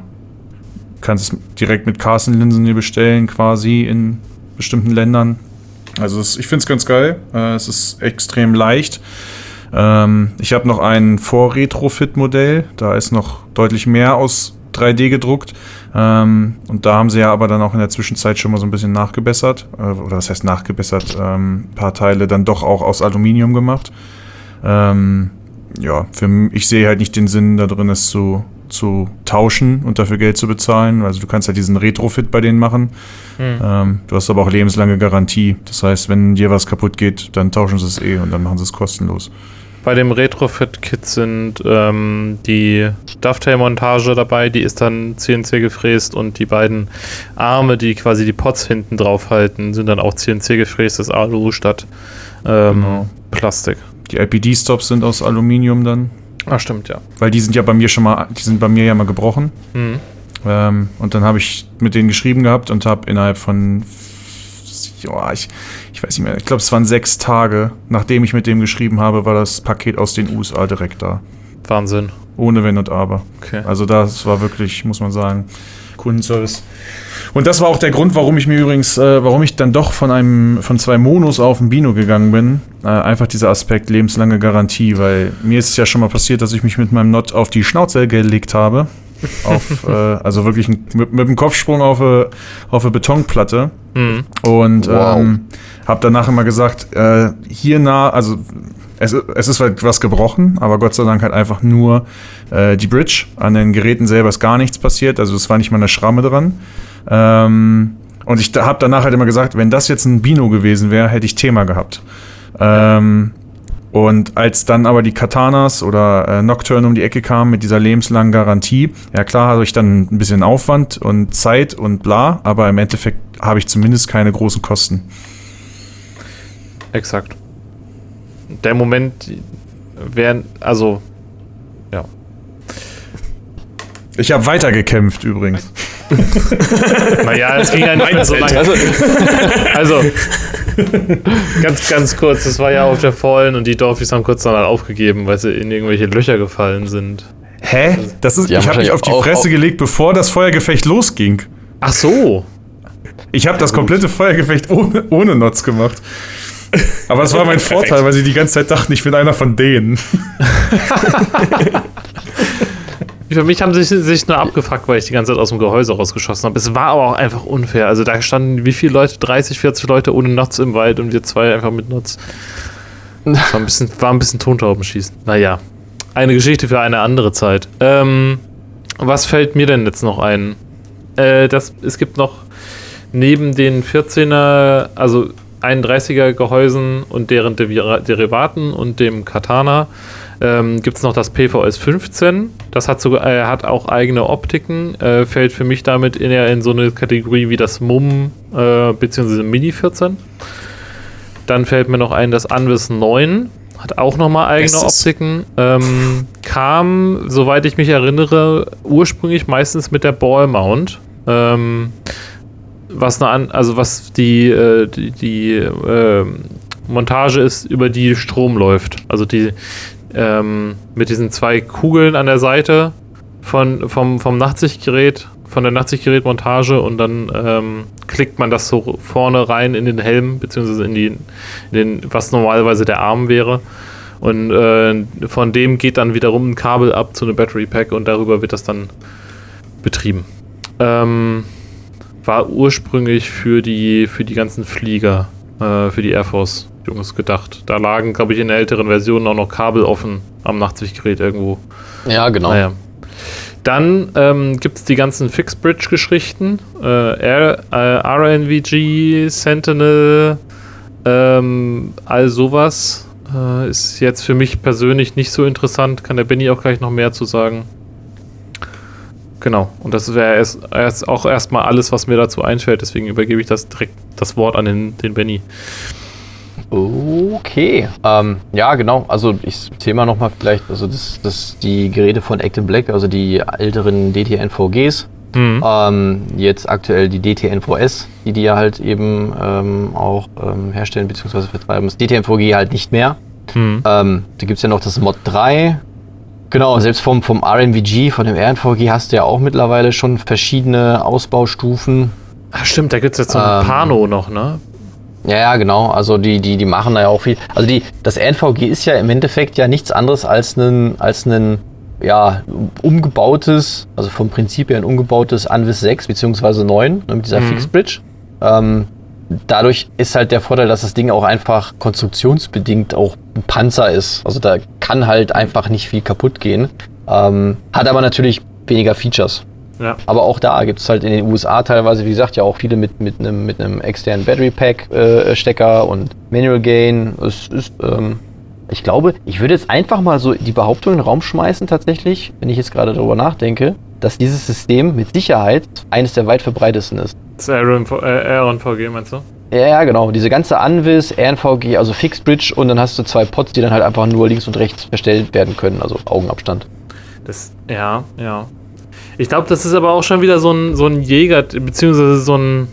kannst es direkt mit Carson-Linsen dir bestellen, quasi in bestimmten Ländern. Also es, ich finde es ganz geil. Äh, es ist extrem leicht. Ähm, ich habe noch ein Vor-Retrofit-Modell. Da ist noch deutlich mehr aus 3D gedruckt. Ähm, und da haben sie ja aber dann auch in der Zwischenzeit schon mal so ein bisschen nachgebessert. Äh, oder was heißt nachgebessert? Ähm, ein paar Teile dann doch auch aus Aluminium gemacht. Ähm, ja, für, ich sehe halt nicht den Sinn da drin, es zu, zu tauschen und dafür Geld zu bezahlen. Also du kannst halt diesen Retrofit bei denen machen. Ähm, du hast aber auch lebenslange Garantie. Das heißt, wenn dir was kaputt geht, dann tauschen sie es eh und dann machen sie es kostenlos. Bei dem Retrofit-Kit sind ähm, die Dovetail-Montage dabei, die ist dann CNC gefräst und die beiden Arme, die quasi die Pots hinten drauf halten, sind dann auch CNC gefrästes Alu statt ähm, Genau. Plastik. Die LPD-Stops sind aus Aluminium dann, Ah, stimmt, ja. weil die sind ja bei mir schon mal, die sind bei mir ja mal gebrochen. Mhm. Ähm, und dann habe ich mit denen geschrieben gehabt und habe innerhalb von, ja, ich, ich weiß nicht mehr, ich glaube, es waren sechs Tage, nachdem ich mit dem geschrieben habe, war das Paket aus den USA direkt da. Wahnsinn. Ohne Wenn und Aber. Okay. Also das war wirklich, muss man sagen, Kundenservice. Und das war auch der Grund, warum ich mir übrigens, äh, warum ich dann doch von einem, von zwei Monos auf ein Bino gegangen bin. Äh, einfach dieser Aspekt lebenslange Garantie, weil mir ist es ja schon mal passiert, dass ich mich mit meinem Not auf die Schnauze gelegt habe. Auf, äh, also wirklich ein, mit, mit dem Kopfsprung auf eine, auf eine Betonplatte. Mhm. Und Wow. ähm, habe danach immer gesagt, äh, hier nah, also es, es ist halt was gebrochen, aber Gott sei Dank halt einfach nur äh, die Bridge. An den Geräten selber ist gar nichts passiert, also es war nicht mal eine Schramme dran. Ähm, und ich habe danach halt immer gesagt, wenn das jetzt ein Bino gewesen wäre, hätte ich Thema gehabt. Ähm, und als dann aber die Katanas oder äh, Nocturne um die Ecke kamen mit dieser lebenslangen Garantie, ja klar habe ich dann ein bisschen Aufwand und Zeit und bla, aber im Endeffekt habe ich zumindest keine großen Kosten. Exakt. Der Moment wären, also, ja. Ich habe weitergekämpft übrigens. Naja, es ging ja nicht mehr so lange. Also, Also, ganz, ganz kurz, das war ja auf der Fallen und die Dorfies haben kurz danach aufgegeben, weil sie in irgendwelche Löcher gefallen sind. Hä? Das ist, Die ich habe mich auf die Fresse gelegt, bevor das Feuergefecht losging. Ach so. Ich habe das komplette Feuergefecht ohne, ohne Notz gemacht. Aber das war mein Vorteil, weil sie die ganze Zeit dachten, ich bin einer von denen. Für mich haben sie sich, sich nur abgefuckt, weil ich die ganze Zeit aus dem Gehäuse rausgeschossen habe. Es war aber auch einfach unfair. Also da standen wie viele Leute? 30, 40 Leute ohne Notz im Wald und wir zwei einfach mit Notz. Das war ein bisschen, war ein bisschen Tontaubenschießen. Naja, eine Geschichte für eine andere Zeit. Ähm, was fällt mir denn jetzt noch ein? Äh, das, es gibt noch neben den 14er, also 31er Gehäusen und deren Derivaten und dem Katana ähm, gibt es noch das PVS 15. Das hat, sogar, äh, hat auch eigene Optiken, äh, fällt für mich damit in, eher in so eine Kategorie wie das MUM äh, bzw. Mini 14. Dann fällt mir noch ein, das Anvis 9 hat auch nochmal eigene Bestes. Optiken. Ähm, kam, soweit ich mich erinnere, ursprünglich meistens mit der Ball Mount. Ähm, was eine also was die, äh, die, die ähm, Montage ist, über die Strom läuft. Also die ähm, mit diesen zwei Kugeln an der Seite von, vom, vom Nachtsichtgerät, von der Nachtsichtgerätmontage und dann ähm, klickt man das so vorne rein in den Helm, beziehungsweise in, die, in den, was normalerweise der Arm wäre. Und äh, von dem geht dann wiederum ein Kabel ab zu einem Battery Pack und darüber wird das dann betrieben. Ähm, war ursprünglich für die, für die ganzen Flieger, äh, für die Air Force Jungs gedacht. Da lagen, glaube ich, in der älteren Version auch noch Kabel offen am Nachtsichtgerät irgendwo. ja, genau. Naja. Dann ähm, gibt es die ganzen Fixbridge-Geschichten. Äh, R, äh, RNVG, Sentinel, ähm, all sowas. Äh, ist jetzt für mich persönlich nicht so interessant. Kann der Benny auch gleich noch mehr zu sagen. Genau. Und das wäre erst, erst auch erstmal alles, was mir dazu einfällt. Deswegen übergebe ich das direkt das Wort an den, den Benny. Okay. Ähm, ja, genau. Also ich zähle mal nochmal vielleicht, also das, das die Geräte von Active Black, also die älteren DTNVGs. Mhm. Ähm, jetzt aktuell die DTNVS, die die ja halt eben ähm, auch ähm, herstellen bzw. vertreiben. Das DTNVG halt nicht mehr. Mhm. Ähm, da gibt es ja noch das Mod 3. Genau, selbst vom, vom RNVG, von dem RNVG hast du ja auch mittlerweile schon verschiedene Ausbaustufen. Ach, stimmt, da gibt es jetzt so ein Ähm, Pano noch, ne? Ja, ja, genau. Also die, die, die machen da ja auch viel. Also die, das NVG ist ja im Endeffekt ja nichts anderes als ein, als ein ja, umgebautes, also vom Prinzip her ein umgebautes Anvis 6 bzw. 9 ne, mit dieser Mhm. Fixbridge. Ähm, dadurch ist halt der Vorteil, dass das Ding auch einfach konstruktionsbedingt auch ein Panzer ist. Also da kann halt einfach nicht viel kaputt gehen. Ähm, hat aber natürlich weniger Features. Ja. Aber auch da gibt es halt in den USA teilweise, wie gesagt, ja auch viele mit, mit einem mit einem externen Battery Pack äh, Stecker und Manual Gain. Es ist, ähm, ich glaube, ich würde jetzt einfach mal so die Behauptung in den Raum schmeißen, tatsächlich, wenn ich jetzt gerade darüber nachdenke, dass dieses System mit Sicherheit eines der weit verbreitesten ist. Das RNV, äh, RNVG meinst du? Ja, ja, genau. Diese ganze Anvis, RNVG, also Fixed Bridge und dann hast du zwei Pots, die dann halt einfach nur links und rechts verstellt werden können, also Augenabstand. Das, ja, ja. Ich glaube, das ist aber auch schon wieder so ein, so ein Jäger, beziehungsweise so ein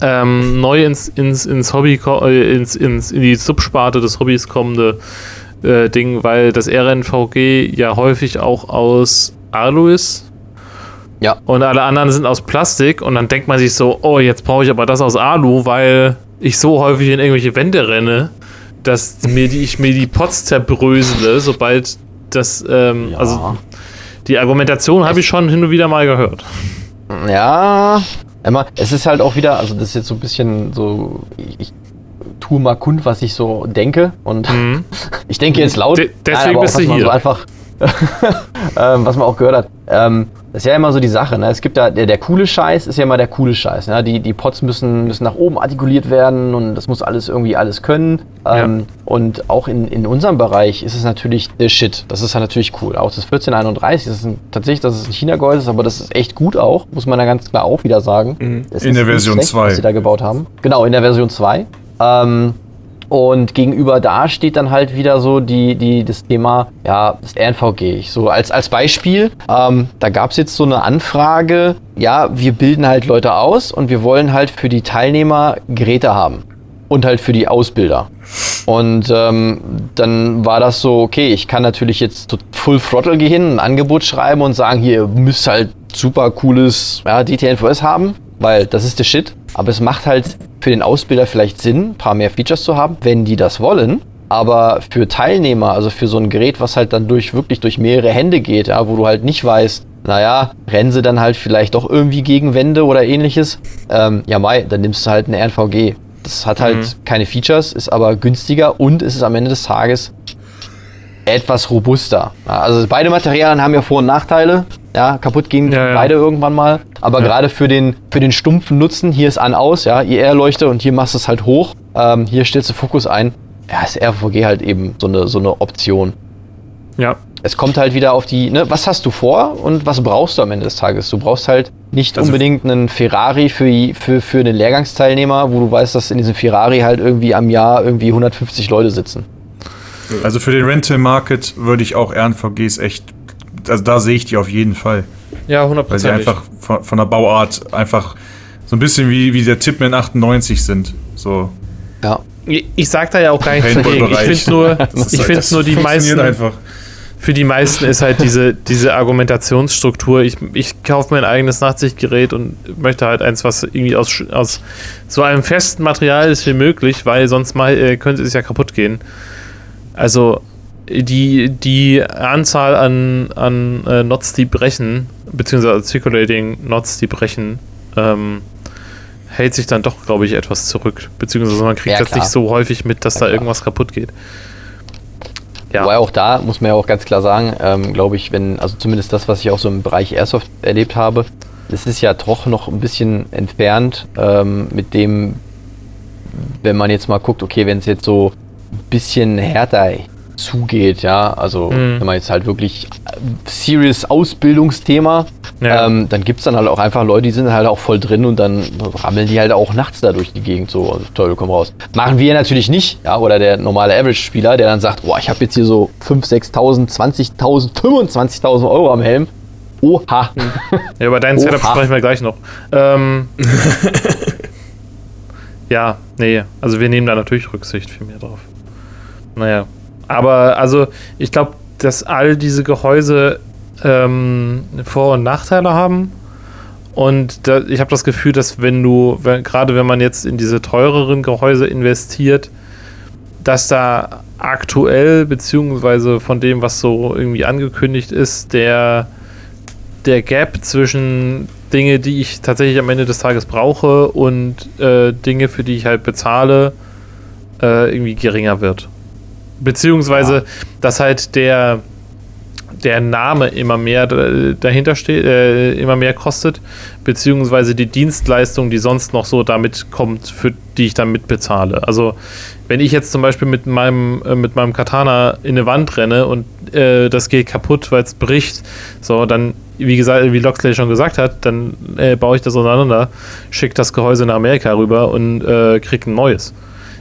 ähm, neu ins, ins, ins Hobby, äh, ins, ins, in die Subsparte des Hobbys kommende äh, Ding, weil das RNVG ja häufig auch aus Alois Ja. Und alle anderen sind aus Plastik und dann denkt man sich so, oh, jetzt brauche ich aber das aus Alu, weil ich so häufig in irgendwelche Wände renne, dass mir die, ich mir die Pots zerbrösele, sobald das, ähm, Ja. also die Argumentation habe ich schon hin und wieder mal gehört. Ja, immer, es ist halt auch wieder, also das ist jetzt so ein bisschen so, ich, tue mal kund, was ich so denke und Mhm. ich denke jetzt laut, De- deswegen auch, bist du hier. So einfach, ähm, was man auch gehört hat. Ähm, das ist ja immer so die Sache, ne? Es gibt da, der, der coole Scheiß ist ja immer der coole Scheiß. Ne? Die, die Pots müssen, müssen nach oben artikuliert werden und das muss alles irgendwie alles können. Ähm, Und auch in, in unserem Bereich ist es natürlich der Shit. Das ist ja natürlich cool. Auch das 1431, das ist ein, tatsächlich, das ist ein China-Gehäuse, ist, aber das ist echt gut auch, muss man da ganz klar auch wieder sagen. Es In der Version schlecht, 2. Was sie da gebaut haben. Genau, in der Version 2. Ähm, und gegenüber da steht dann halt wieder so die, die, das Thema, ja, das RNVG. So als, als Beispiel, ähm, da gab es jetzt so eine Anfrage, ja, wir bilden halt Leute aus und wir wollen halt für die Teilnehmer Geräte haben. Und halt für die Ausbilder. Und ähm, dann war das so, okay, ich kann natürlich jetzt Full Throttle gehen, ein Angebot schreiben und sagen, hier, ihr müsst halt super cooles ja, DTNVS haben, weil das ist der Shit. Aber es macht halt für den Ausbilder vielleicht Sinn, ein paar mehr Features zu haben, wenn die das wollen. Aber für Teilnehmer, also für so ein Gerät, was halt dann durch wirklich durch mehrere Hände geht, ja, wo du halt nicht weißt, naja, rennen sie dann halt vielleicht doch irgendwie gegen Wände oder ähnliches. Ähm, ja, Mai, dann nimmst du halt eine RNVG. Das hat halt keine Features, ist aber günstiger und es ist am Ende des Tages etwas robuster. Ja, also beide Materialien haben ja Vor- und Nachteile. Ja, kaputt gehen Ja, ja. beide irgendwann mal. Aber gerade für den, für den stumpfen Nutzen, hier ist an aus, ja, IR-Leuchte und hier machst du es halt hoch. Ähm, hier stellst du Fokus ein. Ja, ist RVG halt eben so eine, so eine Option. Ja. Es kommt halt wieder auf die, ne, was hast du vor und was brauchst du am Ende des Tages? Du brauchst halt nicht Also- unbedingt einen Ferrari für, für, für den Lehrgangsteilnehmer, wo du weißt, dass in diesem Ferrari halt irgendwie am Jahr irgendwie 150 Leute sitzen. Also für den Rental Market würde ich auch RNVGs echt, also da sehe ich die auf jeden Fall. Ja, Weil sie einfach von, von der Bauart einfach so ein bisschen wie, wie der Tipman 98 sind. So. Ja. Ich, sag da ja auch gar nichts dagegen. Ich finde nur, ich halt- finde nur die meisten, einfach. für die meisten ist halt diese, diese Argumentationsstruktur. Ich, ich kaufe mir ein eigenes Nachtsichtgerät und möchte halt eins, was irgendwie aus, aus so einem festen Material ist wie möglich, weil sonst mal äh, könnte es ja kaputt gehen. Also die, die Anzahl an, an äh, Knots, die brechen, beziehungsweise Circulating Knots, die brechen, ähm, hält sich dann doch, glaube ich, etwas zurück. Beziehungsweise man kriegt Ja, das klar. nicht so häufig mit, dass Ja, da klar. irgendwas kaputt geht. Ja. Wobei auch da muss man ja auch ganz klar sagen, ähm, glaube ich, wenn, also zumindest das, was ich auch so im Bereich Airsoft erlebt habe, das ist ja doch noch ein bisschen entfernt ähm, mit dem, wenn man jetzt mal guckt, okay, wenn es jetzt so bisschen härter zugeht, ja, also Mhm. wenn man jetzt halt wirklich äh, serious Ausbildungsthema, Ja. ähm, dann gibt es dann halt auch einfach Leute, die sind halt auch voll drin und dann rammeln die halt auch nachts da durch die Gegend so, also toll, komm raus. Machen wir natürlich nicht, ja, oder der normale Average-Spieler, der dann sagt, boah, ich habe jetzt hier so 5.000, 6.000, 20.000, 25.000 Euro am Helm. Oha. Ja, über deinen. Setup sprechen wir gleich noch. Ähm, ja, nee, also wir nehmen da natürlich Rücksicht viel mehr drauf. Naja, aber also ich glaube, dass all diese Gehäuse ähm, Vor- und Nachteile haben. Und da, ich habe das Gefühl, dass wenn du, gerade wenn man jetzt in diese teureren Gehäuse investiert, dass da aktuell, beziehungsweise von dem, was so irgendwie angekündigt ist, der, der Gap zwischen Dinge, die ich tatsächlich am Ende des Tages brauche und äh, Dinge, für die ich halt bezahle, äh, irgendwie geringer wird. Beziehungsweise, dass halt der, der Name immer mehr dahinter steht, äh, immer mehr kostet, beziehungsweise die Dienstleistung, die sonst noch so damit kommt, für die ich dann mitbezahle. Also wenn ich jetzt zum Beispiel mit meinem, äh, mit meinem Katana in eine Wand renne und äh, das geht kaputt, weil es bricht, so, dann, wie gesagt, wie Loxley schon gesagt hat, dann äh, baue ich das auseinander, schicke das Gehäuse nach Amerika rüber und äh, kriege ein neues.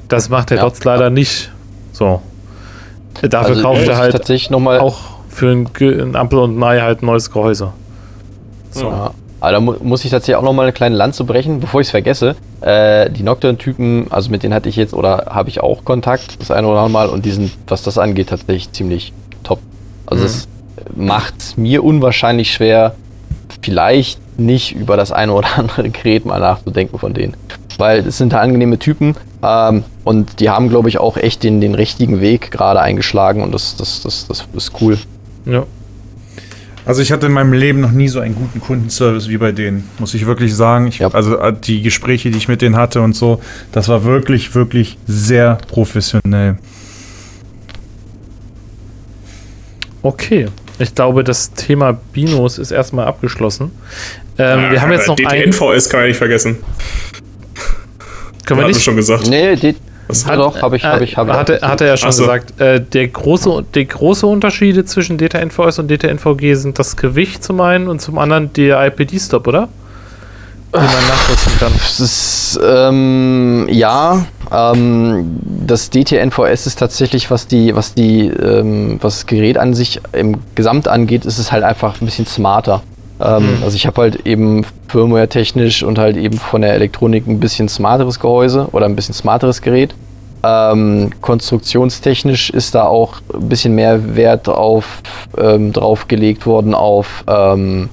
Das macht der Ja. Dotz leider nicht. So. Dafür Also, kauft er halt tatsächlich noch mal, auch für ein, ein Apfel und ein Ei halt ein neues Gehäuse. So. Ja. Aber da mu muss ich tatsächlich auch noch mal eine kleine Lanze brechen, bevor ich es vergesse. Äh, die Nocturne-Typen, also mit denen hatte ich jetzt oder habe ich auch Kontakt das eine oder andere Mal und die sind, was das angeht, tatsächlich ziemlich top. Also Mhm. es macht mir unwahrscheinlich schwer, vielleicht nicht über das eine oder andere Gerät mal nachzudenken von denen. Weil es sind halt angenehme Typen ähm, und die haben, glaube ich, auch echt den, den richtigen Weg gerade eingeschlagen und das, das, das, das ist cool. Ja. Also ich hatte in meinem Leben noch nie so einen guten Kundenservice wie bei denen, muss ich wirklich sagen. Ich, Ja. Also äh, die Gespräche, die ich mit denen hatte und so, das war wirklich, wirklich sehr professionell. Okay. Ich glaube, das Thema Binos ist erstmal abgeschlossen. Ähm, wir haben jetzt noch ein. DTNVS kann man nicht vergessen. Können wir nicht? schon gesagt. Nee, die, Was? ja, doch, habe ich, habe ich, habe ich. Hatte, hatte er schon so. gesagt. Äh, der große, die große Unterschiede zwischen DTA-NVS und DTA-NVG sind das Gewicht zum einen und zum anderen der IPD-Stop, oder? Den man nachrüsten kann. Das ist, ähm, ja, ähm, das DTNVS ist tatsächlich, was die, was die, ähm, was das Gerät an sich im Gesamt angeht, ist es halt einfach ein bisschen smarter. Ähm, Also ich habe halt eben Firmware-technisch und halt eben von der Elektronik ein bisschen smarteres Gehäuse oder ein bisschen smarteres Gerät. Ähm, konstruktionstechnisch ist da auch ein bisschen mehr Wert auf, ähm, drauf gelegt worden auf ähm,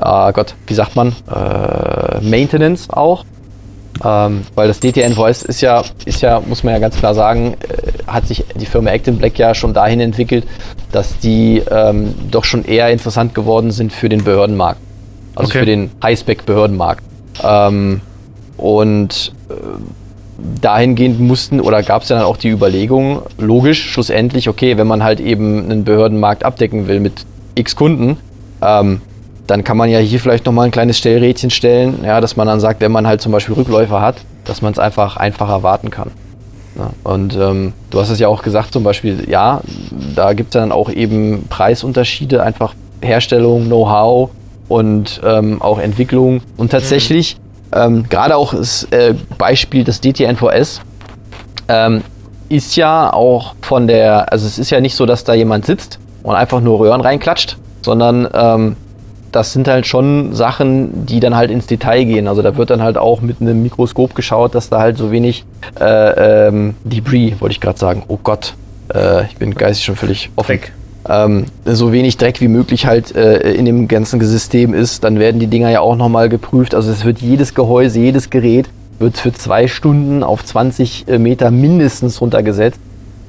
ah Gott, wie sagt man, äh, Maintenance auch. Ähm, weil das DTNVS ist ja, ist ja, muss man ja ganz klar sagen, äh, hat sich die Firma Actin Black ja schon dahin entwickelt, dass die ähm, doch schon eher interessant geworden sind für den Behördenmarkt. Also Okay. für den Highspec-Behördenmarkt. Ähm, und äh, dahingehend mussten oder gab es dann auch die Überlegung, logisch, schlussendlich, okay, wenn man halt eben einen Behördenmarkt abdecken will mit x Kunden, ähm, dann kann man ja hier vielleicht nochmal ein kleines Stellrädchen stellen, ja, dass man dann sagt, wenn man halt zum Beispiel Rückläufer hat, dass man es einfach einfacher warten kann. Ja, und ähm, du hast es ja auch gesagt, zum Beispiel, ja, da gibt es dann auch eben Preisunterschiede, einfach Herstellung, Know-how und ähm, auch Entwicklung. Und tatsächlich, ähm, gerade auch das äh, Beispiel des DTNVS, ähm, ist ja auch von der, also es ist ja nicht so, dass da jemand sitzt und einfach nur Röhren reinklatscht, sondern ähm, das sind halt schon Sachen, die dann halt ins Detail gehen. Also da wird dann halt auch mit einem Mikroskop geschaut, dass da halt so wenig äh, ähm, Debris, wollte ich gerade sagen. Oh Gott, äh, ich bin geistig schon völlig offen. Weg. Ähm, so wenig Dreck wie möglich halt äh, in dem ganzen System ist. Dann werden die Dinger ja auch nochmal geprüft. Also es wird jedes Gehäuse, jedes Gerät wird für zwei Stunden auf 20 Meter mindestens runtergesetzt.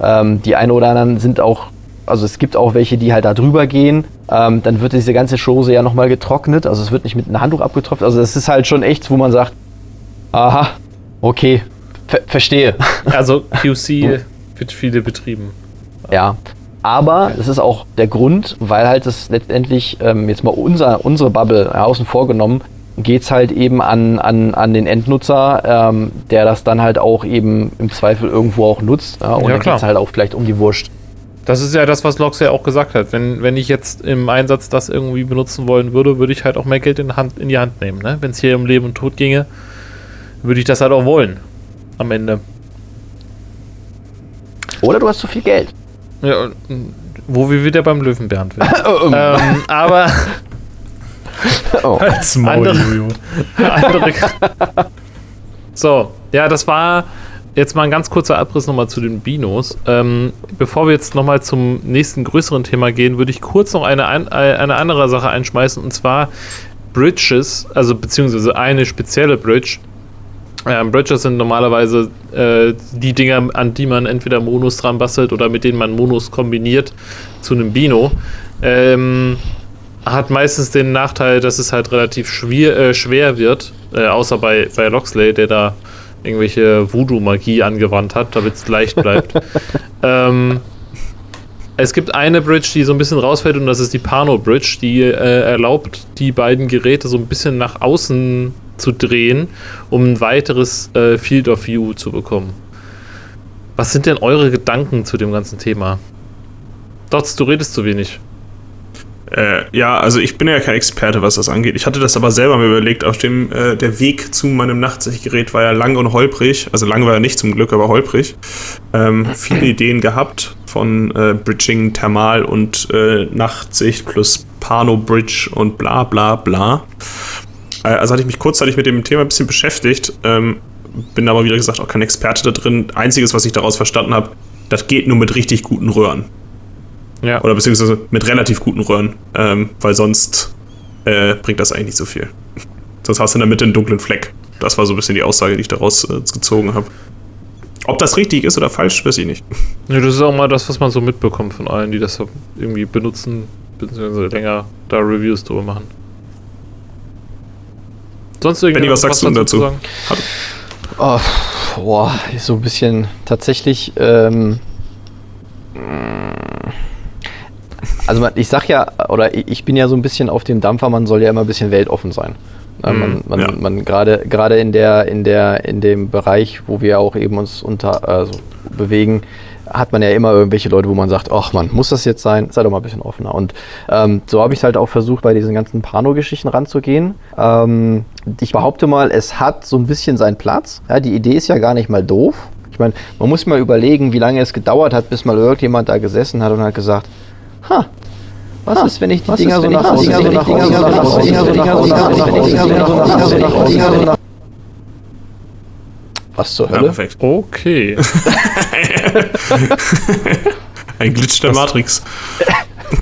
Ähm, die einen oder anderen sind auch, also es gibt auch welche, die halt da drüber gehen. Ähm, dann wird diese ganze Chose ja nochmal getrocknet. Also es wird nicht mit einem Handtuch abgetropft. Also das ist halt schon echt, wo man sagt, aha, okay, ver verstehe. Also QC wird viele betrieben. Ja. Aber es ist auch der Grund, weil halt das letztendlich, ähm, jetzt mal unser, unsere Bubble ja, außen vor genommen, geht es halt eben an, an, an den Endnutzer, ähm, der das dann halt auch eben im Zweifel irgendwo auch nutzt. Ja, und Ja, dann geht es halt auch vielleicht um die Wurst. Das ist ja das, was Lox ja auch gesagt hat. Wenn, wenn ich jetzt im Einsatz das irgendwie benutzen wollen würde, würde ich halt auch mehr Geld in, Hand, in die Hand nehmen. Ne? Wenn es hier um Leben und Tod ginge, würde ich das halt auch wollen. Am Ende. Oder du hast zu viel Geld. Ja, wo wir wieder beim Löwenbernd werden. Ähm, ähm, aber oh. Als Maul, Andere- andere. so, ja, das war jetzt mal ein ganz kurzer Abriss nochmal zu den Binos. Ähm, bevor wir jetzt nochmal zum nächsten größeren Thema gehen, würde ich kurz noch eine, ein, eine andere Sache einschmeißen und zwar Bridges, also beziehungsweise eine spezielle Bridge. Ähm, Bridges sind normalerweise äh, die Dinger, an die man entweder Monos dran bastelt oder mit denen man Monos kombiniert zu einem Bino. Ähm, hat meistens den Nachteil, dass es halt relativ schwer, äh, schwer wird, äh, außer bei, bei Loxley, der da irgendwelche Voodoo-Magie angewandt hat, damit es leicht bleibt. ähm, es gibt eine Bridge, die so ein bisschen rausfällt und das ist die Pano Bridge, die äh, erlaubt, die beiden Geräte so ein bisschen nach außen zu drehen, um ein weiteres äh, Field of View zu bekommen. Was sind denn eure Gedanken zu dem ganzen Thema? Dots, du redest zu wenig. Äh, ja, also ich bin ja kein Experte, was das angeht. Ich hatte das aber selber mir überlegt, auf dem äh, der Weg zu meinem Nachtsichtgerät war ja lang und holprig. Also lang war er nicht zum Glück, aber holprig. Ähm, viele Ideen gehabt von äh, Bridging, Thermal und äh, Nachtsicht plus Pano Bridge und bla bla bla. Äh, also hatte ich mich kurzzeitig mit dem Thema ein bisschen beschäftigt. Ähm, bin aber, wie gesagt, auch kein Experte da drin. Einziges, was ich daraus verstanden habe, das geht nur mit richtig guten Röhren. Ja. Oder beziehungsweise mit relativ guten Röhren, ähm, weil sonst äh, bringt das eigentlich nicht so viel. Sonst hast du in der Mitte einen dunklen Fleck. Das war so ein bisschen die Aussage, die ich daraus äh, gezogen habe. Ob das richtig ist oder falsch, weiß ich nicht. Ja, das ist auch mal das, was man so mitbekommt von allen, die das irgendwie benutzen, beziehungsweise länger da Reviews drüber machen. Sonst Benni, was sagst du denn dazu? Oh, boah, so ein bisschen tatsächlich. Ähm, also ich sag ja, oder ich bin ja so ein bisschen auf dem Dampfer, man soll ja immer ein bisschen weltoffen sein. Mhm, man, man, ja. man gerade gerade in der in der in dem Bereich, wo wir auch eben uns unter also bewegen, hat man ja immer irgendwelche Leute, wo man sagt, ach man, muss das jetzt sein? Sei doch mal ein bisschen offener. Und ähm, so habe ich es halt auch versucht, bei diesen ganzen Pano-Geschichten ranzugehen. Ähm, ich behaupte mal, es hat so ein bisschen seinen Platz. Ja, die Idee ist ja gar nicht mal doof. Ich meine, man muss mal überlegen, wie lange es gedauert hat, bis mal irgendjemand da gesessen hat und hat gesagt, ha, was ist, wenn ich die Dinger so nach Hause Dinger so nach Hause Dinger so nach Hause Dinger so nach Hause Dinger so nach Hause Dinger so nach Was zur Hölle? Ja, perfekt. Okay. Ein Glitch der Matrix.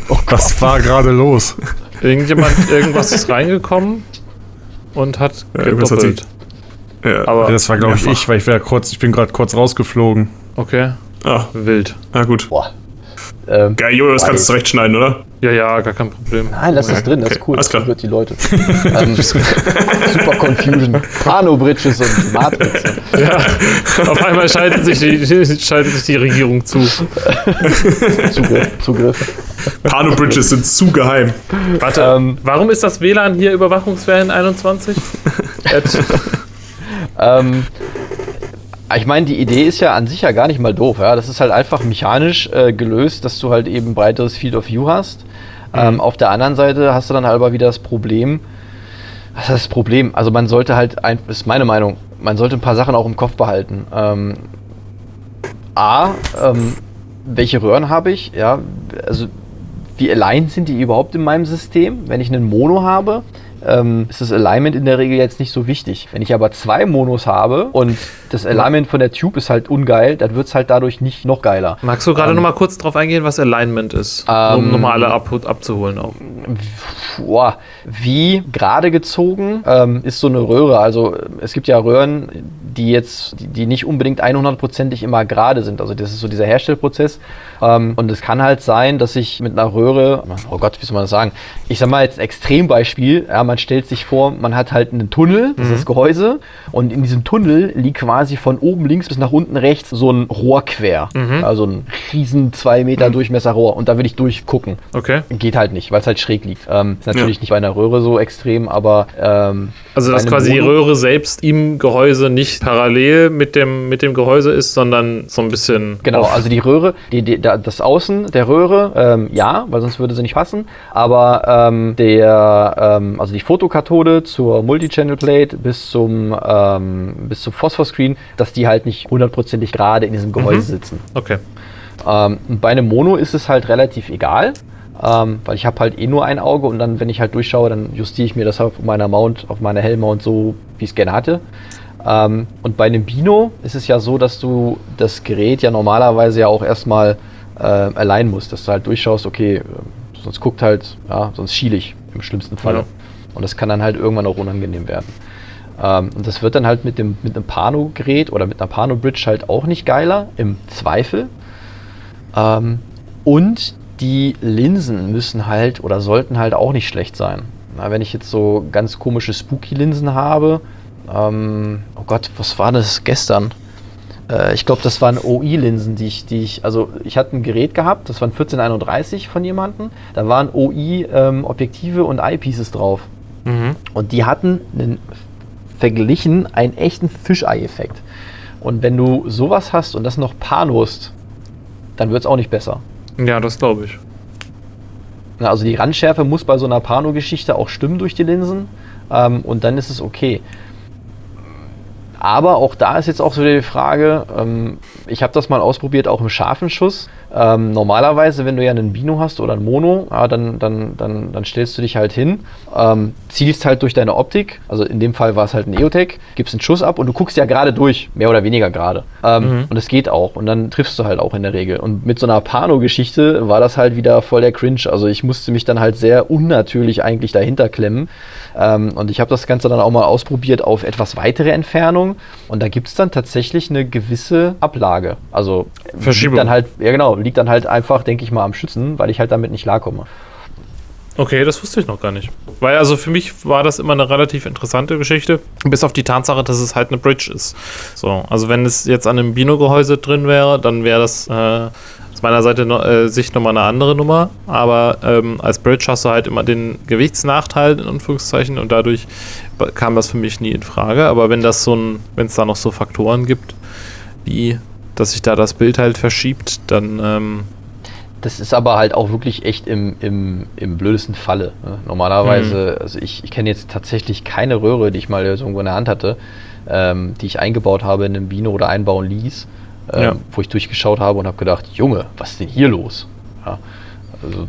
Oh Was war gerade los? Irgendjemand, irgendwas ist reingekommen und hat ja, gedoppelt. Ja. Aber das war, glaube ich, ich, weil ich, kurz, ich bin gerade kurz rausgeflogen. Okay. Ah. Wild. Na gut. Boah. Ähm, Geil, Jojo, das kannst du zurechtschneiden, oder? Ja, ja, gar kein Problem. Nein, lass okay. das drin, das ist cool. Das verwirrt die Leute. ähm, super Confusion. Pano-Bridges und Matrix. Ja, auf einmal schaltet sich die, schaltet sich die Regierung zu. Zugriff. Zugriff. Pano-Bridges sind zu geheim. Warte, ähm, warum ist das WLAN hier Überwachungswellen 21? ähm, ich meine, die Idee ist ja an sich ja gar nicht mal doof. Ja? Das ist halt einfach mechanisch äh, gelöst, dass du halt eben breiteres Field of View hast. Mhm. Ähm, auf der anderen Seite hast du dann halt aber wieder das Problem. Was ist das Problem? Also man sollte halt, ein, ist meine Meinung, man sollte ein paar Sachen auch im Kopf behalten. Ähm, A, ähm, welche Röhren habe ich? Ja, also wie allein sind die überhaupt in meinem System? Wenn ich einen Mono habe, ähm, ist das Alignment in der Regel jetzt nicht so wichtig. Wenn ich aber zwei Monos habe und das Alignment von der Tube ist halt ungeil, dann wird es halt dadurch nicht noch geiler. Magst du gerade ähm, nochmal kurz drauf eingehen, was Alignment ist? Ähm, um nochmal alle ab, abzuholen auch. Boah, wie gerade gezogen ähm, ist so eine Röhre. Also es gibt ja Röhren, die jetzt, die, die nicht unbedingt 100%ig immer gerade sind. Also das ist so dieser Herstellprozess. Ähm, und es kann halt sein, dass ich mit einer Röhre, oh Gott, wie soll man das sagen? Ich sag mal jetzt Extrembeispiel, ja, man stellt sich vor, man hat halt einen Tunnel, das mhm. ist das Gehäuse, und in diesem Tunnel liegt quasi von oben links bis nach unten rechts so ein Rohr quer. Mhm. Also ein riesen 2 Meter mhm. Durchmesser Rohr. Und da will ich durchgucken. Okay. Geht halt nicht, weil es halt schräg liegt. Ähm, ist natürlich ja. nicht bei einer Röhre so extrem, aber ähm, also dass quasi Mono die Röhre selbst im Gehäuse nicht parallel mit dem, mit dem Gehäuse ist, sondern so ein bisschen. Genau, also die Röhre, die, die, das Außen der Röhre, ähm, ja, weil sonst würde sie nicht passen. Aber ähm, der, ähm, also die Fotokathode zur Multichannel Plate bis zum, ähm, bis zum Phosphorscreen, dass die halt nicht hundertprozentig gerade in diesem Gehäuse mhm. sitzen. Okay. Ähm, bei einem Mono ist es halt relativ egal ähm, weil ich habe halt eh nur ein Auge und dann, wenn ich halt durchschaue, dann justiere ich mir das auf meiner Mount, auf meiner Hellmount so, wie ich es gerne hatte. Ähm, und bei einem Bino ist es ja so, dass du das Gerät ja normalerweise ja auch erstmal äh, allein musst, dass du halt durchschaust, okay, äh, sonst guckt halt, ja, sonst schiele ich im schlimmsten Fall. Ja. Und das kann dann halt irgendwann auch unangenehm werden. Ähm, und das wird dann halt mit, dem, mit einem Pano-Gerät oder mit einer Pano-Bridge halt auch nicht geiler, im Zweifel. Ähm, und die Linsen müssen halt oder sollten halt auch nicht schlecht sein. Na, wenn ich jetzt so ganz komische Spooky-Linsen habe, ähm, oh Gott, was war das gestern? Äh, ich glaube, das waren OI-Linsen, die ich, die ich, also ich hatte ein Gerät gehabt, das waren 1431 von jemandem, da waren OI-Objektive ähm, und Eyepieces drauf. Mhm. Und die hatten einen, verglichen einen echten Fischei-Effekt. Und wenn du sowas hast und das noch panost, dann wird es auch nicht besser. Ja, das glaube ich. Also die Randschärfe muss bei so einer Pano-Geschichte auch stimmen durch die Linsen ähm, und dann ist es okay. Aber auch da ist jetzt auch so die Frage, ähm, ich habe das mal ausprobiert, auch im scharfen Schuss. Ähm, normalerweise, wenn du ja einen Bino hast oder ein Mono, ja, dann, dann, dann, dann stellst du dich halt hin, ähm, zielst halt durch deine Optik, also in dem Fall war es halt ein EOTech, gibst einen Schuss ab und du guckst ja gerade durch, mehr oder weniger gerade. Ähm, mhm. Und es geht auch und dann triffst du halt auch in der Regel. Und mit so einer Pano-Geschichte war das halt wieder voll der Cringe. Also ich musste mich dann halt sehr unnatürlich eigentlich dahinter klemmen. Ähm, und ich habe das Ganze dann auch mal ausprobiert auf etwas weitere Entfernung und da gibt es dann tatsächlich eine gewisse Ablage. Also Verschiebung. Liegt dann halt, ja genau, liegt dann halt einfach, denke ich mal, am Schützen, weil ich halt damit nicht klarkomme. Okay, das wusste ich noch gar nicht. Weil also für mich war das immer eine relativ interessante Geschichte, bis auf die Tatsache, dass es halt eine Bridge ist. So, also wenn es jetzt an einem Bino-Gehäuse drin wäre, dann wäre das äh, aus meiner Seite no, äh, Sicht nochmal eine andere Nummer. Aber ähm, als Bridge hast du halt immer den Gewichtsnachteil in Anführungszeichen und dadurch kam das für mich nie in Frage. Aber wenn das so ein, wenn es da noch so Faktoren gibt, wie dass sich da das Bild halt verschiebt, dann. Ähm das ist aber halt auch wirklich echt im, im, im blödesten Falle. Ne? Normalerweise, mhm. also ich, ich kenne jetzt tatsächlich keine Röhre, die ich mal irgendwo in der Hand hatte, ähm, die ich eingebaut habe in einem Bino oder einbauen ließ, ähm, ja. wo ich durchgeschaut habe und habe gedacht, Junge, was ist denn hier los? Ja, also.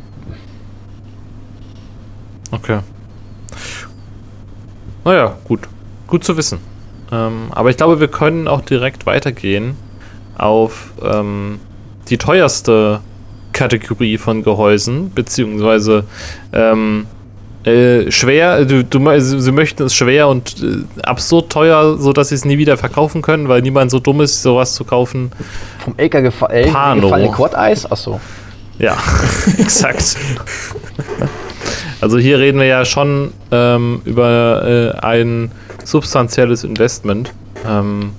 Okay. Naja, gut. Gut zu wissen. Ähm, aber ich glaube, wir können auch direkt weitergehen auf ähm, die teuerste Kategorie von Gehäusen, beziehungsweise ähm, äh, schwer, du, du, sie möchten es schwer und äh, absurd teuer, sodass sie es nie wieder verkaufen können, weil niemand so dumm ist, sowas zu kaufen. Vom LK gefa gefallene Quad-Eis? Achso. Ja, exakt. also hier reden wir ja schon ähm, über äh, ein substanzielles Investment. Ähm,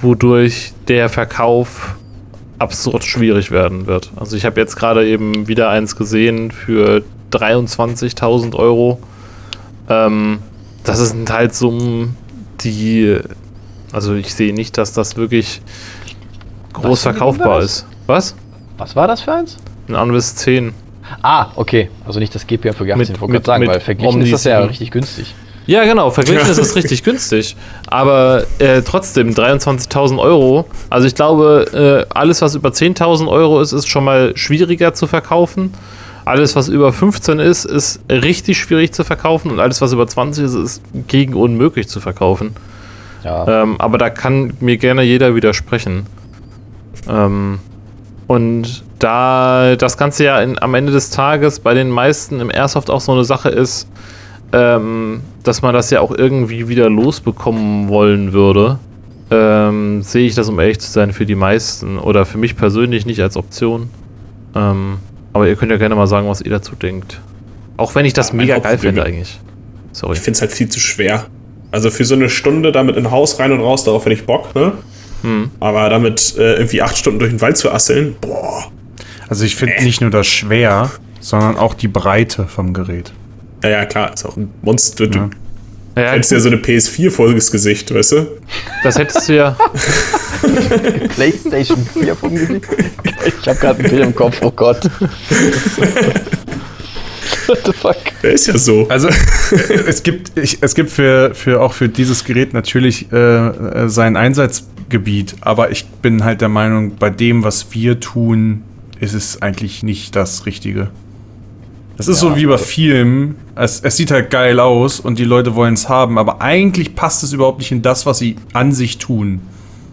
wodurch der Verkauf absurd schwierig werden wird. Also ich habe jetzt gerade eben wieder eins gesehen für 23.000 Euro. Ähm, das sind halt Summen, die, also ich sehe nicht, dass das wirklich groß Was verkaufbar ist. Was? Was war das für eins? Ein Anvis 10. Ah, okay. Also nicht das GPM für 18, ich wollte sagen, weil verglichen ist das ja richtig günstig. Ja, genau, verglichen ist es richtig günstig. Aber äh, trotzdem, 23.000 Euro. Also ich glaube, äh, alles, was über 10.000 Euro ist, ist schon mal schwieriger zu verkaufen. Alles, was über 15 ist, ist richtig schwierig zu verkaufen. Und alles, was über 20 ist, ist gegen unmöglich zu verkaufen. Ja. Ähm, aber da kann mir gerne jeder widersprechen. Ähm, und da das Ganze ja in, am Ende des Tages bei den meisten im Airsoft auch so eine Sache ist, ähm, dass man das ja auch irgendwie wieder losbekommen wollen würde, ähm, sehe ich das, um ehrlich zu sein, für die meisten oder für mich persönlich nicht als Option. Ähm, aber ihr könnt ja gerne mal sagen, was ihr dazu denkt. Auch wenn ich das ja, mega geil finde eigentlich. Sorry. Ich finde es halt viel zu schwer. Also für so eine Stunde damit in ein Haus rein und raus, darauf hätte ich Bock, ne? Hm. Aber damit äh, irgendwie acht Stunden durch den Wald zu asseln, boah. Also ich finde äh. nicht nur das schwer, sondern auch die Breite vom Gerät. Ja, ja, klar, ist auch ein Monster. Du ja. Hättest ja so eine PS4-Folges Gesicht, weißt du? Das hättest du ja. PlayStation 4 vom Gesicht? Ich habe gerade ein Bild im Kopf, oh Gott. What the fuck? Der ist ja so. Also, es gibt, ich, es gibt für, für auch für dieses Gerät natürlich äh, sein Einsatzgebiet, aber ich bin halt der Meinung, bei dem, was wir tun, ist es eigentlich nicht das Richtige. Das ist ja, so wie bei Filmen. Es, es, sieht halt geil aus und die Leute wollen es haben, aber eigentlich passt es überhaupt nicht in das, was sie an sich tun.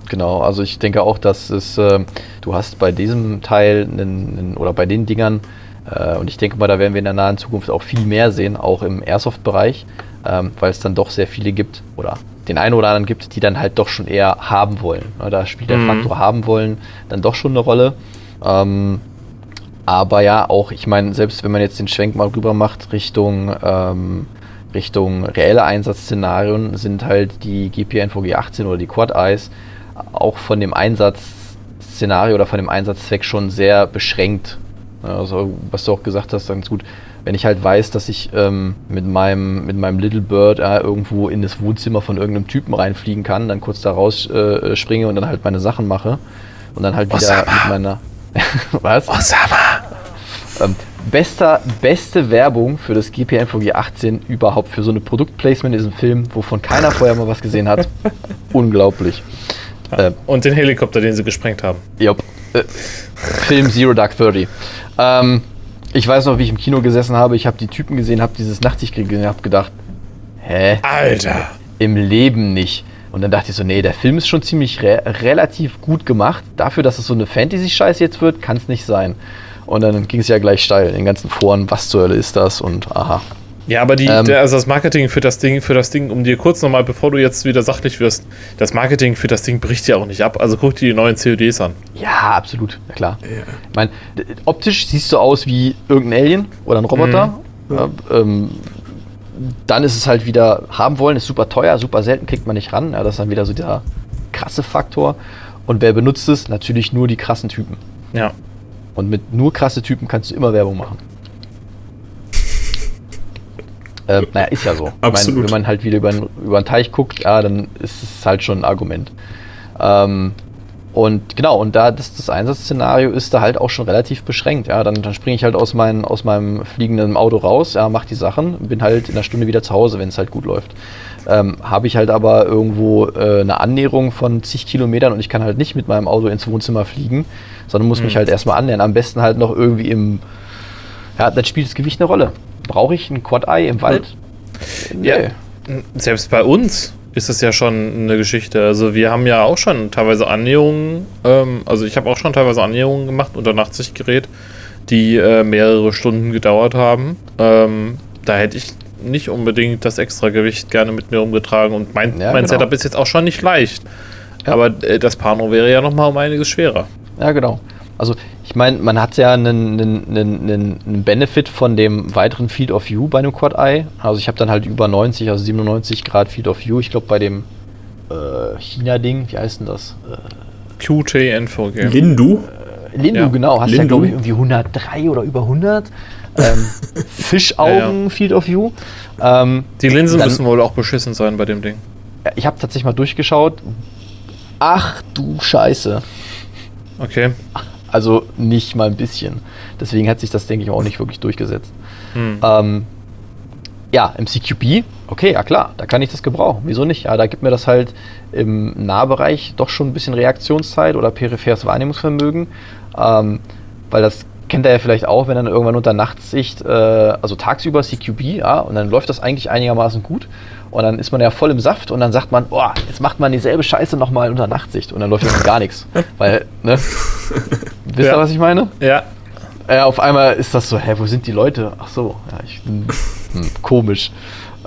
Genau, also ich denke auch, dass es, äh, du hast bei diesem Teil einen, einen, oder bei den Dingern, äh, und ich denke mal, da werden wir in der nahen Zukunft auch viel mehr sehen, auch im Airsoft-Bereich, ähm, weil es dann doch sehr viele gibt oder den einen oder anderen gibt, die dann halt doch schon eher haben wollen. Da spielt der mhm. Faktor haben wollen dann doch schon eine Rolle. Ähm, aber ja, auch, ich meine, selbst wenn man jetzt den Schwenk mal rüber macht Richtung, ähm, Richtung reelle Einsatzszenarien, sind halt die GPNVG 18 oder die Quad Eyes auch von dem Einsatzszenario oder von dem Einsatzzweck schon sehr beschränkt. Also, was du auch gesagt hast, ganz gut. Wenn ich halt weiß, dass ich ähm, mit, meinem, mit meinem Little Bird äh, irgendwo in das Wohnzimmer von irgendeinem Typen reinfliegen kann, dann kurz da raus äh, springe und dann halt meine Sachen mache und dann halt wieder Osama. mit meiner. Was? Osama! Ähm, bester, beste Werbung für das GPN-VG 18 überhaupt für so eine Produktplacement ist ein Film, wovon keiner vorher mal was gesehen hat. Unglaublich. Ja. Ähm, Und den Helikopter, den sie gesprengt haben. Ja. Äh, Film Zero Dark Thirty. Ähm, ich weiß noch, wie ich im Kino gesessen habe. Ich habe die Typen gesehen, habe dieses Nachtsichtkrieg gesehen, habe gedacht, hä? Alter. Im Leben nicht. Und dann dachte ich so, nee, der Film ist schon ziemlich re relativ gut gemacht. Dafür, dass es so eine Fantasy-Scheiße jetzt wird, kann es nicht sein. Und dann ging es ja gleich steil in den ganzen Foren, was zur Hölle ist das und aha. Ja, aber die, Ähm. der, also das Marketing für das Ding, für das Ding, um dir kurz nochmal, bevor du jetzt wieder sachlich wirst, das Marketing für das Ding bricht ja auch nicht ab. Also guck dir die neuen CODs an. Ja, absolut, ja klar. Ich meine, optisch siehst du aus wie irgendein Alien oder ein Roboter. Ja, ähm, dann ist es halt wieder, haben wollen, ist super teuer, super selten, kriegt man nicht ran. Ja, das ist dann wieder so der krasse Faktor. Und wer benutzt es? Natürlich nur die krassen Typen. Ja. Und mit nur krasse Typen kannst du immer Werbung machen. äh, naja, ist ja so. Absolut. Mein, wenn man halt wieder über, über den Teich guckt, ja, dann ist es halt schon ein Argument. Ähm, und genau, und da das, das Einsatzszenario ist da halt auch schon relativ beschränkt. Ja, dann, dann springe ich halt aus, mein, aus meinem fliegenden Auto raus, ja, mach die Sachen, bin halt in einer Stunde wieder zu Hause, wenn es halt gut läuft. Ähm, Habe ich halt aber irgendwo äh, eine Annäherung von zig Kilometern und ich kann halt nicht mit meinem Auto ins Wohnzimmer fliegen, sondern muss mich halt erstmal annähern. Am besten halt noch irgendwie im, ja, dann spielt das Gewicht eine Rolle. Brauche ich ein Quad-Eye im Wald? Nee. Ja. Selbst bei uns ist das ja schon eine Geschichte. Also wir haben ja auch schon teilweise Annäherungen, ähm, also ich habe auch schon teilweise Annäherungen gemacht unter Nachtsichtgerät, die äh, mehrere Stunden gedauert haben. Ähm, da hätte ich nicht unbedingt das extra Gewicht gerne mit mir umgetragen und mein, Ja, mein genau. Setup ist jetzt auch schon nicht leicht. Ja. Aber äh, das Pano wäre ja nochmal um einiges schwerer. Ja, genau. Also ich meine, man hat ja einen, einen, einen, einen Benefit von dem weiteren Field of View bei einem Quad Eye. Also ich habe dann halt über 90, also 97 Grad Field of View. Ich glaube bei dem äh, China-Ding, wie heißt denn das? Äh, QTNVG. Lindu? Lindu, Ja, genau. Hast ja Lindu. glaube ich irgendwie 103 oder über 100. Ähm, Fischaugen Ja, Field of View. Ähm, Die Linsen Dann- müssen wohl auch beschissen sein bei dem Ding. ich habe tatsächlich mal durchgeschaut. Ach du Scheiße. Okay. Also nicht mal ein bisschen. Deswegen hat sich das, denke ich, auch nicht wirklich durchgesetzt. Hm. Ähm, ja, im CQB, okay, ja klar, da kann ich das gebrauchen. Wieso nicht? Ja, da gibt mir das halt im Nahbereich doch schon ein bisschen Reaktionszeit oder peripheres Wahrnehmungsvermögen. Ähm, weil das kennt er ja vielleicht auch, wenn dann irgendwann unter Nachtsicht, äh, also tagsüber CQB, ja, und dann läuft das eigentlich einigermaßen gut. Und dann ist man ja voll im Saft und dann sagt man, boah, jetzt macht man dieselbe Scheiße nochmal unter Nachtsicht und dann läuft jetzt gar nichts. Weil, ne? Wisst ihr, Ja. was ich meine? Ja. Ja, auf einmal ist das so, hä, wo sind die Leute? Ach so, ja, ich, hm, komisch.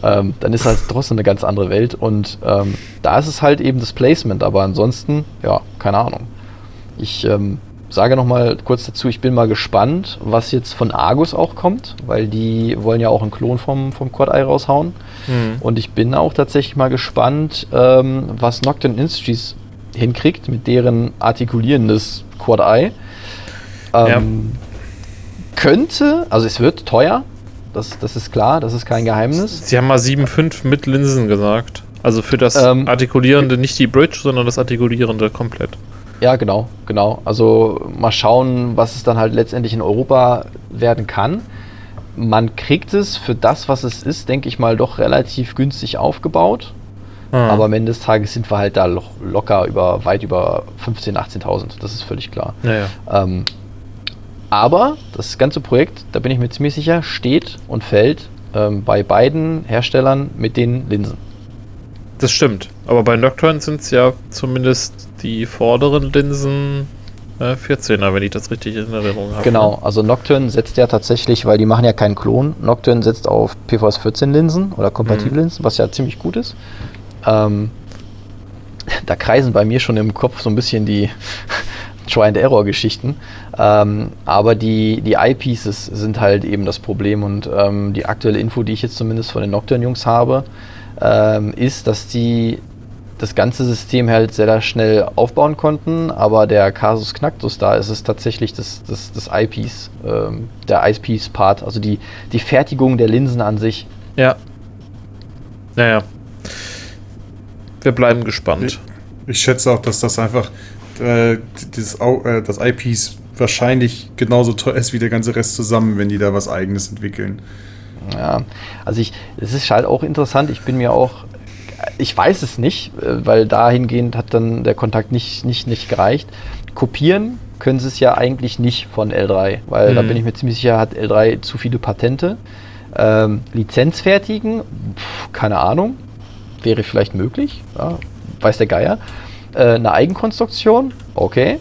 Ähm, dann ist halt trotzdem eine ganz andere Welt und ähm, da ist es halt eben das Placement, aber ansonsten, ja, keine Ahnung. Ich ähm, sage noch mal kurz dazu, ich bin mal gespannt, was jetzt von Argus auch kommt, weil die wollen ja auch einen Klon vom, vom Quad Eye raushauen. Hm. Und ich bin auch tatsächlich mal gespannt, ähm, was Nocturne Industries hinkriegt mit deren artikulierendes Quad Eye. Ähm, Könnte, also es wird teuer, das, das ist klar, das ist kein Geheimnis. Sie haben mal 7,5 mit Linsen gesagt. Also für das Ähm, Artikulierende nicht die Bridge, sondern das Artikulierende komplett. Ja, genau, genau. Also mal schauen, was es dann halt letztendlich in Europa werden kann. Man kriegt es für das, was es ist, denke ich mal, doch relativ günstig aufgebaut. Ah. Aber am Ende des Tages sind wir halt da lo locker über weit über 15.000, 18.000. Das ist völlig klar. Naja. Ähm, aber das ganze Projekt, da bin ich mir ziemlich sicher, steht und fällt ähm, bei beiden Herstellern mit den Linsen. Das stimmt. Aber bei Nocturne sind es ja zumindest die vorderen Linsen äh, 14er, wenn ich das richtig in Erinnerung habe. Genau, also Nocturne setzt ja tatsächlich, weil die machen ja keinen Klon, Nocturne setzt auf PVS 14 Linsen oder kompatible Linsen, was ja ziemlich gut ist. Ähm, da kreisen bei mir schon im Kopf so ein bisschen die Try-and-Error-Geschichten. Ähm, aber die, die Eyepieces sind halt eben das Problem und ähm, die aktuelle Info, die ich jetzt zumindest von den Nocturne-Jungs habe, ähm, ist, dass die das ganze System halt sehr schnell aufbauen konnten, aber der Casus Knacktus da ist es tatsächlich das, das, das Eyepiece, ähm, der Eyepiece-Part, also die, die Fertigung der Linsen an sich. Ja. Naja. Wir bleiben gespannt. Ich schätze auch, dass das einfach äh, dieses, äh, das Eyepiece wahrscheinlich genauso teuer ist wie der ganze Rest zusammen, wenn die da was eigenes entwickeln. Ja, also ich, es ist halt auch interessant, ich bin mir auch, ich weiß es nicht, äh, weil dahingehend hat dann der Kontakt nicht, nicht, nicht gereicht. Kopieren können sie es ja eigentlich nicht von L3, weil da bin ich mir ziemlich sicher, hat L3 zu viele Patente. Ähm, Lizenz fertigen, pf, keine Ahnung, wäre vielleicht möglich, ja, weiß der Geier. Äh, eine Eigenkonstruktion, okay.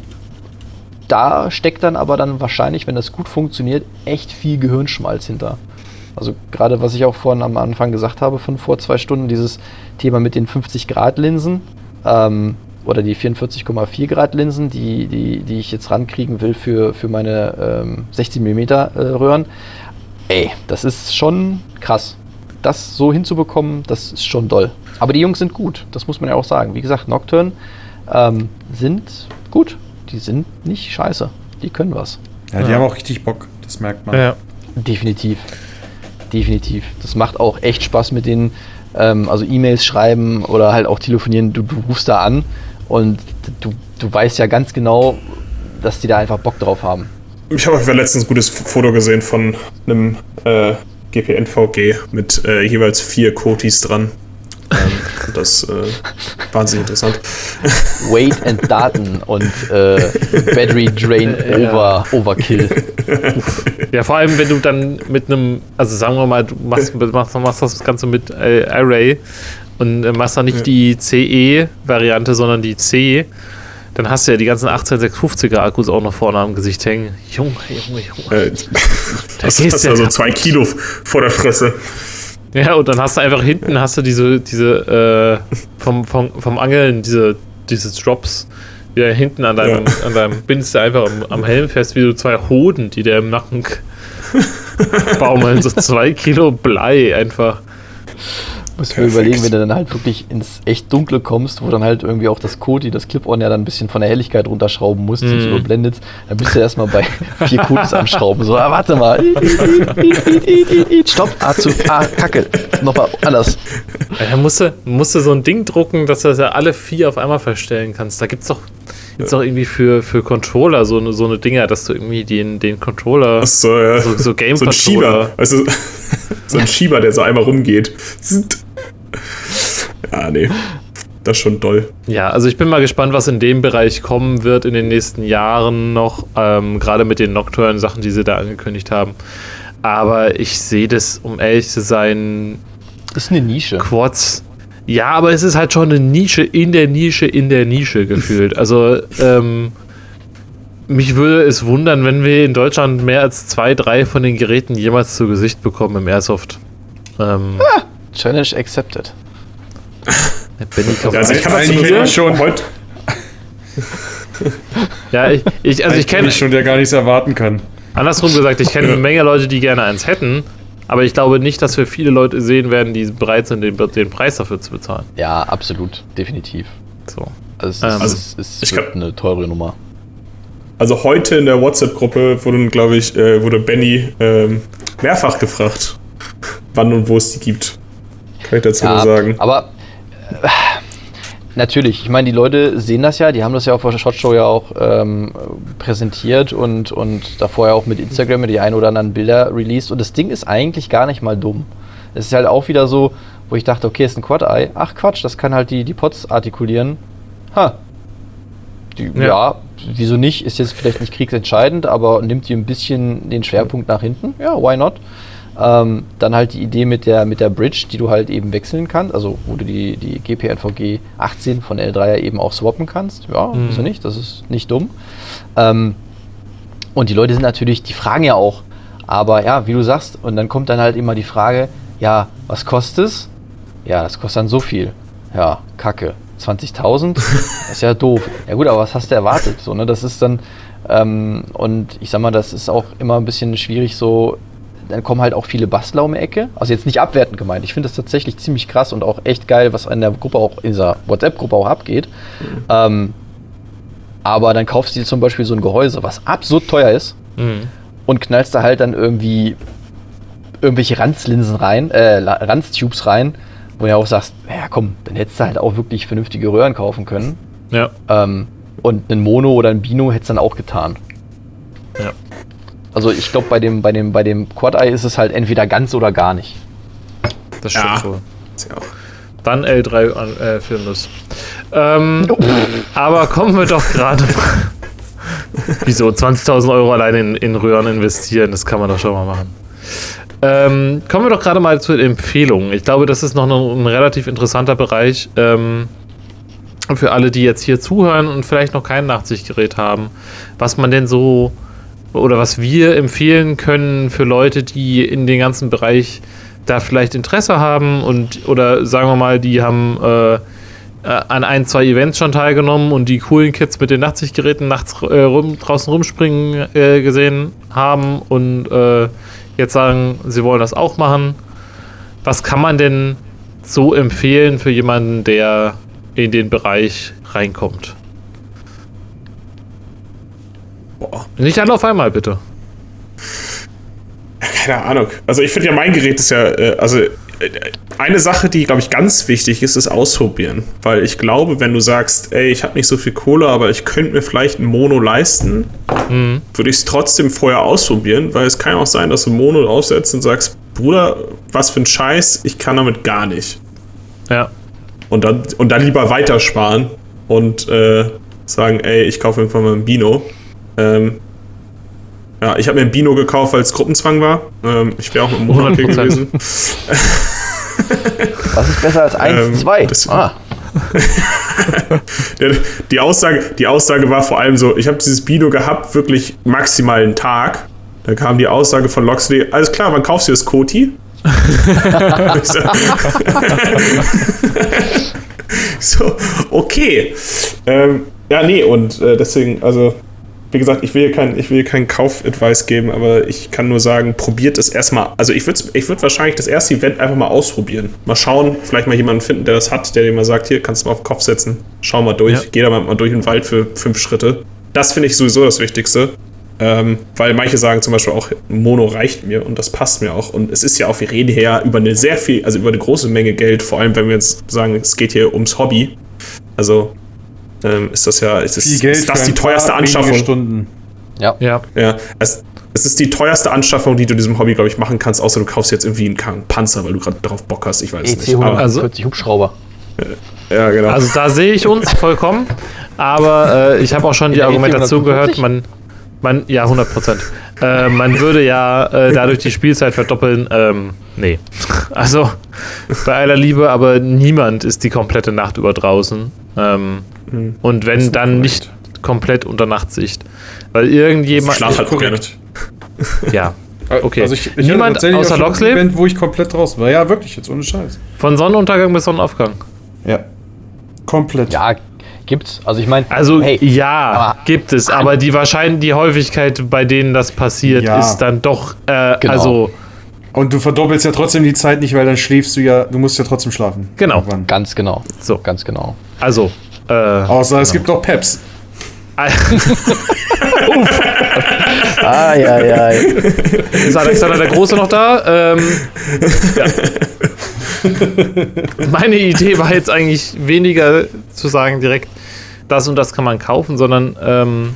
Da steckt dann aber dann wahrscheinlich, wenn das gut funktioniert, echt viel Gehirnschmalz hinter. Also gerade was ich auch vorhin am Anfang gesagt habe, von vor zwei Stunden, dieses Thema mit den 50 Grad Linsen ähm, oder die 44,4 Grad Linsen, die, die, die ich jetzt rankriegen will für, für meine ähm, 16 mm äh, Röhren. Ey, das ist schon krass. Das so hinzubekommen, das ist schon doll. Aber die Jungs sind gut, das muss man ja auch sagen. Wie gesagt, Nocturne ähm, sind gut. Die sind nicht scheiße. Die können was. Ja, die Ja. haben auch richtig Bock, das merkt man. Ja. Definitiv. Definitiv. Das macht auch echt Spaß mit denen, ähm, also E-Mails schreiben oder halt auch telefonieren. Du, du rufst da an und du, du weißt ja ganz genau, dass die da einfach Bock drauf haben. Ich habe letztens ein gutes Foto gesehen von einem äh, GPNVG mit äh, jeweils vier Kotis dran. Ähm, das äh, wahnsinnig interessant. Weight and Daten und äh, Battery Drain over, Overkill. Ja, vor allem, wenn du dann mit einem, also sagen wir mal, du machst, machst, machst das Ganze mit äh, Array und äh, machst dann nicht die CE-Variante, sondern die C, dann hast du ja die ganzen 18650er Akkus auch noch vorne am Gesicht hängen. Junge, Junge, Junge. Äh, das gehst ist ja also kaputt. zwei Kilo vor der Fresse. Ja, und dann hast du einfach hinten hast du diese, diese äh, vom, vom, vom Angeln, diese, diese Drops, die da hinten an deinem, an deinem bindest du einfach am, am Helm fest, wie so zwei Hoden, die dir im Nacken baumeln. So zwei Kilo Blei einfach. Musst du mir überlegen, wenn du dann halt wirklich ins echt Dunkle kommst, wo dann halt irgendwie auch das Koti, das Clip-On ja dann ein bisschen von der Helligkeit runterschrauben musst, sonst Mhm. überblendet, dann bist du erstmal bei vier Kotis am Schrauben. So, ah, warte mal. Stopp, ah, zu, ah, Kacke. Nochmal anders. Ja, da musst du, musst du so ein Ding drucken, dass du das ja alle vier auf einmal verstellen kannst. Da gibt's doch, gibt's doch irgendwie für, für Controller so eine, so eine Dinger, dass du irgendwie den, den Controller, Ach so, ja. so, so Game so ein Schieber. Also, so ein Schieber, der so einmal rumgeht. Zzt. Ja, nee. Das ist schon doll. Ja, also ich bin mal gespannt, was in dem Bereich kommen wird in den nächsten Jahren noch, ähm, gerade mit den nocturnen Sachen, die sie da angekündigt haben. Aber ich sehe das, um ehrlich zu sein, Das ist eine Nische. Quads. Ja, aber es ist halt schon eine Nische in der Nische in der Nische gefühlt. Also, ähm, mich würde es wundern, wenn wir in Deutschland mehr als zwei, drei von den Geräten jemals zu Gesicht bekommen im Airsoft. Ähm, Challenge accepted. also ich kann das Eigentlich zumindest schon. heute. ja, ich, ich, also ich kenne schon, der gar nichts erwarten kann. Andersrum gesagt, ich kenne eine Menge Leute, die gerne eins hätten, aber ich glaube nicht, dass wir viele Leute sehen werden, die bereit sind, den, den Preis dafür zu bezahlen. Ja, absolut. Definitiv. So. Also es, Ähm, ist, es, ist ich wird kann- eine teure Nummer. Also heute in der WhatsApp-Gruppe wurde, glaube ich, äh, wurde Benny ähm, mehrfach gefragt, wann und wo es die gibt. Kann ich dazu nur sagen. Aber äh, natürlich, ich meine, die Leute sehen das ja, die haben das ja auf der Shot Show ja auch ähm, präsentiert und, und davor ja auch mit Instagram die ein oder anderen Bilder released. Und das Ding ist eigentlich gar nicht mal dumm. Es ist halt auch wieder so, wo ich dachte, okay, ist ein Quad-Eye. Ach Quatsch, das kann halt die, die Pots artikulieren. Ha. Die, ja. Ja. wieso nicht? Ist jetzt vielleicht nicht kriegsentscheidend, aber nimmt dir ein bisschen den Schwerpunkt nach hinten. Ja, why not? Ähm, dann halt die Idee mit der, mit der Bridge, die du halt eben wechseln kannst, also wo du die, die GPNVG 18 von L3 ja eben auch swappen kannst. Ja, Mhm. wieso nicht? Das ist nicht dumm. Ähm, und die Leute sind natürlich, die fragen ja auch, aber ja, wie du sagst, und dann kommt dann halt immer die Frage, ja, was kostet es? Ja, das kostet dann so viel. Ja, kacke. 20.000? Das ist ja doof. Ja gut, aber was hast du erwartet? So, ne? Das ist dann, ähm, und ich sag mal, das ist auch immer ein bisschen schwierig so, dann kommen halt auch viele Bastler um die Ecke. Also jetzt nicht abwertend gemeint. Ich finde das tatsächlich ziemlich krass und auch echt geil, was in der Gruppe auch, in dieser WhatsApp-Gruppe auch abgeht. Ähm, aber dann kaufst du dir zum Beispiel so ein Gehäuse, was absurd teuer ist, Mhm. und knallst da halt dann irgendwie irgendwelche Ranzlinsen rein, äh, Ranztubes rein, wo du ja auch sagst, ja komm, dann hättest du halt auch wirklich vernünftige Röhren kaufen können. Ja. Ähm, und ein Mono oder ein Bino hättest dann auch getan. Ja. Also ich glaube, bei dem, bei dem, bei dem Quad-Eye ist es halt entweder ganz oder gar nicht. Das stimmt Ja. wohl. Dann L3 an, äh, Filmless. Ähm, aber kommen wir doch gerade mal Wieso? 20.000 Euro allein in, in Röhren investieren, das kann man doch schon mal machen. Ähm, kommen wir doch gerade mal zu den Empfehlungen. Ich glaube, das ist noch ein, ein relativ interessanter Bereich ähm, für alle, die jetzt hier zuhören und vielleicht noch kein Nachtsichtgerät haben. Was man denn so oder was wir empfehlen können für Leute, die in den ganzen Bereich da vielleicht Interesse haben und oder sagen wir mal, die haben äh, an ein, zwei Events schon teilgenommen und die coolen Kids mit den Nachtsichtgeräten nachts äh, rum, draußen rumspringen äh, gesehen haben und äh, jetzt sagen, sie wollen das auch machen. Was kann man denn so empfehlen für jemanden, der in den Bereich reinkommt? Boah. Nicht alle auf einmal, bitte. Keine Ahnung. Also ich finde ja, mein Gerät ist ja, äh, also äh, eine Sache, die, glaube ich, ganz wichtig ist, ist ausprobieren. Weil ich glaube, wenn du sagst, ey, ich habe nicht so viel Kohle, aber ich könnte mir vielleicht ein Mono leisten, mhm. würde ich es trotzdem vorher ausprobieren, weil es kann ja auch sein, dass du ein Mono aufsetzt und sagst, Bruder, was für ein Scheiß, ich kann damit gar nicht. Ja. Und dann, und dann lieber weitersparen und äh, sagen, ey, ich kaufe irgendwann mal ein Bino. Ähm, ja, ich habe mir ein Bino gekauft, weil es Gruppenzwang war. Ähm, ich wäre auch mit dem Monat hier gewesen. Was ist besser als 1, 2? Ähm, ah. die, Aussage, die Aussage war vor allem so, ich habe dieses Bino gehabt, wirklich maximal einen Tag. Da kam die Aussage von Loxley, alles klar, wann kaufst du das Koti? so, okay. Ähm, ja, nee, und äh, deswegen, also wie gesagt, ich will hier kein, ich will keinen Kauf-Advice geben, aber ich kann nur sagen, probiert es erstmal. Also ich würde ich würd wahrscheinlich das erste Event einfach mal ausprobieren. Mal schauen, vielleicht mal jemanden finden, der das hat, der dir mal sagt, hier kannst du mal auf den Kopf setzen, schau mal durch, ja. geh da mal durch den Wald für fünf Schritte. Das finde ich sowieso das Wichtigste. Ähm, weil manche sagen zum Beispiel auch, Mono reicht mir und das passt mir auch. Und es ist ja auch, wir reden hier über eine sehr viel, also über eine große Menge Geld, vor allem wenn wir jetzt sagen, es geht hier ums Hobby. Also ähm, ist das ja, ist, Geld ist das die teuerste Anschaffung? Stunden. Ja. Ja. ja. Es, es ist die teuerste Anschaffung, die du diesem Hobby, glaube ich, machen kannst, außer du kaufst jetzt irgendwie einen Panzer, weil du gerade darauf Bock hast. Ich weiß EC nicht. Aber, also, Hubschrauber. Ja, genau. Also da sehe ich uns vollkommen, aber äh, ich habe auch schon die Argumentation gehört, man, man, ja, 100 Prozent. Äh, man würde ja äh, dadurch die Spielzeit verdoppeln. Ähm, nee. Also bei aller Liebe, aber niemand ist die komplette Nacht über draußen. Ähm, hm. Und wenn dann nicht komplett unter Nachtsicht. Weil irgendjemand. Ich schlaf halt korrekt. Ja. Okay. Also ich, ich Niemand außer Loxley? Event, wo ich komplett draußen war. Ja, wirklich, jetzt ohne Scheiß. Von Sonnenuntergang bis Sonnenaufgang. Ja. Komplett. Ja, gibt's. Also ich meine. Also hey, ja, gibt es, aber die wahrscheinlich die Häufigkeit, bei denen das passiert, ja. ist dann doch. Äh, genau. Also. Und du verdoppelst ja trotzdem die Zeit nicht, weil dann schläfst du ja, du musst ja trotzdem schlafen. Genau. Irgendwann. Ganz genau. So. Ganz genau. Also. Äh, Außer genau. es gibt noch Peps. Uff. ah, ja, ja. Ist Alexander der Große noch da? Ähm, ja. Meine Idee war jetzt eigentlich weniger zu sagen direkt, das und das kann man kaufen, sondern ähm,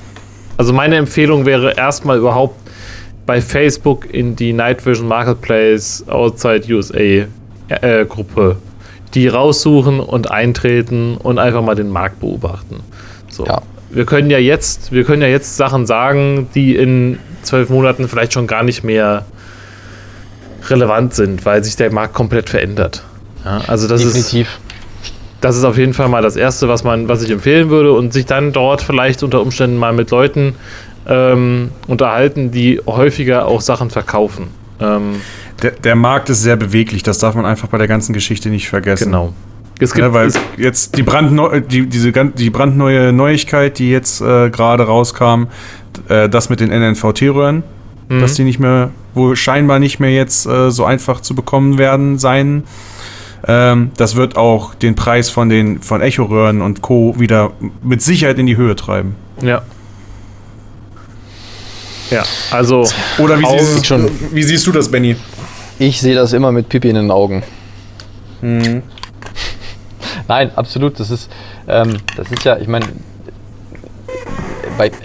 also meine Empfehlung wäre erstmal überhaupt bei Facebook in die Night Vision Marketplace Outside USA äh, Gruppe die raussuchen und eintreten und einfach mal den Markt beobachten. So. Ja. Wir können ja jetzt, wir können ja jetzt Sachen sagen, die in zwölf Monaten vielleicht schon gar nicht mehr relevant sind, weil sich der Markt komplett verändert. Ja, also das Definitiv. ist das ist auf jeden Fall mal das erste, was man, was ich empfehlen würde und sich dann dort vielleicht unter Umständen mal mit Leuten ähm, unterhalten, die häufiger auch Sachen verkaufen. Ähm, der, der, Markt ist sehr beweglich, das darf man einfach bei der ganzen Geschichte nicht vergessen. Genau. Es gibt, ja, weil jetzt die, brandneu, die, diese, die brandneue Neuigkeit, die jetzt äh, gerade rauskam, äh, das mit den NNVT-Röhren, mhm. dass die nicht mehr, wo scheinbar nicht mehr jetzt äh, so einfach zu bekommen werden sein. Ähm, das wird auch den Preis von den von Echo-Röhren und Co. wieder mit Sicherheit in die Höhe treiben. Ja. Ja, also. Oder wie, siehst, schon, wie siehst du das, Benny? Ich sehe das immer mit Pipi in den Augen. Mhm. Nein, absolut. Das ist, ähm, das ist ja, ich meine,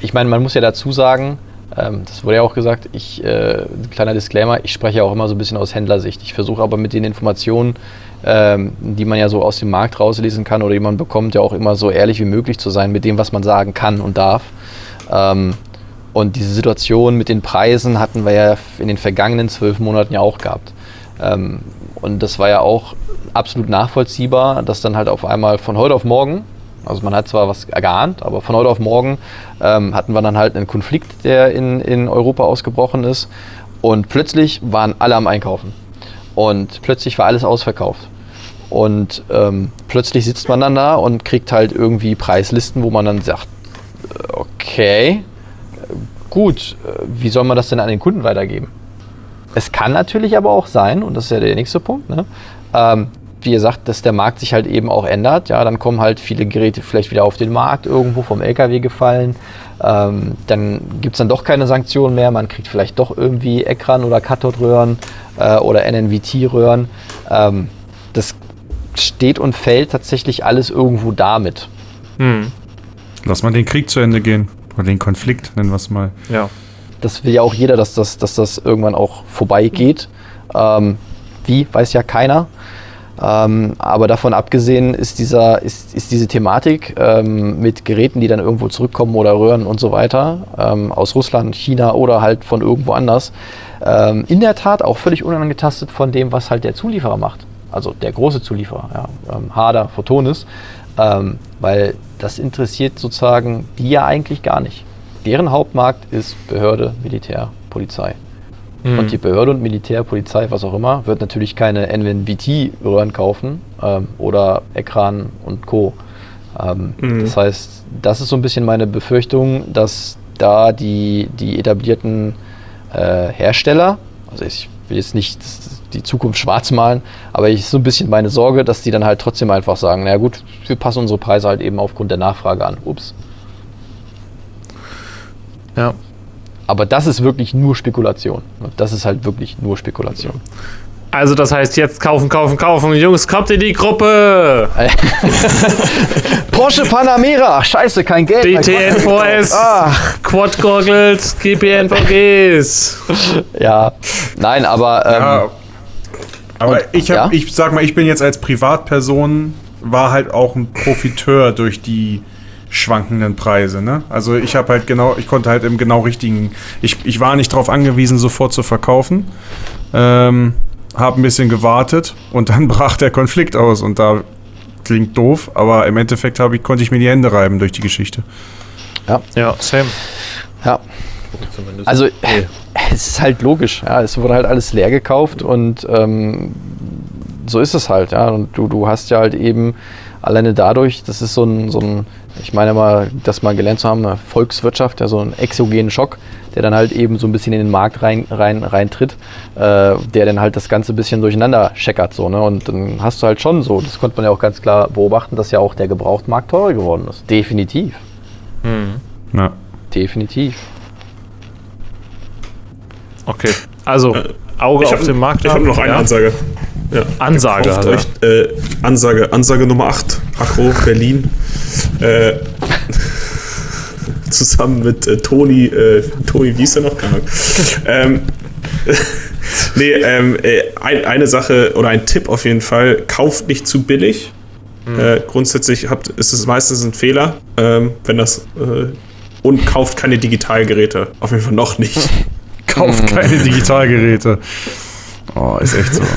ich meine, man muss ja dazu sagen, ähm, das wurde ja auch gesagt, ich, äh, kleiner Disclaimer, ich spreche ja auch immer so ein bisschen aus Händlersicht. Ich versuche aber mit den Informationen, ähm, die man ja so aus dem Markt rauslesen kann oder die man bekommt, ja auch immer so ehrlich wie möglich zu sein mit dem, was man sagen kann und darf. Ähm, Und diese Situation mit den Preisen hatten wir ja in den vergangenen zwölf Monaten ja auch gehabt. Ähm, und das war ja auch absolut nachvollziehbar, dass dann halt auf einmal von heute auf morgen, also man hat zwar was geahnt, aber von heute auf morgen ähm, hatten wir dann halt einen Konflikt, der in, in Europa ausgebrochen ist. Und plötzlich waren alle am Einkaufen. Und plötzlich war alles ausverkauft. Und ähm, plötzlich sitzt man dann da und kriegt halt irgendwie Preislisten, wo man dann sagt, äh, okay, gut, äh, wie soll man das denn an den Kunden weitergeben? Es kann natürlich aber auch sein, und das ist ja der nächste Punkt, ne? ähm, wie ihr sagt, dass der Markt sich halt eben auch ändert. Ja, dann kommen halt viele Geräte vielleicht wieder auf den Markt, irgendwo vom LKW gefallen. Ähm, dann gibt es dann doch keine Sanktionen mehr. Man kriegt vielleicht doch irgendwie Ekran- oder Kathodröhren äh, oder NNVT-Röhren. Ähm, das steht und fällt tatsächlich alles irgendwo damit. Hm. Lass mal den Krieg zu Ende gehen. Oder den Konflikt, nennen wir es mal. Ja. Das will ja auch jeder, dass das, dass das irgendwann auch vorbeigeht. Ähm, wie, weiß ja keiner. Ähm, aber davon abgesehen ist, dieser, ist, ist diese Thematik ähm, mit Geräten, die dann irgendwo zurückkommen oder röhren und so weiter, ähm, aus Russland, China oder halt von irgendwo anders, ähm, in der Tat auch völlig unangetastet von dem, was halt der Zulieferer macht. Also der große Zulieferer, ja, ähm, Harder, Photonis, ähm, weil das interessiert sozusagen die ja eigentlich gar nicht. Deren Hauptmarkt ist Behörde, Militär, Polizei. Mhm. Und die Behörde und Militär, Polizei, was auch immer, wird natürlich keine NVT-Röhren kaufen ähm, oder Ekran und Co. Ähm, mhm. Das heißt, das ist so ein bisschen meine Befürchtung, dass da die, die etablierten äh, Hersteller, also ich will jetzt nicht die Zukunft schwarz malen, aber ich ist so ein bisschen meine Sorge, dass die dann halt trotzdem einfach sagen, na gut, wir passen unsere Preise halt eben aufgrund der Nachfrage an. Ups. Ja. Aber das ist wirklich nur Spekulation. Das ist halt wirklich nur Spekulation. Also das heißt jetzt kaufen, kaufen, kaufen. Jungs, kommt in die Gruppe. Porsche Panamera. Ach, scheiße, kein Geld. DTN VS. Quad Goggles, GPNVGs. Ja, nein, aber... Ähm, ja, aber und, ich, hab, ja? ich sag mal, ich bin jetzt als Privatperson, war halt auch ein Profiteur durch die schwankenden Preise. Ne? Also ich habe halt genau, ich konnte halt im genau richtigen, ich, ich war nicht darauf angewiesen, sofort zu verkaufen. Ähm, habe ein bisschen gewartet und dann brach der Konflikt aus und da klingt doof, aber im Endeffekt ich, konnte ich mir die Hände reiben durch die Geschichte. Ja, ja, same. Ja. Also es ist halt logisch, ja, es wurde halt alles leer gekauft und ähm, so ist es halt, ja. Und du, du hast ja halt eben alleine dadurch, das ist so ein, so ein ich meine mal, das mal gelernt zu haben, eine Volkswirtschaft, ja, so einen exogenen Schock, der dann halt eben so ein bisschen in den Markt rein, rein, reintritt, äh, der dann halt das Ganze ein bisschen durcheinander checkert. So, ne? Und dann hast du halt schon so, das konnte man ja auch ganz klar beobachten, dass ja auch der Gebrauchtmarkt teurer geworden ist. Definitiv. Mhm. Ja. Definitiv. Okay, also äh, Auge hab, auf dem Markt. Ich habe noch eine ja. Ansage. Ja. Ansage. Also. Euch, äh, Ansage. Ansage Nummer 8. Akro, Berlin. Äh, zusammen mit äh, Toni, äh, Toni, wie ist der noch? Keine ähm, nee, ähm, äh, ein, eine Sache oder ein Tipp auf jeden Fall: kauft nicht zu billig. Mhm. Grundsätzlich habt, ist es meistens ein Fehler, ähm, wenn das. Und kauft keine Digitalgeräte. Auf jeden Fall noch nicht. kauft keine Digitalgeräte. Oh, ist echt so.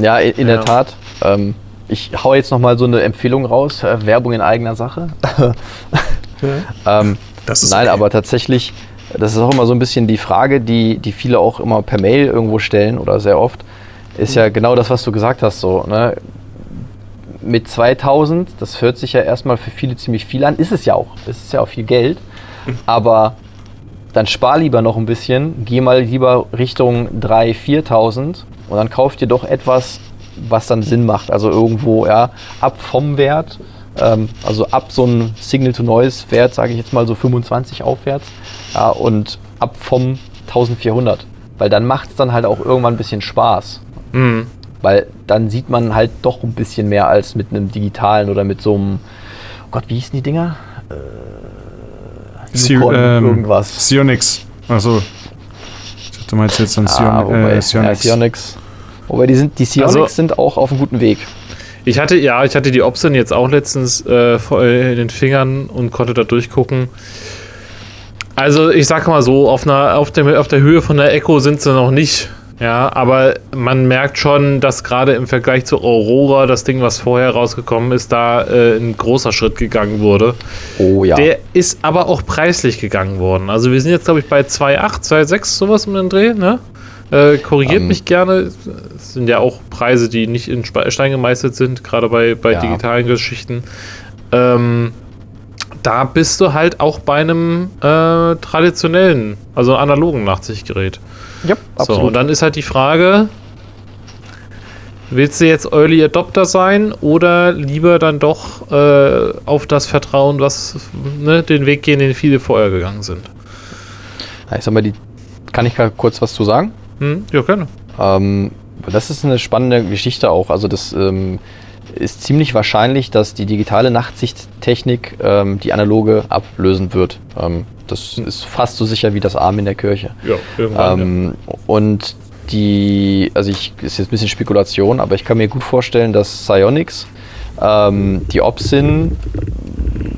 Ja, in, in ja. der Tat. Ähm, ich hau jetzt noch mal so eine Empfehlung raus. Äh, Werbung in eigener Sache. ja. ähm, das ist nein, okay. aber tatsächlich, das ist auch immer so ein bisschen die Frage, die, die viele auch immer per Mail irgendwo stellen oder sehr oft, ist ja genau das, was du gesagt hast. So, ne? Mit 2000, das hört sich ja erstmal für viele ziemlich viel an, ist es ja auch. Es ist ja auch viel Geld. Mhm. Aber dann spar lieber noch ein bisschen, geh mal lieber Richtung 3.000, 4.000 und dann kauft ihr doch etwas, was dann Sinn macht. Also irgendwo ja, ab vom Wert, ähm, also ab so einem Signal-to-Noise-Wert, sage ich jetzt mal so 25 aufwärts ja, und ab vom 1400. Weil dann macht es dann halt auch irgendwann ein bisschen Spaß. Mhm. Weil dann sieht man halt doch ein bisschen mehr als mit einem digitalen oder mit so einem, oh Gott, wie hießen die Dinger? Äh, Unicorn, ähm, irgendwas. Sionix. Achso. Du meinst jetzt ein ah, Sion wobei, äh, Sionix. Ja, Sionix. Wobei die, sind, die Sionix also, sind auch auf einem guten Weg. Ich hatte, ja, ich hatte die Option jetzt auch letztens äh, in den Fingern und konnte da durchgucken. Also ich sag mal so, auf, einer, auf, der, auf der Höhe von der Echo sind sie noch nicht. Ja, aber man merkt schon, dass gerade im Vergleich zu Aurora, das Ding, was vorher rausgekommen ist, da äh, ein großer Schritt gegangen wurde. Oh ja. Der ist aber auch preislich gegangen worden. Also wir sind jetzt, glaube ich, bei 2,8, 2,6, sowas um den Dreh, ne? Äh, korrigiert Ähm. mich gerne. Es sind ja auch Preise, die nicht in Stein gemeißelt sind, gerade bei, bei Ja. digitalen Geschichten. Ähm, da bist du halt auch bei einem äh, traditionellen, also analogen Nachtsichtgerät. Ja, So, und dann ist halt die Frage, willst du jetzt Early Adopter sein oder lieber dann doch äh, auf das Vertrauen, was ne, den Weg gehen, den viele vorher gegangen sind? Ich sag mal, die, kann ich kurz was zu sagen? Hm? Ja, gerne. Ähm, das ist eine spannende Geschichte auch. Also das ähm, ist ziemlich wahrscheinlich, dass die digitale Nachtsichttechnik ähm, die analoge ablösen wird. Ähm, das ist fast so sicher wie das Arm in der Kirche. Ja, irgendwann. Ähm, Und die, also ich, ist jetzt ein bisschen Spekulation, aber ich kann mir gut vorstellen, dass Psionics, ähm, die Opsin,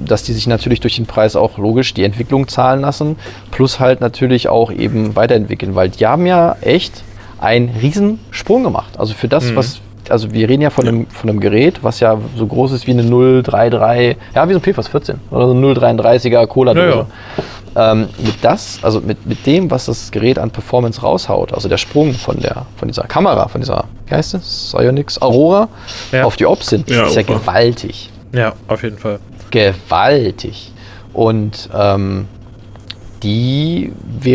dass die sich natürlich durch den Preis auch logisch die Entwicklung zahlen lassen, plus halt natürlich auch eben weiterentwickeln, weil die haben ja echt einen riesen Sprung gemacht. Also für das, Mhm. was, also wir reden ja von einem, von einem Gerät, was ja so groß ist wie eine 033, ja wie so ein PFAS 14 oder so eine 033er Cola-Dose. Ja, ja. Ähm, mit das, also mit, mit dem, was das Gerät an Performance raushaut, also der Sprung von der von dieser Kamera, von dieser, wie heißt es? Psionics Aurora Ja. auf die Opsin, Ja, ist ja gewaltig. ja, auf jeden Fall. Gewaltig. Und ähm, die,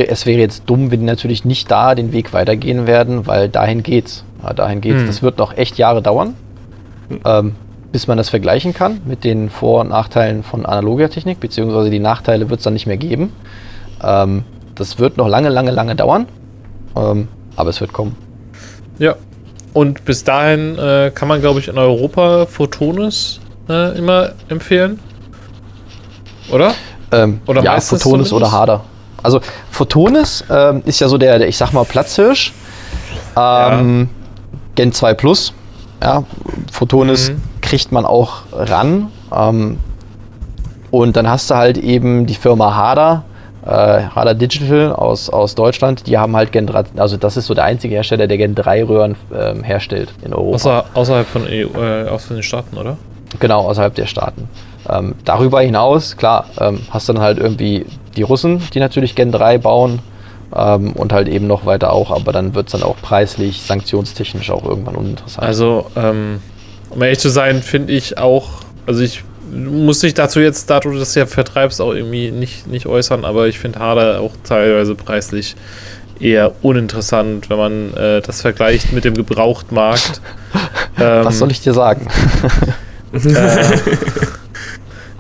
es wäre jetzt dumm, wenn die natürlich nicht da den Weg weitergehen werden, weil dahin geht's. Ja, dahin geht's. Hm. Das wird noch echt Jahre dauern, ähm, bis man das vergleichen kann mit den Vor- und Nachteilen von analoger Technik, beziehungsweise die Nachteile wird es dann nicht mehr geben. Ähm, das wird noch lange, lange, lange dauern, ähm, aber es wird kommen. Ja. Und bis dahin äh, kann man, glaube ich, in Europa Photonis äh, immer empfehlen. Oder? Ähm, Oder ja, Photonis oder zumindest? Harder. Also Photonis ähm, ist ja so der, der, ich sag mal, Platzhirsch. Ähm, Gen 2 Plus. Ja, Photonis Mhm. kriegt man auch ran. Ähm, und dann hast du halt eben die Firma Harder, äh, Harder Digital aus, aus Deutschland. Die haben halt Gen 3, also das ist so der einzige Hersteller, der Gen 3 Röhren ähm, herstellt in Europa. Außer, außerhalb von EU, äh, aus den Staaten, oder? Genau, außerhalb der Staaten. Ähm, darüber hinaus, klar, ähm, hast du dann halt irgendwie die Russen, die natürlich Gen 3 bauen ähm, und halt eben noch weiter auch, aber dann wird es dann auch preislich, sanktionstechnisch auch irgendwann uninteressant. Also, ähm, um ehrlich zu sein, finde ich auch, also ich muss dich dazu jetzt, da du das ja vertreibst, auch irgendwie nicht, nicht äußern, aber ich finde Harder auch teilweise preislich eher uninteressant, wenn man äh, das vergleicht mit dem Gebrauchtmarkt. ähm, Was soll ich dir sagen? äh,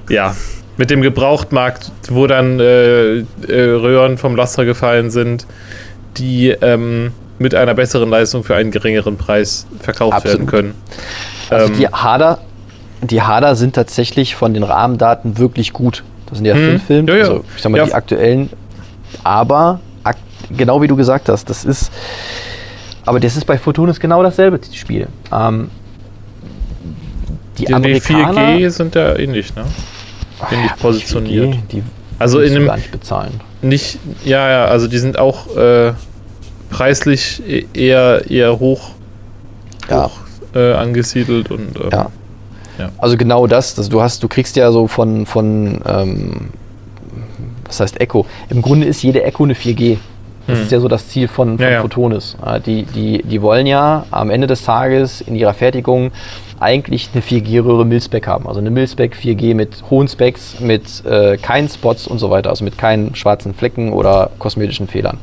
ja, mit dem Gebrauchtmarkt, wo dann äh, äh, Röhren vom Laster gefallen sind, die ähm, mit einer besseren Leistung für einen geringeren Preis verkauft Absolut. werden können. Also Ähm, die Hader, die Hader sind tatsächlich von den Rahmendaten wirklich gut. Das sind ja Mhm. fünf Filme, Ja, ja. also ich sag mal Ja. die aktuellen, aber ak genau wie du gesagt hast, das ist, aber das ist bei Photonis genau dasselbe Spiel. Ähm, die Die, die Amerikaner 4G sind ja ähnlich, ne? Ähnlich Ja, positioniert. 4G, die Also in einem gar nicht bezahlen. nicht, ja, ja, also die sind auch äh, preislich e- eher eher hoch, Ja. hoch äh, angesiedelt und ähm, Ja. Ja. Also genau das, das, du hast, du kriegst ja so von, von ähm, was heißt Echo? Im Grunde ist jede Echo eine 4G. Das Hm. ist ja so das Ziel von, von Ja. Photonis. Äh, Die, die, die wollen ja am Ende des Tages in ihrer Fertigung eigentlich eine 4G-Röhre Milspec haben. Also eine Milspec 4G mit hohen Specs, mit äh, keinen Spots und so weiter, also mit keinen schwarzen Flecken oder kosmetischen Fehlern.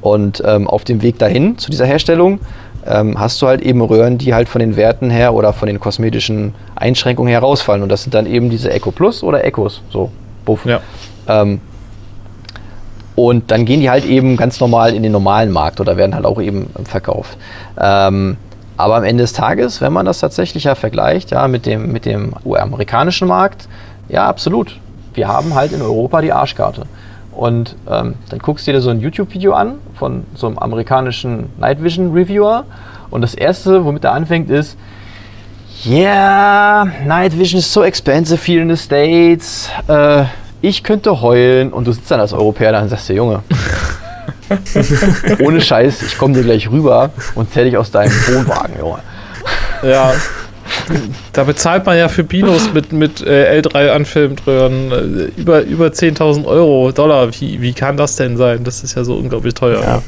Und ähm, auf dem Weg dahin zu dieser Herstellung ähm, hast du halt eben Röhren, die halt von den Werten her oder von den kosmetischen Einschränkungen her rausfallen. Und das sind dann eben diese Echo Plus oder Echos. So, buff. ja. Ähm, und dann gehen die halt eben ganz normal in den normalen Markt oder werden halt auch eben verkauft. Ähm, aber am Ende des Tages, wenn man das tatsächlich ja vergleicht, ja, mit dem, mit dem US-amerikanischen Markt, ja, absolut. Wir haben halt in Europa die Arschkarte. Und ähm, dann guckst du dir so ein YouTube-Video an von so einem amerikanischen Night Vision Reviewer. Und das erste, womit er anfängt, ist, Yeah, night vision is so expensive here in the States. Uh, ich könnte heulen und du sitzt dann als Europäer da und sagst dir, Junge, ohne Scheiß, ich komme dir gleich rüber und zähle dich aus deinem Wohnwagen, Junge. Ja. Da bezahlt man ja für Binos mit, mit äh, L3-Anfilmröhren äh, über, über 10.000 Euro, Dollar. Wie, wie kann das denn sein? Das ist ja so unglaublich teuer. Ja.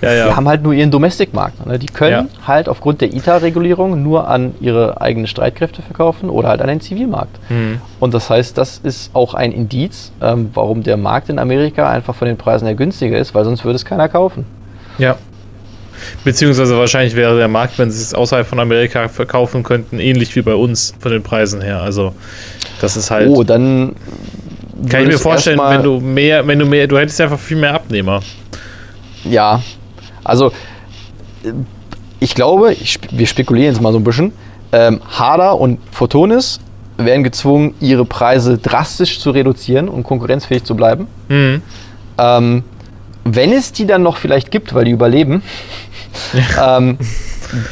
Ja. ja. Die haben halt nur ihren Domestic-Markt. Ne? Die können Ja. halt aufgrund der ITA-Regulierung nur an ihre eigenen Streitkräfte verkaufen oder halt an den Zivilmarkt. Hm. Und das heißt, das ist auch ein Indiz, ähm, warum der Markt in Amerika einfach von den Preisen her günstiger ist, weil sonst würde es keiner kaufen. Ja. Beziehungsweise wahrscheinlich wäre der Markt, wenn sie es außerhalb von Amerika verkaufen könnten, ähnlich wie bei uns von den Preisen her. Also das ist halt. Oh, dann. kann ich mir vorstellen, wenn du mehr, wenn du mehr, du hättest einfach viel mehr Abnehmer. Ja, also äh, ich glaube, ich, wir spekulieren jetzt mal so ein bisschen. Ähm, Harder und Photonis werden gezwungen, ihre Preise drastisch zu reduzieren, um konkurrenzfähig zu bleiben. Mhm. Ähm, wenn es die dann noch vielleicht gibt, weil die überleben, ähm,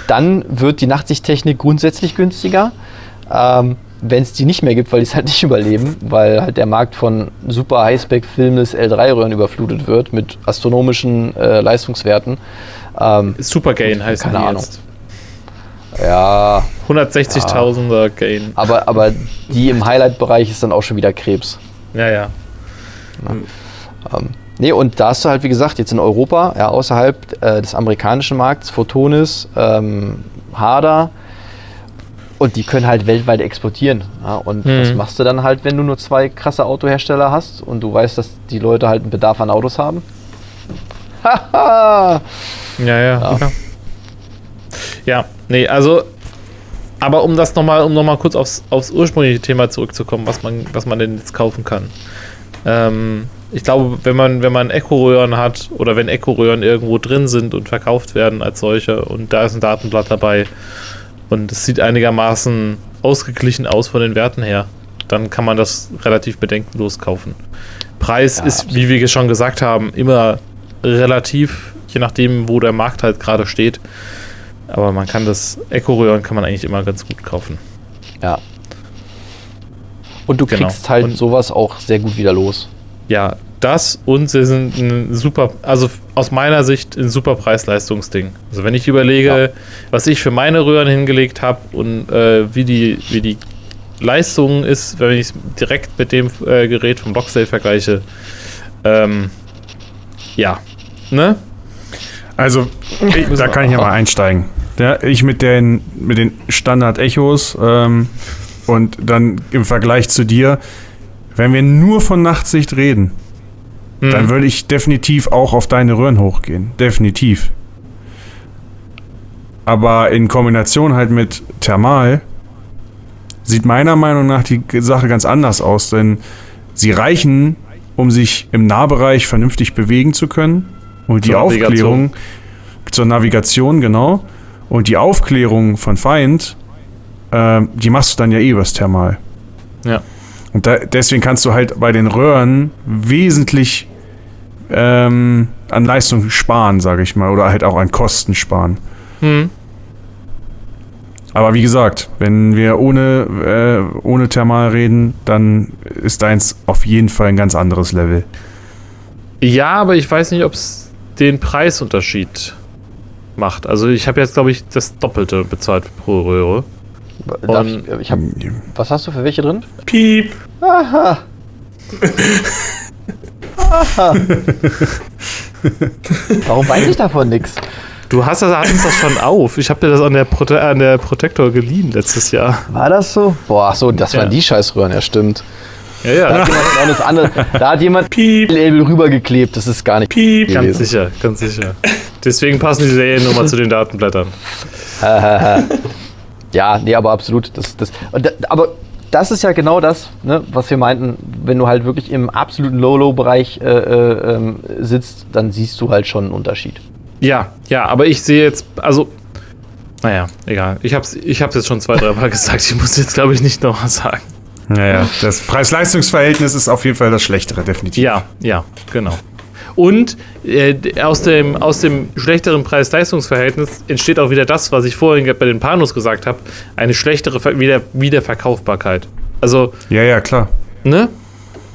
dann wird die Nachtsichttechnik grundsätzlich günstiger. Ähm, wenn es die nicht mehr gibt, weil die es halt nicht überleben, weil halt der Markt von super Highspec Filmless L3-Röhren überflutet wird mit astronomischen äh, Leistungswerten. Ähm, Super Gain heißt Keine Ahnung. jetzt. ja, 160.000er Gain. aber, aber die im Highlight-Bereich ist dann auch schon wieder Krebs. Ja, ja. Ähm, nee, und da hast du halt, wie gesagt, jetzt in Europa, ja, außerhalb äh, des amerikanischen Markts, Photonis, ähm, Harder, und die können halt weltweit exportieren. Ja, und Mhm. was machst du dann halt, wenn du nur zwei krasse Autohersteller hast und du weißt, dass die Leute halt einen Bedarf an Autos haben? Haha! Ja, ja. Ja. Ja, ja nee, also, aber um das nochmal, um nochmal kurz aufs, aufs ursprüngliche Thema zurückzukommen, was man, was man denn jetzt kaufen kann. Ähm, ich glaube, wenn man, wenn man Echo-Röhren hat oder wenn Echo-Röhren irgendwo drin sind und verkauft werden als solche und da ist ein Datenblatt dabei und es sieht einigermaßen ausgeglichen aus von den Werten her, dann kann man das relativ bedenkenlos kaufen. Preis Ja, ist, wie wir schon gesagt haben, immer relativ, je nachdem, wo der Markt halt gerade steht. Aber man kann das Echo-Röhren kann man eigentlich immer ganz gut kaufen. Ja. Und du Genau. kriegst halt Und- sowas auch sehr gut wieder los. Ja, das und sie sind ein super, also aus meiner Sicht ein super Preis-Leistungsding. Also wenn ich überlege, Ja. was ich für meine Röhren hingelegt habe und äh, wie, die, wie die Leistung ist, wenn ich es direkt mit dem äh, Gerät vom Locksdale vergleiche, ähm, ja, ne? Also, ich, da kann ich ja mal einsteigen. Ja, ich mit den, mit den Standard-Echos ähm, und dann im Vergleich zu dir, wenn wir nur von Nachtsicht reden, Hm. dann würde ich definitiv auch auf deine Röhren hochgehen. Definitiv. Aber in Kombination halt mit Thermal sieht meiner Meinung nach die Sache ganz anders aus, denn sie reichen, um sich im Nahbereich vernünftig bewegen zu können. Und die Zur Aufklärung zur Navigation, genau. Und die Aufklärung von Feind, ähm, die machst du dann ja eh übers Thermal. Ja. Und da, deswegen kannst du halt bei den Röhren wesentlich ähm, an Leistung sparen, sage ich mal, oder halt auch an Kosten sparen. Hm. Aber wie gesagt, wenn wir ohne, äh, ohne Thermal reden, dann ist deins auf jeden Fall ein ganz anderes Level. Ja, aber ich weiß nicht, ob es den Preisunterschied macht. Also ich habe jetzt, glaube ich, das Doppelte bezahlt pro Röhre. Darf Und- ich, ich hab, was hast du für welche drin? Piep. Aha. Aha. Warum weiß ich davon nichts? Du hast das, hattest das schon auf. Ich habe dir das an der, Prote an der Protector geliehen letztes Jahr. War das so? Boah, so, das Ja. waren die Scheißröhren, ja stimmt. Ja, ja. Da hat jemand, das andere, da hat jemand Piep. Label rübergeklebt, das ist gar nicht Piep. gewesen. Ganz sicher, ganz sicher. Deswegen passen die Seriennummer zu den Datenblättern. Ja, nee, aber absolut. Das, das, aber das ist ja genau das, ne, was wir meinten, wenn du halt wirklich im absoluten Low-Low-Bereich äh, äh, ähm, sitzt, dann siehst du halt schon einen Unterschied. Ja, ja, aber ich sehe jetzt, also, naja, egal. Ich habe es ich hab's jetzt schon zwei, drei Mal gesagt. Ich muss jetzt, glaube ich, nicht noch was sagen. Naja, das Preis-Leistungs-Verhältnis ist auf jeden Fall das Schlechtere, definitiv. Ja, ja, genau. Und äh, aus, dem, aus dem schlechteren Preis-Leistungs-Verhältnis entsteht auch wieder das, was ich vorhin bei den Panos gesagt habe, eine schlechtere Ver wieder Wiederverkaufbarkeit. Also, Ja, ja, klar. ne?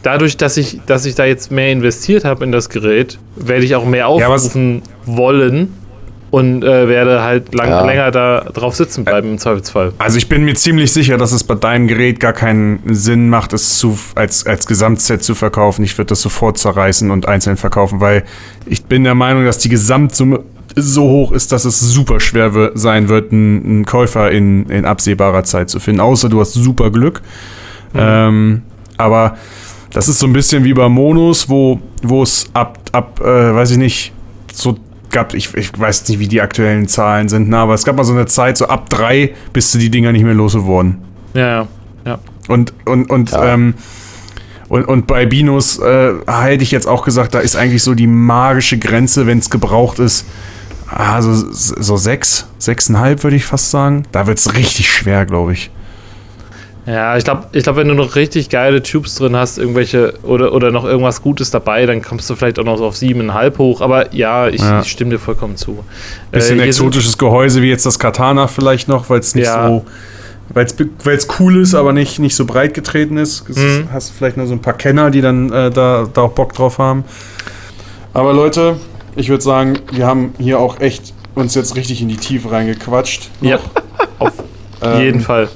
dadurch, dass ich, dass ich da jetzt mehr investiert habe in das Gerät, werde ich auch mehr Ja, aufrufen wollen und äh, werde halt lang, Ja. länger da drauf sitzen bleiben im Zweifelsfall. Also ich bin mir ziemlich sicher, dass es bei deinem Gerät gar keinen Sinn macht, es zu, als, als Gesamtset zu verkaufen. Ich würde das sofort zerreißen und einzeln verkaufen, weil ich bin der Meinung, dass die Gesamtsumme so hoch ist, dass es super schwer sein wird, einen, Käufer in, in absehbarer Zeit zu finden. Außer du hast super Glück. Ähm, aber das ist so ein bisschen wie bei Monos, wo wo es ab, ab äh, weiß ich nicht, so gab, ich, ich weiß nicht, wie die aktuellen Zahlen sind, ne, aber es gab mal so eine Zeit, so ab drei bist du die Dinger nicht mehr losgeworden. Ja, ja. ja. Und, und, und, Ja. ähm, und, und bei Binos äh, hätte ich jetzt auch gesagt, da ist eigentlich so die magische Grenze, wenn es gebraucht ist. Also so sechs, sechseinhalb würde ich fast sagen. Da wird es richtig schwer, glaube ich. Ja, ich glaube, ich glaub, wenn du noch richtig geile Tubes drin hast, irgendwelche oder, oder noch irgendwas Gutes dabei, dann kommst du vielleicht auch noch so auf siebeneinhalb hoch. Aber ja, ich, Ja. ich stimme dir vollkommen zu. Bisschen Äh, sind- exotisches Gehäuse wie jetzt das Katana vielleicht noch, weil es nicht Ja. so. Weil es cool ist, aber nicht, nicht so breit getreten ist. Es Mhm. Hast du vielleicht nur so ein paar Kenner, die dann äh, da, da auch Bock drauf haben. Aber Leute, ich würde sagen, wir haben hier auch echt uns jetzt richtig in die Tiefe reingequatscht. Ja, auf Ähm, jeden Fall.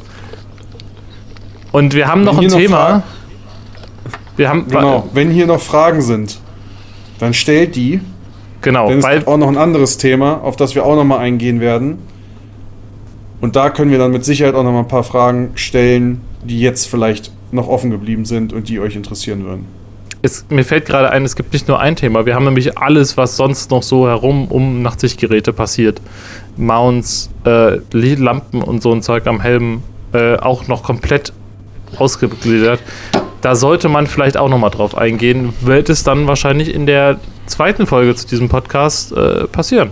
Und wir haben noch Wenn ein noch Thema. Wir haben Genau, wenn hier noch Fragen sind, dann stellt die. genau, Denn es weil gibt auch noch ein anderes Thema, auf das wir auch noch mal eingehen werden. Und da können wir dann mit Sicherheit auch noch mal ein paar Fragen stellen, die jetzt vielleicht noch offen geblieben sind und die euch interessieren würden. es, mir fällt gerade ein, es gibt nicht nur ein Thema. Wir haben nämlich alles, was sonst noch so herum um Nachtsichtgeräte passiert. Mounts, äh, Lampen und so ein Zeug am Helm äh, auch noch komplett ausgegliedert. Da sollte man vielleicht auch noch mal drauf eingehen. Wird es dann wahrscheinlich in der zweiten Folge zu diesem Podcast äh, passieren.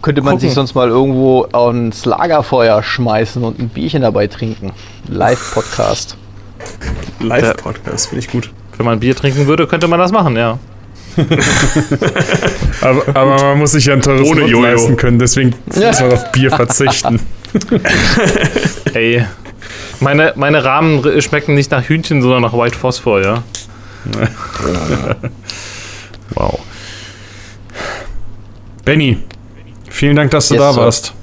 Könnte man Gucken. sich sonst mal irgendwo ans Lagerfeuer schmeißen und ein Bierchen dabei trinken. Live-Podcast. Live-Podcast, finde ich gut. Wenn man Bier trinken würde, könnte man das machen, ja. Aber, aber man muss sich ja ein teures Ohne Jojo. leisten können, deswegen muss man auf Bier verzichten. Ey. Meine, meine Rahmen schmecken nicht nach Hühnchen, sondern nach White Phosphor, ja. Wow. Benny, vielen Dank, dass du Yes, da sir. warst.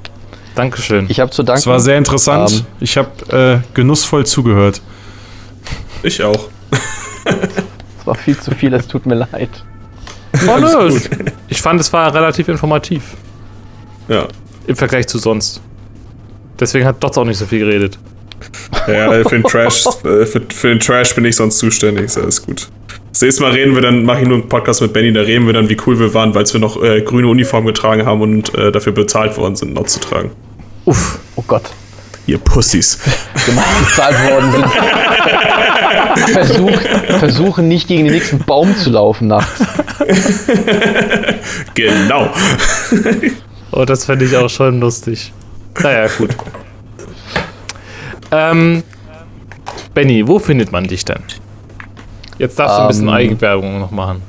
Dankeschön. Ich habe zu danken. Es war sehr interessant. Ähm. ich habe äh, genussvoll zugehört. Ich auch. Es war viel zu viel, es tut mir leid. Oh, nö. Ich fand, es war relativ informativ Ja. im Vergleich zu sonst. Deswegen hat Dots auch nicht so viel geredet. Ja, für den Trash, äh, für, für den Trash bin ich sonst zuständig, ist alles gut. Das nächste Mal reden wir dann, mache ich nur einen Podcast mit Benny, da reden wir dann, wie cool wir waren, weil wir noch äh, grüne Uniform getragen haben und äh, dafür bezahlt worden sind, noch zu tragen. Uff. Oh Gott, Ihr Pussys. gemacht bezahlt worden sind. Versuch, versuche nicht gegen den nächsten Baum zu laufen nachts. Genau. Oh, das fände ich auch schon lustig. Naja, gut. Ähm, Benny, wo findet man dich denn? Jetzt darfst du ein bisschen Ähm. Eigenwerbung noch machen.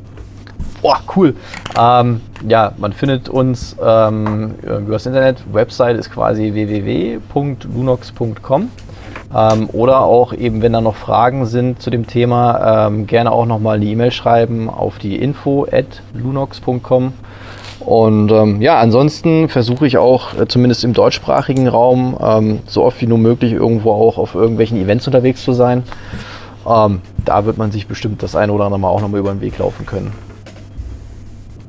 Oh, cool. Ähm, ja, man findet uns ähm, über das Internet. Website ist quasi www.lunox.com. Ähm, oder auch eben, wenn da noch Fragen sind zu dem Thema, ähm, gerne auch nochmal eine E-Mail schreiben auf die info at lunox.com. Und ähm, ja, ansonsten versuche ich auch, äh, zumindest im deutschsprachigen Raum, ähm, so oft wie nur möglich irgendwo auch auf irgendwelchen Events unterwegs zu sein. Ähm, da wird man sich bestimmt das eine oder andere Mal auch nochmal über den Weg laufen können.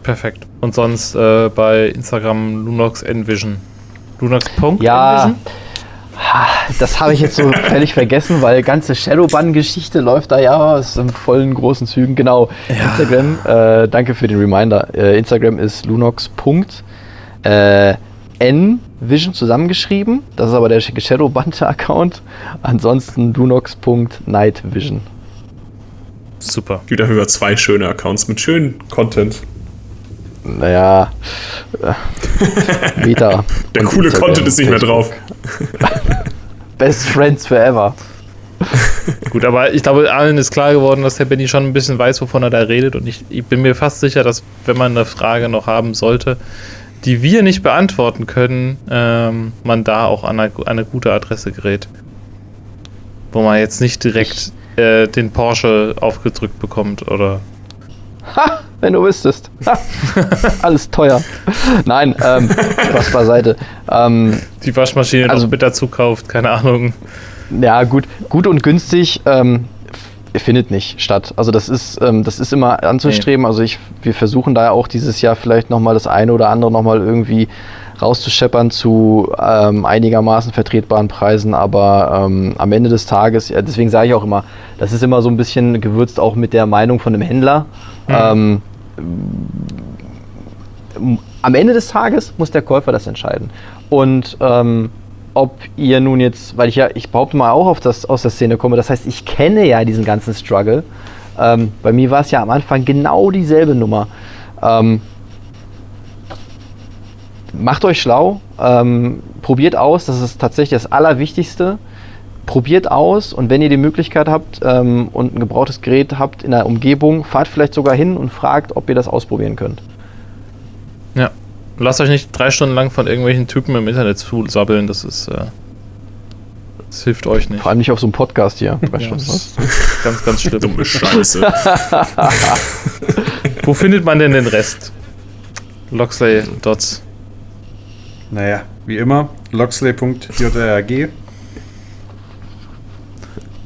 Perfekt. Und sonst äh, bei Instagram Lunox Envision. Lunox.envision? Ja, das habe ich jetzt so völlig vergessen, weil ganze Shadowban-Geschichte läuft da ja ist in vollen großen Zügen. Genau. Instagram, äh, danke für den Reminder. Äh, Instagram ist lunox. Äh, N-Vision zusammengeschrieben. Das ist aber der Shadowband-Account. Ansonsten lunox.nightvision. Super. Gibt dafür über zwei schöne Accounts mit schönen Content. Naja, äh, Meta. Der coole Instagram, Content ist nicht mehr drauf. Best Friends Forever. Gut, aber ich glaube, allen ist klar geworden, dass der Benny schon ein bisschen weiß, wovon er da redet. Und ich, ich bin mir fast sicher, dass, wenn man eine Frage noch haben sollte, die wir nicht beantworten können, ähm, man da auch an eine, eine gute Adresse gerät. Wo man jetzt nicht direkt äh, den Porsche aufgedrückt bekommt oder. Ha, wenn du wüsstest. Ha, alles teuer. Nein, ähm, Spaß beiseite. Ähm, Die Waschmaschine Also- noch mit dazu kauft, keine Ahnung. ja, gut, gut und günstig ähm, findet nicht statt. Also das ist, ähm, das ist immer anzustreben. Also ich, wir versuchen da ja auch dieses Jahr vielleicht nochmal das eine oder andere nochmal irgendwie rauszuscheppern zu ähm, einigermaßen vertretbaren Preisen, aber ähm, am Ende des Tages, deswegen sage ich auch immer, das ist immer so ein bisschen gewürzt auch mit der Meinung von dem Händler. Ähm, am Ende des Tages muss der Käufer das entscheiden. Und ähm, ob ihr nun jetzt, weil ich ja, ich behaupte mal auch das, aus der Szene komme, das heißt, ich kenne ja diesen ganzen Struggle. Ähm, bei mir war es ja am Anfang genau dieselbe Nummer. Ähm, macht euch schlau, ähm, probiert aus, das ist tatsächlich das Allerwichtigste. Probiert aus und wenn ihr die Möglichkeit habt ähm, und ein gebrauchtes Gerät habt in der Umgebung, fahrt vielleicht sogar hin und fragt, ob ihr das ausprobieren könnt. Ja. Lasst euch nicht drei Stunden lang von irgendwelchen Typen im Internet zusabbeln, das ist. Äh, das hilft euch nicht. Vor allem nicht auf so einem Podcast hier. Drei Ja, Stunden, was? ganz, ganz schlimm. Dumme Scheiße. Wo findet man denn den Rest? Loxley Dots. Naja, wie immer, loxley.jrg.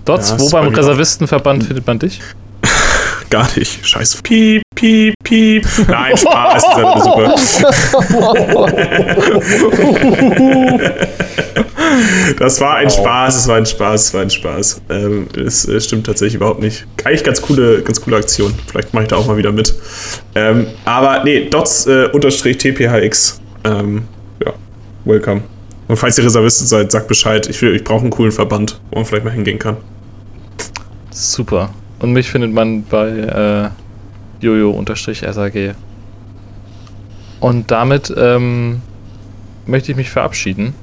Dots, Ja, wo beim Reservistenverband findet man dich? Gar nicht. Scheiße. Piep, piep, piep. Nein, Spaß. Das. Das war ein Spaß, es war ein Spaß, es war ein Spaß. Ähm, es stimmt tatsächlich überhaupt nicht. Eigentlich ganz coole, ganz coole Aktion. Vielleicht mache ich da auch mal wieder mit. Ähm, aber nee, dots äh, unterstrich tphx. Ähm, ja, welcome. Und falls ihr Reservisten seid, sagt Bescheid. Ich, will- ich brauche einen coolen Verband, wo man vielleicht mal hingehen kann. Super. Und mich findet man bei äh, jojo-sag. Und damit ähm, möchte ich mich verabschieden.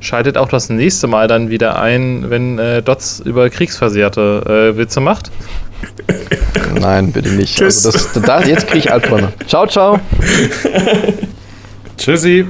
Schaltet auch das nächste Mal dann wieder ein, wenn äh, Dots über kriegsversehrte äh, Witze macht. Nein, bitte nicht. Tschüss. Also das, da, jetzt kriege ich Albträume. Ciao, ciao. Tschüssi.